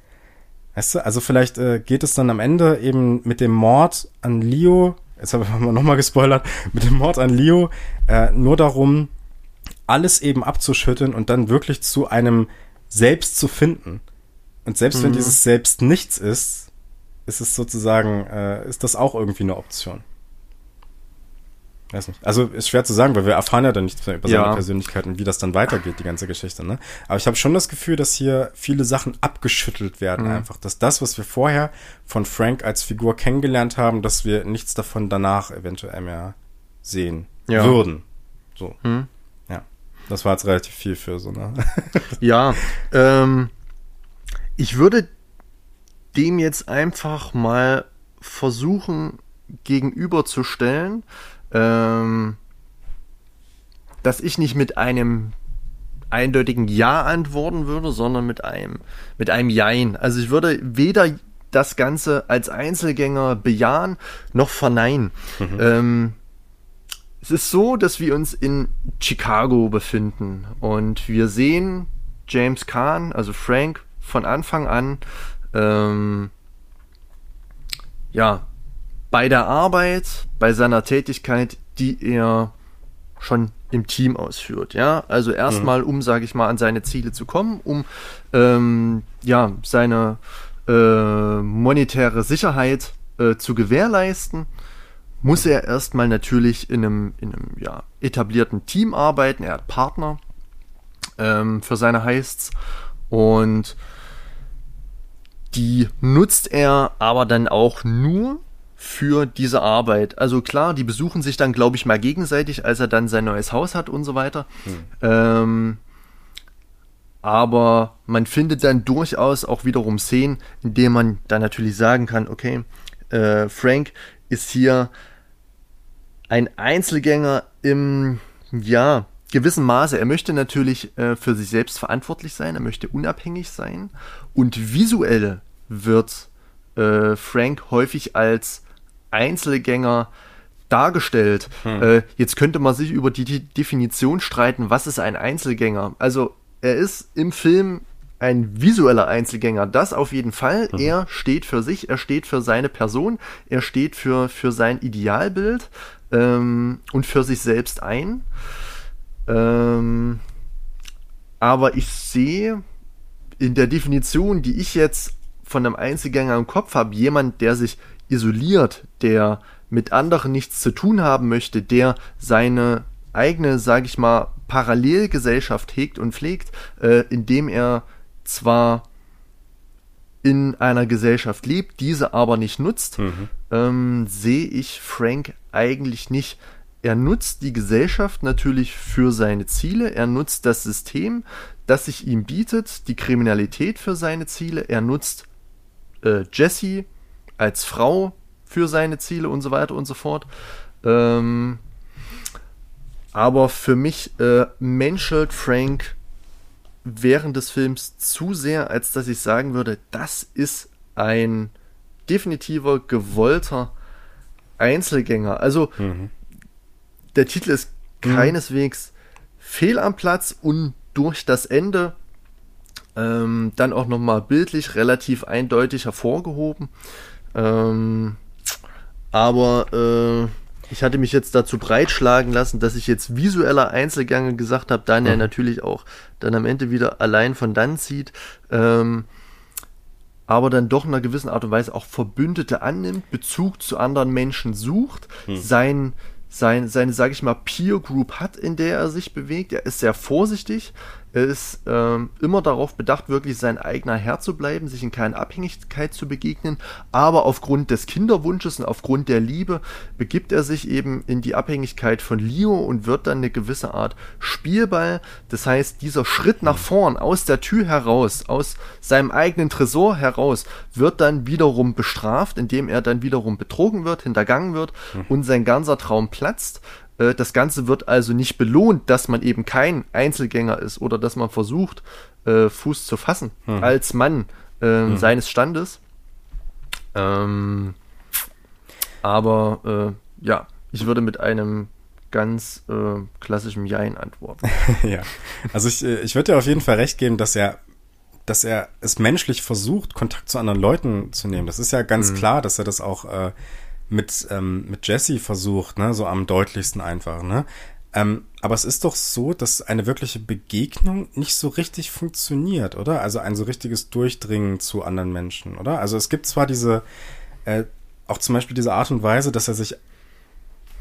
Weißt du, also vielleicht äh, geht es dann am Ende eben mit dem Mord an Leo jetzt haben wir [LAUGHS] nochmal gespoilert, mit dem Mord an Leo, äh, nur darum, alles eben abzuschütteln und dann wirklich zu einem Selbst zu finden. Und selbst mhm. wenn dieses Selbst nichts ist, ist es sozusagen, äh, ist das auch irgendwie eine Option. Weiß nicht. Also ist schwer zu sagen, weil wir erfahren ja dann nichts mehr über ja. seine Persönlichkeit und wie das dann weitergeht, die ganze Geschichte. Ne? Aber ich habe schon das Gefühl, dass hier viele Sachen abgeschüttelt werden mhm. einfach. Dass das, was wir vorher von Frank als Figur kennengelernt haben, dass wir nichts davon danach eventuell mehr sehen ja. würden. So. Mhm. Ja. Das war jetzt relativ viel für so eine. [LAUGHS] ja. Ähm, ich würde dem jetzt einfach mal versuchen gegenüberzustellen, ähm, dass ich nicht mit einem eindeutigen Ja antworten würde, sondern mit einem, mit einem Jein. Also ich würde weder das Ganze als Einzelgänger bejahen noch verneinen. Mhm. Ähm, es ist so, dass wir uns in Chicago befinden und wir sehen James Kahn, also Frank, von Anfang an ähm, ja bei der Arbeit, bei seiner Tätigkeit, die er schon im Team ausführt. Ja, also erstmal, mhm. um, sage ich mal, an seine Ziele zu kommen, um ähm, ja seine äh, monetäre Sicherheit äh, zu gewährleisten, muss er erstmal natürlich in einem, in einem ja, etablierten Team arbeiten. Er hat Partner ähm, für seine Heists und die nutzt er aber dann auch nur, für diese Arbeit. Also klar, die besuchen sich dann, glaube ich, mal gegenseitig, als er dann sein neues Haus hat und so weiter. Hm. Ähm, aber man findet dann durchaus auch wiederum Szenen, in denen man dann natürlich sagen kann, okay, äh, Frank ist hier ein Einzelgänger im, ja, gewissen Maße. Er möchte natürlich äh, für sich selbst verantwortlich sein, er möchte unabhängig sein und visuell wird äh, Frank häufig als Einzelgänger dargestellt. Hm. Äh, jetzt könnte man sich über die, die Definition streiten, was ist ein Einzelgänger? Also er ist im Film ein visueller Einzelgänger, das auf jeden Fall. Mhm. Er steht für sich, er steht für seine Person, er steht für, für sein Idealbild ähm, und für sich selbst ein. Ähm, aber ich sehe in der Definition, die ich jetzt von einem Einzelgänger im Kopf habe, jemand, der sich isoliert, der mit anderen nichts zu tun haben möchte, der seine eigene, sage ich mal, Parallelgesellschaft hegt und pflegt, äh, indem er zwar in einer Gesellschaft lebt, diese aber nicht nutzt, mhm. ähm, sehe ich Frank eigentlich nicht. Er nutzt die Gesellschaft natürlich für seine Ziele, er nutzt das System, das sich ihm bietet, die Kriminalität für seine Ziele, er nutzt äh, Jesse als Frau für seine Ziele und so weiter und so fort. Ähm, aber für mich äh, menschelt Frank während des Films zu sehr, als dass ich sagen würde, das ist ein definitiver, gewollter Einzelgänger. Also mhm. der Titel ist mhm. keineswegs fehl am Platz und durch das Ende ähm, dann auch nochmal bildlich relativ eindeutig hervorgehoben. Ähm, aber äh, ich hatte mich jetzt dazu breitschlagen lassen, dass ich jetzt visueller Einzelgänge gesagt habe, dann er mhm. natürlich auch dann am Ende wieder allein von dann zieht, ähm, aber dann doch in einer gewissen Art und Weise auch Verbündete annimmt, Bezug zu anderen Menschen sucht, mhm. sein, sein, seine, sage ich mal, Peer Group hat, in der er sich bewegt. Er ist sehr vorsichtig, er ist ähm, immer darauf bedacht, wirklich sein eigener Herr zu bleiben, sich in keiner Abhängigkeit zu begegnen. Aber aufgrund des Kinderwunsches und aufgrund der Liebe begibt er sich eben in die Abhängigkeit von Leo und wird dann eine gewisse Art Spielball. Das heißt, dieser Schritt nach vorn aus der Tür heraus, aus seinem eigenen Tresor heraus, wird dann wiederum bestraft, indem er dann wiederum betrogen wird, hintergangen wird mhm. und sein ganzer Traum platzt. Äh, das Ganze wird also nicht belohnt, dass man eben kein Einzelgänger ist oder dass man versucht, äh, Fuß zu fassen hm. als Mann äh, hm. seines Standes. Ähm, aber äh, ja, ich würde mit einem ganz äh, klassischen Jein antworten. [LAUGHS] ja, also ich, ich würde dir auf jeden Fall recht geben, dass er dass er es menschlich versucht, Kontakt zu anderen Leuten zu nehmen. Das ist ja ganz mhm. klar, dass er das auch äh, mit, ähm, mit Jesse versucht, ne, so am deutlichsten einfach, ne. Ähm, aber es ist doch so, dass eine wirkliche Begegnung nicht so richtig funktioniert, oder? Also ein so richtiges Durchdringen zu anderen Menschen, oder? Also es gibt zwar diese, äh, auch zum Beispiel diese Art und Weise, dass er sich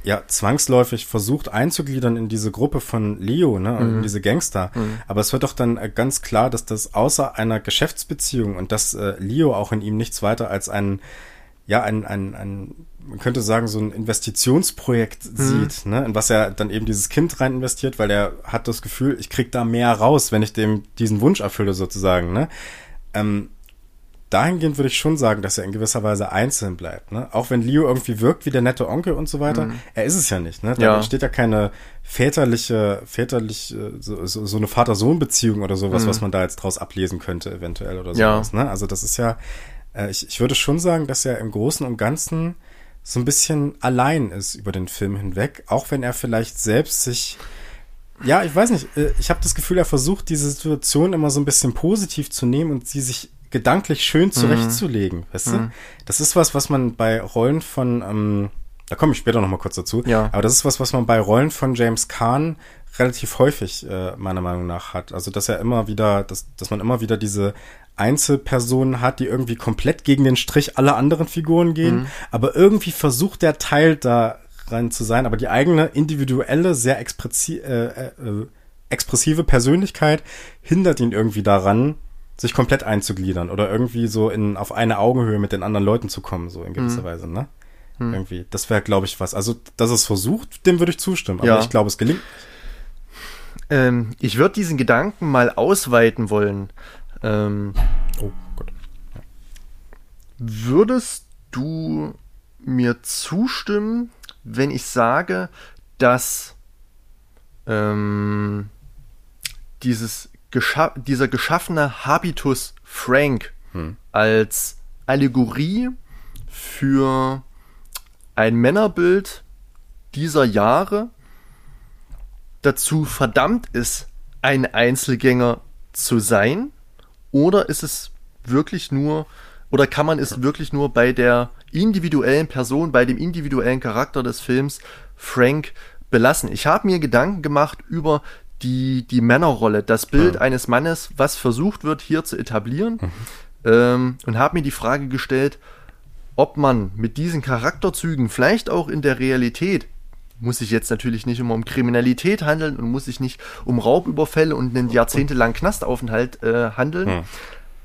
ja zwangsläufig versucht einzugliedern in diese Gruppe von Leo, ne, mhm. in diese Gangster. Mhm. Aber es wird doch dann äh, ganz klar, dass das außer einer Geschäftsbeziehung und dass äh, Leo auch in ihm nichts weiter als ein ja, ein, ein, ein, man könnte sagen, so ein Investitionsprojekt mhm. sieht, ne, in was er dann eben dieses Kind rein investiert, weil er hat das Gefühl, ich krieg da mehr raus, wenn ich dem diesen Wunsch erfülle, sozusagen, ne. Ähm, dahingehend würde ich schon sagen, dass er in gewisser Weise einzeln bleibt. Ne? Auch wenn Leo irgendwie wirkt wie der nette Onkel und so weiter, mhm. er ist es ja nicht. Ne? Da ja. entsteht ja keine väterliche, väterliche, so, so, so eine Vater-Sohn-Beziehung oder sowas, mhm. was man da jetzt draus ablesen könnte, eventuell oder sowas. Ja. Ne? Also das ist ja, äh, ich, ich würde schon sagen, dass er im Großen und Ganzen so ein bisschen allein ist über den Film hinweg, auch wenn er vielleicht selbst sich ja, ich weiß nicht, äh, ich habe das Gefühl, er versucht diese Situation immer so ein bisschen positiv zu nehmen und sie sich gedanklich schön mhm. zurechtzulegen, mhm. weißt du? Mhm. Das ist was, was man bei Rollen von, ähm, da komme ich später noch mal kurz dazu, ja. aber das ist was, was man bei Rollen von James Kahn relativ häufig äh, meiner Meinung nach hat. Also dass er immer wieder, dass, dass man immer wieder diese Einzelpersonen hat, die irgendwie komplett gegen den Strich aller anderen Figuren gehen, mhm. aber irgendwie versucht der Teil da rein zu sein, aber die eigene individuelle, sehr expressi äh, äh, expressive Persönlichkeit hindert ihn irgendwie daran, sich komplett einzugliedern oder irgendwie so in auf eine Augenhöhe mit den anderen Leuten zu kommen, so in gewisser mhm. Weise, ne? Mhm. Irgendwie. Das wäre, glaube ich, was. Also, dass es versucht, dem würde ich zustimmen. Aber ja. ich glaube, es gelingt Ähm, ich würde diesen Gedanken mal ausweiten wollen. Ähm, oh Gott. Würdest du mir zustimmen, wenn ich sage, dass ähm, dieses gescha dieser geschaffene Habitus Frank hm. als Allegorie für ein Männerbild dieser Jahre dazu verdammt ist, ein Einzelgänger zu sein? Oder ist es wirklich nur, oder kann man es wirklich nur bei der individuellen Person, bei dem individuellen Charakter des Films Frank belassen? Ich habe mir Gedanken gemacht über die, die Männerrolle, das Bild ja. eines Mannes, was versucht wird hier zu etablieren. Mhm. Ähm, und habe mir die Frage gestellt, ob man mit diesen Charakterzügen vielleicht auch in der Realität muss sich jetzt natürlich nicht immer um Kriminalität handeln und muss sich nicht um Raubüberfälle und einen jahrzehntelangen Knastaufenthalt äh, handeln. Hm.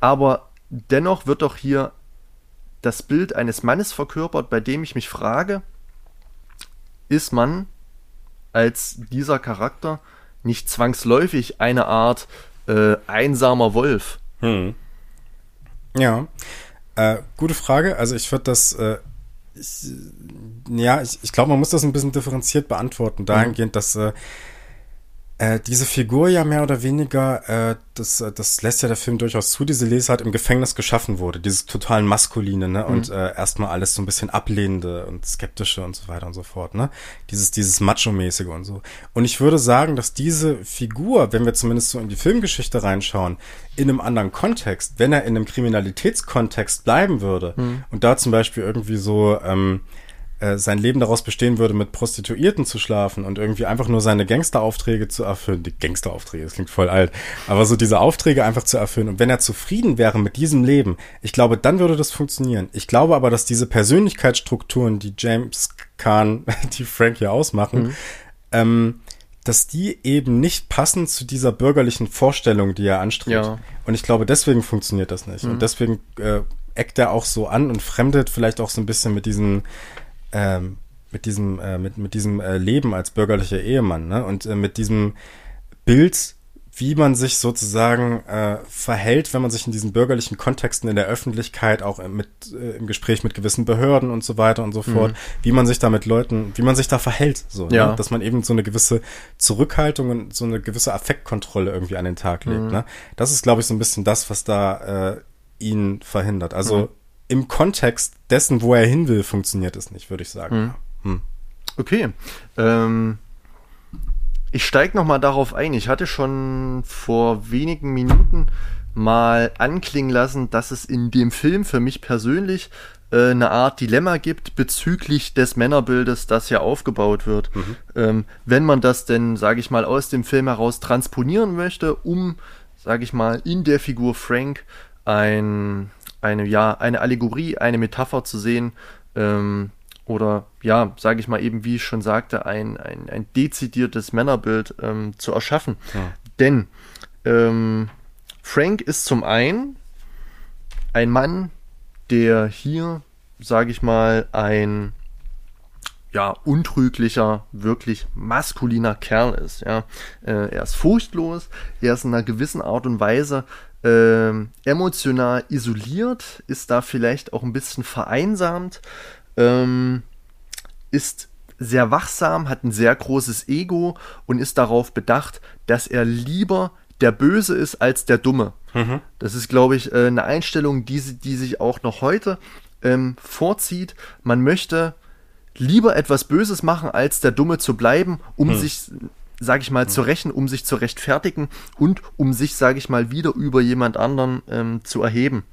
Aber dennoch wird doch hier das Bild eines Mannes verkörpert, bei dem ich mich frage, ist man als dieser Charakter nicht zwangsläufig eine Art äh, einsamer Wolf? Hm. Ja, äh, gute Frage. Also ich würde das äh, ich, ja, ich, ich glaube, man muss das ein bisschen differenziert beantworten, dahingehend, mhm. dass äh, äh, diese Figur ja mehr oder weniger, äh, das, äh, das lässt ja der Film durchaus zu, diese Lesart im Gefängnis geschaffen wurde, dieses total maskuline, ne, mhm. und äh, erstmal alles so ein bisschen ablehnende und skeptische und so weiter und so fort, ne, dieses, dieses Macho-mäßige und so. Und ich würde sagen, dass diese Figur, wenn wir zumindest so in die Filmgeschichte reinschauen, in einem anderen Kontext, wenn er in einem Kriminalitätskontext bleiben würde mhm. und da zum Beispiel irgendwie so, ähm, äh, sein Leben daraus bestehen würde, mit Prostituierten zu schlafen und irgendwie einfach nur seine Gangsteraufträge zu erfüllen. Die Gangsteraufträge, das klingt voll alt. Aber so diese Aufträge einfach zu erfüllen. Und wenn er zufrieden wäre mit diesem Leben, ich glaube, dann würde das funktionieren. Ich glaube aber, dass diese Persönlichkeitsstrukturen, die James Kahn, [LAUGHS] die Frank hier ausmachen, mhm. ähm, dass die eben nicht passen zu dieser bürgerlichen Vorstellung, die er anstrebt. Ja. Und ich glaube, deswegen funktioniert das nicht. Mhm. Und deswegen äh, eckt er auch so an und fremdet vielleicht auch so ein bisschen mit diesen ähm, mit diesem, äh, mit, mit diesem äh, Leben als bürgerlicher Ehemann, ne? Und äh, mit diesem Bild, wie man sich sozusagen äh, verhält, wenn man sich in diesen bürgerlichen Kontexten in der Öffentlichkeit, auch mit, äh, im Gespräch mit gewissen Behörden und so weiter und so fort, mhm. wie man sich da mit Leuten, wie man sich da verhält, so, ne? ja. ne? dass man eben so eine gewisse Zurückhaltung und so eine gewisse Affektkontrolle irgendwie an den Tag legt. Mhm. Ne? Das ist, glaube ich, so ein bisschen das, was da äh, ihn verhindert. Also mhm im Kontext dessen, wo er hin will, funktioniert es nicht, würde ich sagen. Hm. Hm. Okay. Ähm, ich steige nochmal darauf ein. Ich hatte schon vor wenigen Minuten mal anklingen lassen, dass es in dem Film für mich persönlich äh, eine Art Dilemma gibt bezüglich des Männerbildes, das ja aufgebaut wird. Mhm. Ähm, wenn man das denn, sage ich mal, aus dem Film heraus transponieren möchte, um, sage ich mal, in der Figur Frank ein eine, ja, eine Allegorie, eine Metapher zu sehen, ähm, oder ja, sage ich mal eben, wie ich schon sagte, ein, ein, ein dezidiertes Männerbild ähm, zu erschaffen. Ja. Denn ähm, Frank ist zum einen ein Mann, der hier, sage ich mal, ein ja, untrüglicher, wirklich maskuliner Kerl ist. Ja. Äh, er ist furchtlos, er ist in einer gewissen Art und Weise ähm, emotional isoliert, ist da vielleicht auch ein bisschen vereinsamt, ähm, ist sehr wachsam, hat ein sehr großes Ego und ist darauf bedacht, dass er lieber der Böse ist als der Dumme. Mhm. Das ist, glaube ich, äh, eine Einstellung, die, die sich auch noch heute ähm, vorzieht. Man möchte lieber etwas Böses machen, als der Dumme zu bleiben, um mhm. sich sage ich mal, mhm. zu rächen, um sich zu rechtfertigen und um sich, sage ich mal, wieder über jemand anderen ähm, zu erheben.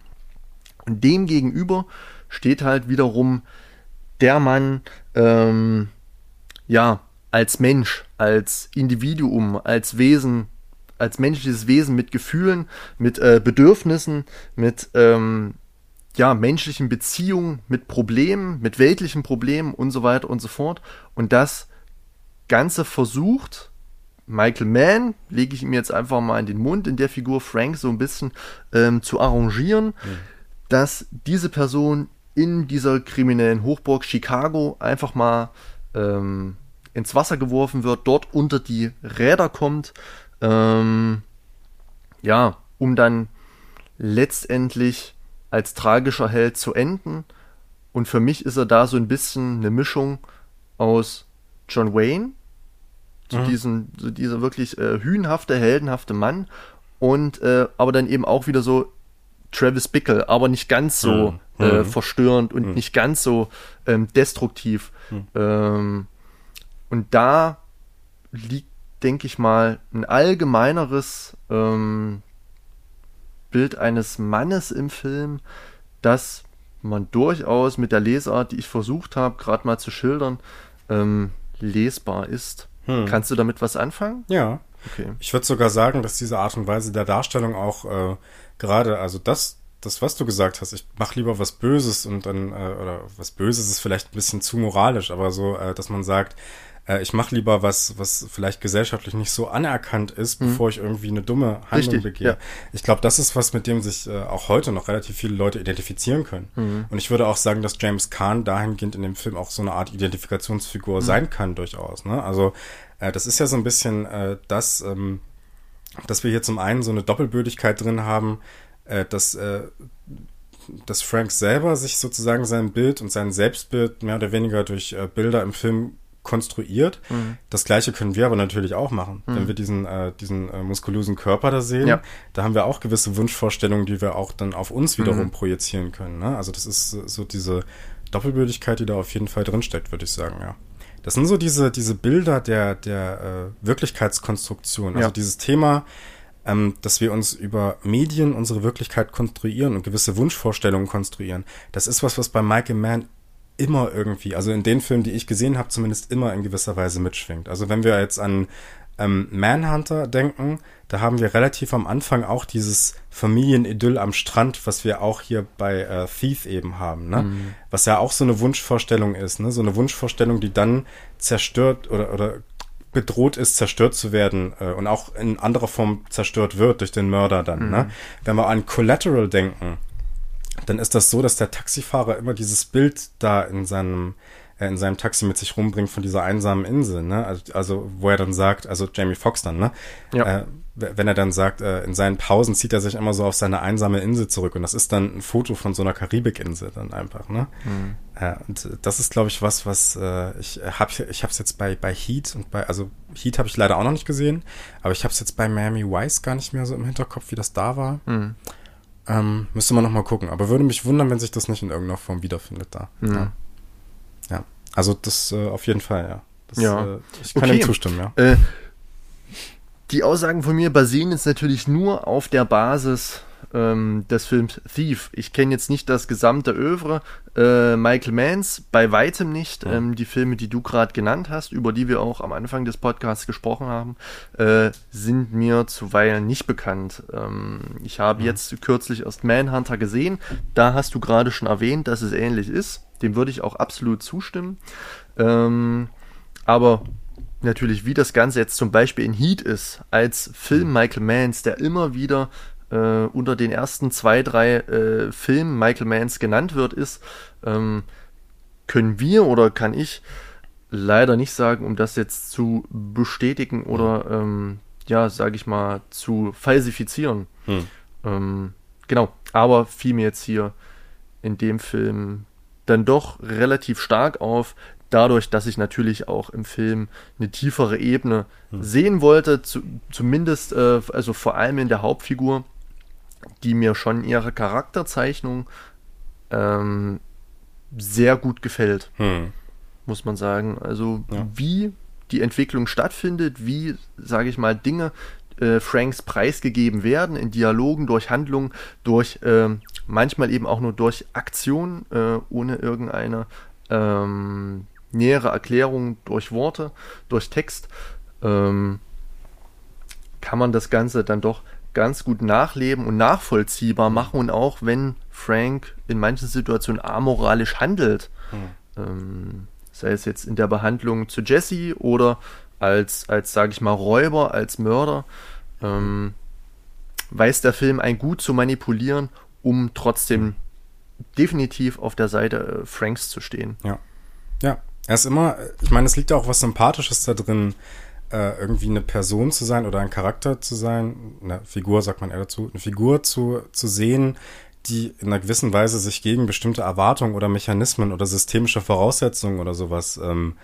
Und dem gegenüber steht halt wiederum der Mann, ähm, ja, als Mensch, als Individuum, als Wesen, als menschliches Wesen mit Gefühlen, mit äh, Bedürfnissen, mit ähm, ja, menschlichen Beziehungen, mit Problemen, mit weltlichen Problemen und so weiter und so fort. Und das Ganze versucht, Michael Mann, lege ich ihm jetzt einfach mal in den Mund, in der Figur Frank so ein bisschen ähm, zu arrangieren, mhm. dass diese Person in dieser kriminellen Hochburg Chicago einfach mal ähm, ins Wasser geworfen wird, dort unter die Räder kommt, Ähm, ja, um dann letztendlich als tragischer Held zu enden. Und für mich ist er da so ein bisschen eine Mischung aus John Wayne, zu mhm. diesem, so dieser wirklich äh, hühnhafte, heldenhafte Mann und äh, aber dann eben auch wieder so Travis Bickle, aber nicht ganz so mhm. äh, mhm. verstörend und mhm. nicht ganz so ähm, destruktiv. Mhm. Ähm, und da liegt, denke ich mal, ein allgemeineres ähm, Bild eines Mannes im Film, das man durchaus mit der Lesart, die ich versucht habe, gerade mal zu schildern, ähm, lesbar ist. Hm. Kannst du damit was anfangen? Ja. Okay. Ich würde sogar sagen, dass diese Art und Weise der Darstellung auch äh, gerade, also das, das, was du gesagt hast, ich mache lieber was Böses und dann, äh, oder was Böses ist vielleicht ein bisschen zu moralisch, aber so, äh, dass man sagt, äh, ich mache lieber was, was vielleicht gesellschaftlich nicht so anerkannt ist, mhm. bevor ich irgendwie eine dumme Handlung Richtig, begehe. Ja. Ich glaube, das ist was, mit dem sich äh, auch heute noch relativ viele Leute identifizieren können. Mhm. Und ich würde auch sagen, dass James Kahn dahingehend in dem Film auch so eine Art Identifikationsfigur mhm. sein kann, durchaus. Ne? Also äh, das ist ja so ein bisschen äh, das, ähm, dass wir hier zum einen so eine Doppelbödigkeit drin haben, äh, dass äh, dass Frank selber sich sozusagen sein Bild und sein Selbstbild mehr oder weniger durch äh, Bilder im Film konstruiert. Mhm. Das gleiche können wir aber natürlich auch machen. Mhm. Wenn wir diesen, äh, diesen äh, muskulösen Körper da sehen, ja. da haben wir auch gewisse Wunschvorstellungen, die wir auch dann auf uns wiederum mhm. projizieren können. Ne? Also das ist so diese Doppelbödigkeit, die da auf jeden Fall drinsteckt, würde ich sagen, ja. Das sind so diese, diese Bilder der, der äh, Wirklichkeitskonstruktion. Also ja. dieses Thema, ähm, dass wir uns über Medien unsere Wirklichkeit konstruieren und gewisse Wunschvorstellungen konstruieren. Das ist was, was bei Michael Mann immer irgendwie, also in den Filmen, die ich gesehen habe, zumindest immer in gewisser Weise mitschwingt. Also wenn wir jetzt an ähm, Manhunter denken, da haben wir relativ am Anfang auch dieses Familienidyll am Strand, was wir auch hier bei äh, Thief eben haben, ne? Mhm. Was ja auch so eine Wunschvorstellung ist, ne? So eine Wunschvorstellung, die dann zerstört oder, oder bedroht ist, zerstört zu werden äh, und auch in anderer Form zerstört wird durch den Mörder dann. Ne? Mhm. Ne? Wenn wir an Collateral denken, dann ist das so, dass der Taxifahrer immer dieses Bild da in seinem äh, in seinem Taxi mit sich rumbringt von dieser einsamen Insel, ne? Also, also wo er dann sagt, also Jamie Foxx dann, ne? Ja. Äh, wenn er dann sagt, äh, in seinen Pausen zieht er sich immer so auf seine einsame Insel zurück und das ist dann ein Foto von so einer Karibikinsel dann einfach, ne? Mhm. Äh, und das ist, glaube ich, was, was äh, ich habe ich habe es jetzt bei bei Heat und bei also Heat habe ich leider auch noch nicht gesehen, aber ich habe es jetzt bei Miami Vice gar nicht mehr so im Hinterkopf, wie das da war. Mhm. Ähm, müsste man noch mal gucken. Aber würde mich wundern, wenn sich das nicht in irgendeiner Form wiederfindet da. Mhm. Ja. ja. Also das äh, auf jeden Fall, ja. Das, ja. Äh, ich kann okay. dem zustimmen, ja. Äh, die Aussagen von mir basieren jetzt natürlich nur auf der Basis ähm, des Films Thief. Ich kenne jetzt nicht das gesamte Övre äh, Michael Manns, bei weitem nicht. Ja. Ähm, die Filme, die du gerade genannt hast, über die wir auch am Anfang des Podcasts gesprochen haben, äh, sind mir zuweilen nicht bekannt. Ähm, ich habe ja. jetzt kürzlich erst Manhunter gesehen. Da hast du gerade schon erwähnt, dass es ähnlich ist. Dem würde ich auch absolut zustimmen. Ähm, aber natürlich, wie das Ganze jetzt zum Beispiel in Heat ist, als Film Michael Manns, der immer wieder äh, unter den ersten zwei, drei äh, Filmen Michael Manns genannt wird, ist, ähm, können wir oder kann ich leider nicht sagen, um das jetzt zu bestätigen oder ähm, ja, sage ich mal, zu falsifizieren. Hm. Ähm, genau, aber fiel mir jetzt hier in dem Film dann doch relativ stark auf, dadurch, dass ich natürlich auch im Film eine tiefere Ebene hm. sehen wollte, zu, zumindest, äh, also vor allem in der Hauptfigur, die mir schon ihre Charakterzeichnung ähm, sehr gut gefällt, hm. muss man sagen. Also ja. wie die Entwicklung stattfindet, wie, sage ich mal, Dinge äh, Franks preisgegeben werden in Dialogen, durch Handlungen, durch äh, manchmal eben auch nur durch Aktion, äh, ohne irgendeine ähm, nähere Erklärung durch Worte, durch Text, ähm, kann man das Ganze dann doch ganz gut nachleben und nachvollziehbar machen und auch wenn Frank in manchen Situationen amoralisch handelt, mhm. ähm, sei es jetzt in der Behandlung zu Jesse oder als, als sage ich mal, Räuber, als Mörder, ähm, weiß der Film ein gut zu manipulieren, um trotzdem definitiv auf der Seite äh, Franks zu stehen. Ja. Ja. Er ist immer, ich meine, es liegt ja auch was Sympathisches da drin, äh, irgendwie eine Person zu sein oder ein Charakter zu sein, eine Figur sagt man eher dazu, eine Figur zu, zu sehen, die in einer gewissen Weise sich gegen bestimmte Erwartungen oder Mechanismen oder systemische Voraussetzungen oder sowas ähm,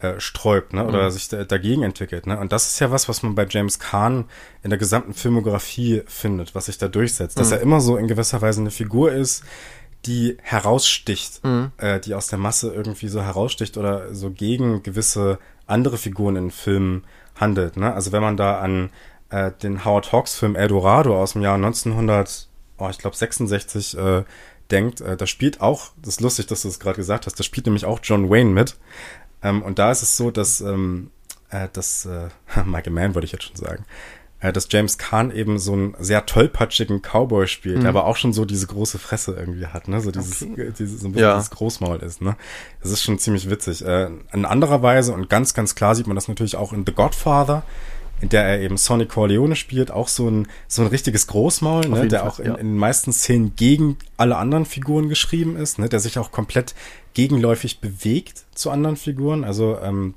äh, sträubt, ne? Oder mhm. sich da, dagegen entwickelt, ne? Und das ist ja was, was man bei James Kahn in der gesamten Filmografie findet, was sich da durchsetzt, mhm. dass er immer so in gewisser Weise eine Figur ist, die heraussticht, mhm. äh, die aus der Masse irgendwie so heraussticht oder so gegen gewisse andere Figuren in Filmen handelt. Ne? Also wenn man da an äh, den Howard Hawks Film El Dorado aus dem Jahr 1900, oh, ich glaube 66 äh, denkt, äh, da spielt auch, das ist lustig, dass du es gerade gesagt hast, da spielt nämlich auch John Wayne mit. Ähm, und da ist es so, dass, ähm, äh, dass äh, [LAUGHS] Michael Mann würde ich jetzt schon sagen, dass James Kahn eben so einen sehr tollpatschigen Cowboy spielt, mhm. der aber auch schon so diese große Fresse irgendwie hat, ne? So dieses, okay. Äh, dieses so ein bisschen ja. dieses Großmaul ist, ne? Das ist schon ziemlich witzig. Äh, in anderer Weise und ganz, ganz klar sieht man das natürlich auch in The Godfather, in der er eben Sonny Corleone spielt, auch so ein, so ein richtiges Großmaul, ne, der Fall, auch in, ja. in den meisten Szenen gegen alle anderen Figuren geschrieben ist, ne, der sich auch komplett gegenläufig bewegt zu anderen Figuren. Also ähm,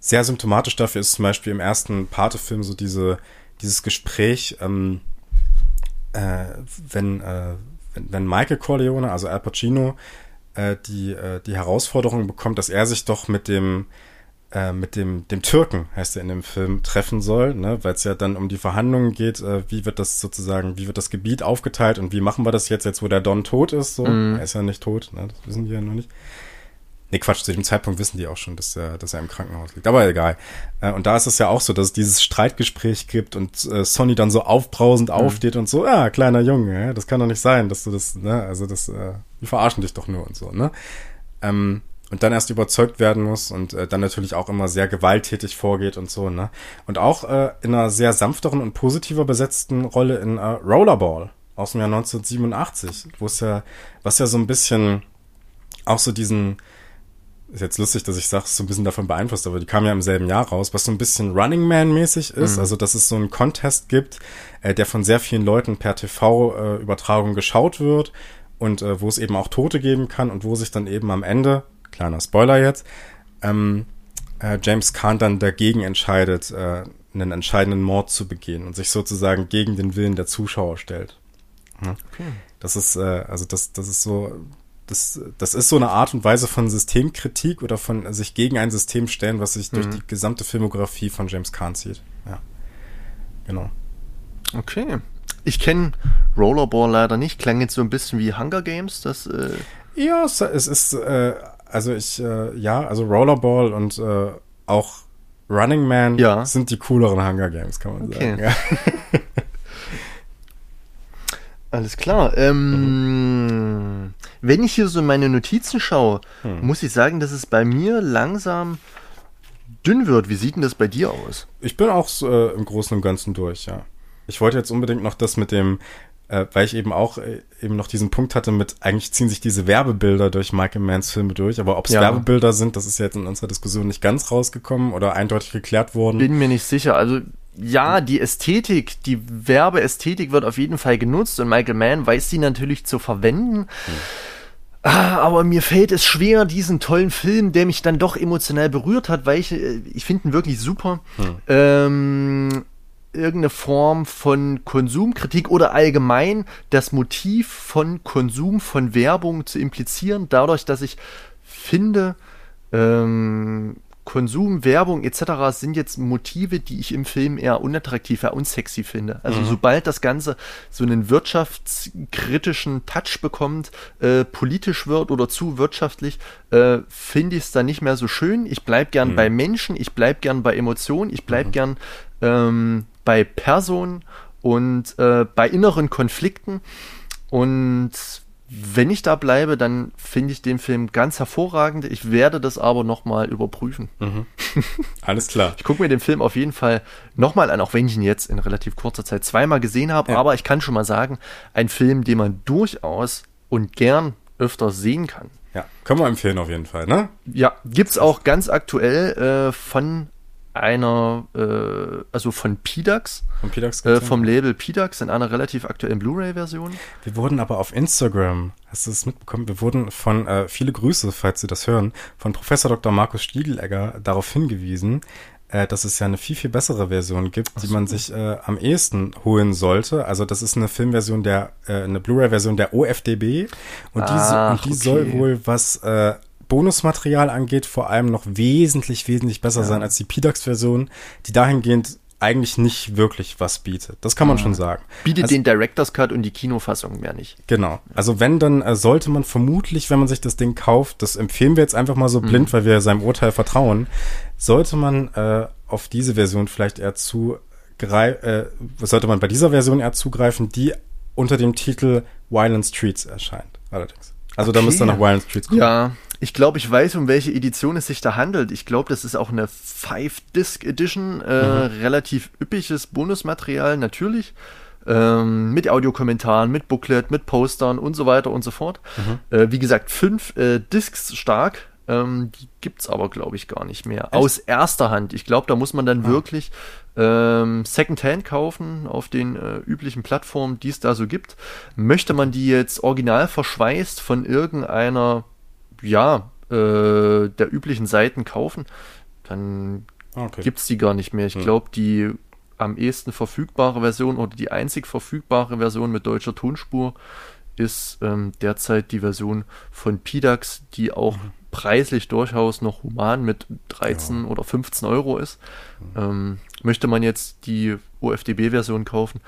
sehr symptomatisch dafür ist zum Beispiel im ersten Pate-Film so diese, dieses Gespräch, ähm, äh, wenn, äh, wenn, wenn Michael Corleone, also Al Pacino, äh, die, äh, die Herausforderung bekommt, dass er sich doch mit dem äh, mit dem, dem Türken, heißt er in dem Film, treffen soll, ne? weil es ja dann um die Verhandlungen geht, äh, wie wird das sozusagen, wie wird das Gebiet aufgeteilt und wie machen wir das jetzt, jetzt wo der Don tot ist, so, mm. er ist ja nicht tot, ne? das wissen die ja noch nicht. Nee, Quatsch, zu dem Zeitpunkt wissen die auch schon, dass er, dass er im Krankenhaus liegt. Aber egal. Äh, und da ist es ja auch so, dass es dieses Streitgespräch gibt und äh, Sonny dann so aufbrausend mhm. aufsteht und so, ja, kleiner Junge, das kann doch nicht sein, dass du das, ne, also das, äh, die verarschen dich doch nur und so, ne? Ähm, und dann erst überzeugt werden muss und äh, dann natürlich auch immer sehr gewalttätig vorgeht und so, ne? Und auch äh, in einer sehr sanfteren und positiver besetzten Rolle in äh, Rollerball aus dem Jahr 1987, wo es ja, was ja so ein bisschen auch so diesen, ist jetzt lustig, dass ich sage, so ein bisschen davon beeinflusst, aber die kam ja im selben Jahr raus, was so ein bisschen Running Man-mäßig ist, mhm. also dass es so einen Contest gibt, äh, der von sehr vielen Leuten per TV-Übertragung äh, geschaut wird und äh, wo es eben auch Tote geben kann und wo sich dann eben am Ende kleiner Spoiler jetzt, ähm, äh, James Kahn dann dagegen entscheidet, äh, einen entscheidenden Mord zu begehen und sich sozusagen gegen den Willen der Zuschauer stellt. Ja. Okay. Das ist, äh, also das, das ist so, das, das ist so eine Art und Weise von Systemkritik oder von sich gegen ein System stellen, was sich mhm. durch die gesamte Filmografie von James Kahn zieht. Ja. Genau. Okay. Ich kenne Rollerball leider nicht. Klang jetzt so ein bisschen wie Hunger Games. Das, äh ja, es, ist äh, also ich, äh, ja, also Rollerball und äh, auch Running Man ja. sind die cooleren Hunger Games, kann man okay. sagen. Ja. [LAUGHS] Alles klar. Ähm, mhm. Wenn ich hier so meine Notizen schaue, hm. muss ich sagen, dass es bei mir langsam dünn wird. Wie sieht denn das bei dir aus? Ich bin auch äh, im Großen und Ganzen durch, ja. Ich wollte jetzt unbedingt noch das mit dem äh, weil ich eben auch äh, eben noch diesen Punkt hatte mit, eigentlich ziehen sich diese Werbebilder durch Michael Manns Filme durch, aber ob es ja. Werbebilder sind, das ist jetzt in unserer Diskussion nicht ganz rausgekommen oder eindeutig geklärt worden. Bin mir nicht sicher. Also ja, die Ästhetik, die Werbeästhetik wird auf jeden Fall genutzt und Michael Mann weiß sie natürlich zu verwenden. Hm. Ah, aber mir fällt es schwer, diesen tollen Film, der mich dann doch emotional berührt hat, weil ich, äh, ich finde ihn wirklich super, hm. ähm, irgendeine Form von Konsumkritik oder allgemein das Motiv von Konsum, von Werbung zu implizieren, dadurch, dass ich finde, ähm, Konsum, Werbung etc. sind jetzt Motive, die ich im Film eher unattraktiv, eher unsexy finde. Also mhm. sobald das Ganze so einen wirtschaftskritischen Touch bekommt, äh, politisch wird oder zu wirtschaftlich, äh, finde ich es dann nicht mehr so schön. Ich bleib gern mhm. bei Menschen, ich bleib gern bei Emotionen, ich bleib mhm. gern ähm, bei Personen und äh, bei inneren Konflikten. Und wenn ich da bleibe, dann finde ich den Film ganz hervorragend. Ich werde das aber nochmal überprüfen. Mhm. [LAUGHS] Alles klar. ich gucke mir den Film auf jeden Fall nochmal an, auch wenn ich ihn jetzt in relativ kurzer Zeit zweimal gesehen habe. Ja. Aber ich kann schon mal sagen, ein Film, den man durchaus und gern öfter sehen kann. Ja, können wir empfehlen auf jeden Fall, ne? Ja, gibt's auch ganz aktuell äh, von einer, äh, also von PDAX, von PDAX äh, vom Label PDAX in einer relativ aktuellen Blu-ray-Version. Wir wurden aber auf Instagram, hast du es mitbekommen, wir wurden von, äh, viele Grüße, falls Sie das hören, von Professor Dr. Markus Stiegelegger darauf hingewiesen, äh, dass es ja eine viel, viel bessere Version gibt, so. die man sich äh, am ehesten holen sollte. Also das ist eine Filmversion der, äh, eine Blu-ray-Version der OFDB und Ach, die, und die okay. soll wohl, was äh, Bonusmaterial angeht, vor allem noch wesentlich, wesentlich besser Ja. sein als die PDAX-Version, die dahingehend eigentlich nicht wirklich was bietet. Das kann man Mhm. schon sagen. Bietet Also- den Director's Cut und die Kinofassung mehr nicht. Genau. Also wenn, dann äh, sollte man vermutlich, wenn man sich das Ding kauft, das empfehlen wir jetzt einfach mal so Mhm. blind, weil wir seinem Urteil vertrauen, sollte man äh, auf diese Version vielleicht eher zugreifen, äh, sollte man bei dieser Version eher zugreifen, die unter dem Titel Violent Streets erscheint, allerdings. Also da Okay. müsste nach Violent Streets kommen. Ja, ich glaube, ich weiß, um welche Edition es sich da handelt. Ich glaube, das ist auch eine Five-Disc Edition, äh, relativ üppiges Bonusmaterial, natürlich. Ähm, mit Audiokommentaren, mit Booklet, mit Postern und so weiter und so fort. Äh, wie gesagt, fünf äh, Discs stark. Ähm, die gibt's aber, glaube ich, gar nicht mehr. Aus erster Hand. Ich glaube, da muss man dann wirklich ähm, Secondhand kaufen auf den äh, üblichen Plattformen, die es da so gibt. Möchte man die jetzt original verschweißt von irgendeiner, ja, äh, der üblichen Seiten kaufen, dann Okay. gibt's die gar nicht mehr. Ich glaube, die am ehesten verfügbare Version oder die einzig verfügbare Version mit deutscher Tonspur ist ähm, derzeit die Version von PDAX, die auch Mhm. preislich durchaus noch human mit 13 oder 15 Euro ist. Ähm, möchte man jetzt die OFDB-Version kaufen,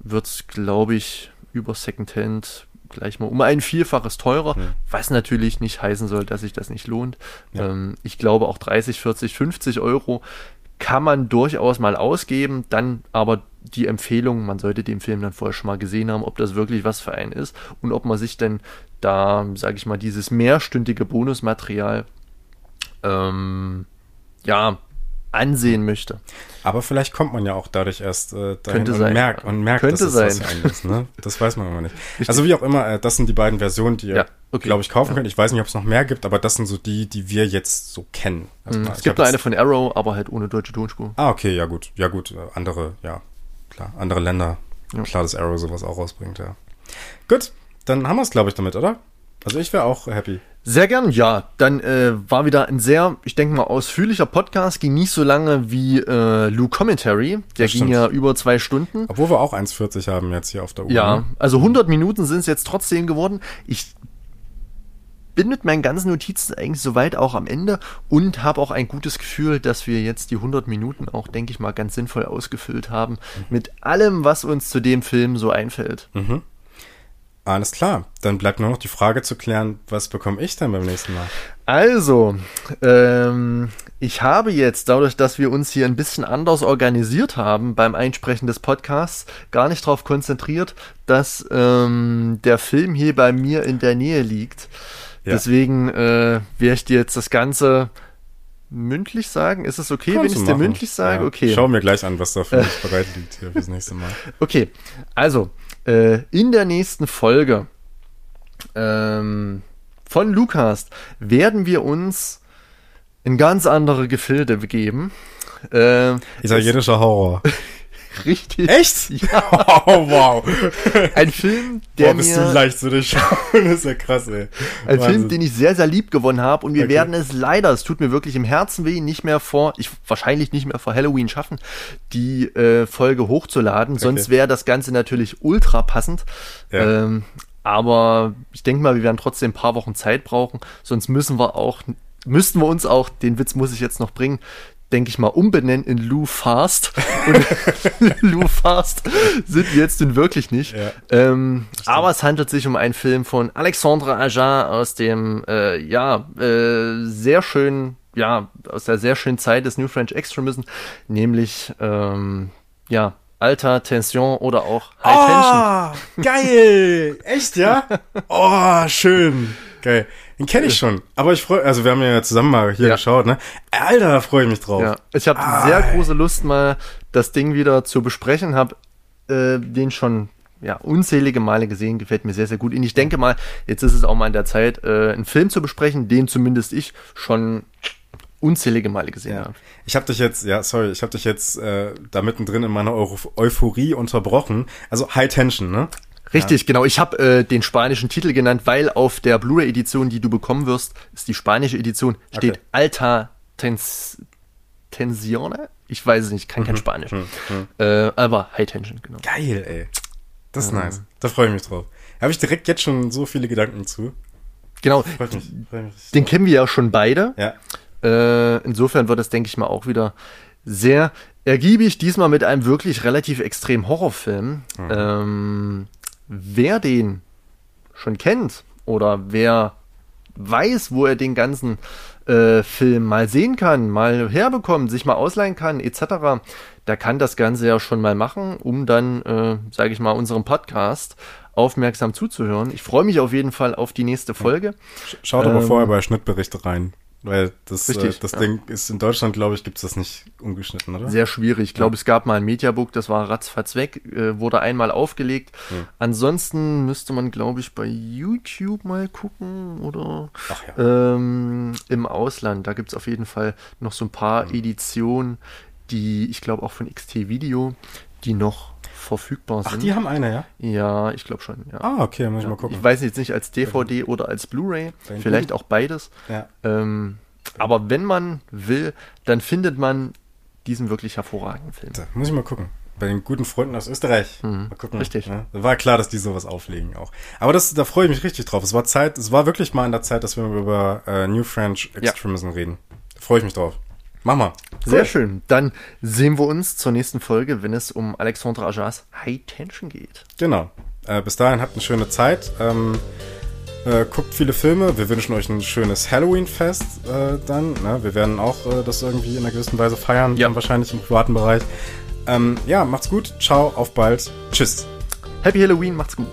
wird's, glaube ich, über Secondhand gleich mal um ein Vielfaches teurer, Ja. was natürlich nicht heißen soll, dass sich das nicht lohnt. Ja. Ähm, ich glaube auch 30, 40, 50 Euro kann man durchaus mal ausgeben, dann aber die Empfehlung, man sollte den Film dann vorher schon mal gesehen haben, ob das wirklich was für einen ist und ob man sich denn da, sage ich mal, dieses mehrstündige Bonusmaterial ähm, ja ansehen möchte. Aber vielleicht kommt man ja auch dadurch erst äh, dahin Könnte und sein. merkt, und merkt Könnte dass es das sein. einen ist. Ne? Das weiß man immer nicht. [LAUGHS] Also wie auch immer, äh, das sind die beiden Versionen, die ihr, Ja, okay. glaube ich, kaufen könnt. Ich weiß nicht, ob es noch mehr gibt, aber das sind so die, die wir jetzt so kennen. Erstmal. Mhm. Es gibt noch eine von Arrow, aber halt ohne deutsche Tonspur. Ah, okay, ja gut. Ja gut, äh, andere, ja, klar. Andere Länder. Ja. Klar, dass Arrow sowas auch rausbringt, ja. Gut, dann haben wir es, glaube ich, damit, oder? Also ich wäre auch happy. Sehr gern, ja. Dann äh, war wieder ein sehr, ich denke mal, ausführlicher Podcast. Ging nicht so lange wie äh, Lou Commentary. Der Das ging stimmt. ja über zwei Stunden. Obwohl wir auch 1,40 haben jetzt hier auf der Uhr. Ja, ne? also 100 Minuten sind es jetzt trotzdem geworden. Ich bin mit meinen ganzen Notizen eigentlich soweit auch am Ende und habe auch ein gutes Gefühl, dass wir jetzt die 100 Minuten auch, denke ich mal, ganz sinnvoll ausgefüllt haben. Mit allem, was uns zu dem Film so einfällt. Mhm. Alles klar. Dann bleibt nur noch die Frage zu klären, was bekomme ich denn beim nächsten Mal? Also, ähm, ich habe jetzt, dadurch, dass wir uns hier ein bisschen anders organisiert haben beim Einsprechen des Podcasts, gar nicht darauf konzentriert, dass ähm, der Film hier bei mir in der Nähe liegt. Ja. Deswegen äh, werde ich dir jetzt das Ganze mündlich sagen. Ist es okay, wenn Kannst ich du es dir mündlich sage? Ja. Okay. Schau mir gleich an, was da für [LAUGHS] mich bereit liegt hier fürs nächste Mal. Okay, also äh, in der nächsten Folge ähm, von Lukas werden wir uns in ganz andere Gefilde begeben. Äh, Italienischer Horror. [LAUGHS] richtig. Echt? Ja, [LAUGHS] Oh, wow. ein Film, der Boah, bist du mir, leicht zu durchschauen. Das ist ja krass, ey. ein Wahnsinn. Film, den ich sehr, sehr lieb gewonnen habe und wir Okay. werden es leider, es tut mir wirklich im Herzen weh, nicht mehr vor, ich wahrscheinlich nicht mehr vor Halloween schaffen, die äh, Folge hochzuladen. Sonst wäre das Ganze natürlich ultra passend. Ja. Ähm, aber ich denke mal, wir werden trotzdem ein paar Wochen Zeit brauchen. Sonst müssen wir auch, müssten wir uns auch, den Witz muss ich jetzt noch bringen, denke ich mal, umbenennen in Lou Fast. Und [LAUGHS] Lou Fast sind wir jetzt nun wirklich nicht. Ja. Ähm, aber es handelt sich um einen Film von Alexandre Aja aus dem, äh, ja, äh, sehr schönen, ja, aus der sehr schönen Zeit des New French Extremism, nämlich, ähm, ja, Alter, Tension oder auch High Tension. Ah, geil! Echt, ja? [LAUGHS] Oh, schön. Geil. Den kenne ich schon. Aber ich freue, also wir haben ja zusammen mal hier Ja. geschaut, ne? Alter, da freue ich mich drauf. Ja, ich habe Ah, sehr ey. große Lust, mal das Ding wieder zu besprechen. Habe äh, den schon ja, unzählige Male gesehen, gefällt mir sehr, sehr gut. Und ich denke mal, jetzt ist es auch mal in der Zeit, äh, einen Film zu besprechen, den zumindest ich schon unzählige Male gesehen Ja. habe. Ich habe dich jetzt, ja, sorry, ich habe dich jetzt äh, da mittendrin in meiner Euphorie unterbrochen. Also High Tension, ne? Richtig, genau. Ich habe äh, den spanischen Titel genannt, weil auf der Blu-ray-Edition, die du bekommen wirst, ist die spanische Edition, steht Okay. Alta Tens Tensione. Ich weiß es nicht, kann kein Mhm. Spanisch. Hm, hm. Äh, aber High Tension, genau. Geil, ey. Das ist Ähm. nice. Da freue ich mich drauf. Habe ich direkt jetzt schon so viele Gedanken zu. Genau, Freut mich. Freut mich den kennen wir ja schon beide. Ja. Äh, insofern wird es, denke ich mal, auch wieder sehr ergiebig. Diesmal mit einem wirklich relativ extremen Horrorfilm. Mhm. Ähm, wer den schon kennt oder wer weiß, wo er den ganzen äh, Film mal sehen kann, mal herbekommt, sich mal ausleihen kann, etc., der kann das Ganze ja schon mal machen, um dann, äh, sage ich mal, unserem Podcast aufmerksam zuzuhören. Ich freue mich auf jeden Fall auf die nächste Folge. Schaut aber Ähm, vorher bei Schnittberichte rein. Weil das, Richtig, äh, das ja. Ding ist in Deutschland, glaube ich, gibt es das nicht ungeschnitten, oder? Sehr schwierig. Ich glaube, es gab mal ein Mediabook, das war ratzfatz weg, äh, wurde einmal aufgelegt. Hm. Ansonsten müsste man, glaube ich, bei YouTube mal gucken oder ja. ähm, im Ausland. Da gibt es auf jeden Fall noch so ein paar Hm. Editionen, die, ich glaube, auch von XT Video, die noch verfügbar Ach, sind. die haben eine, ja? ja, ich glaube schon. Ja. Ah, okay, muss ich mal gucken. Ich weiß jetzt nicht als DVD oder als Blu-ray, vielleicht auch beides. Ja. Ähm, aber wenn man will, dann findet man diesen wirklich hervorragenden Film. Da muss ich mal gucken. Bei den guten Freunden aus Österreich. Mhm, Mal gucken. richtig. Ja, war klar, dass die sowas auflegen auch. Aber das, da freue ich mich richtig drauf. Es war Zeit, es war wirklich mal an der Zeit, dass wir über äh, New French Extremism reden. Da freue ich mich drauf. Mach mal. Sehr schön. Dann sehen wir uns zur nächsten Folge, wenn es um Alexandre Ajas High Tension geht. Genau. Äh, bis dahin habt eine schöne Zeit. Ähm, äh, guckt viele Filme. Wir wünschen euch ein schönes Halloween-Fest äh, dann. Ne? Wir werden auch äh, das irgendwie in einer gewissen Weise feiern, Ja. wahrscheinlich im privaten Bereich. Ähm, ja, macht's gut. Ciao, auf bald. Tschüss. Happy Halloween, macht's gut.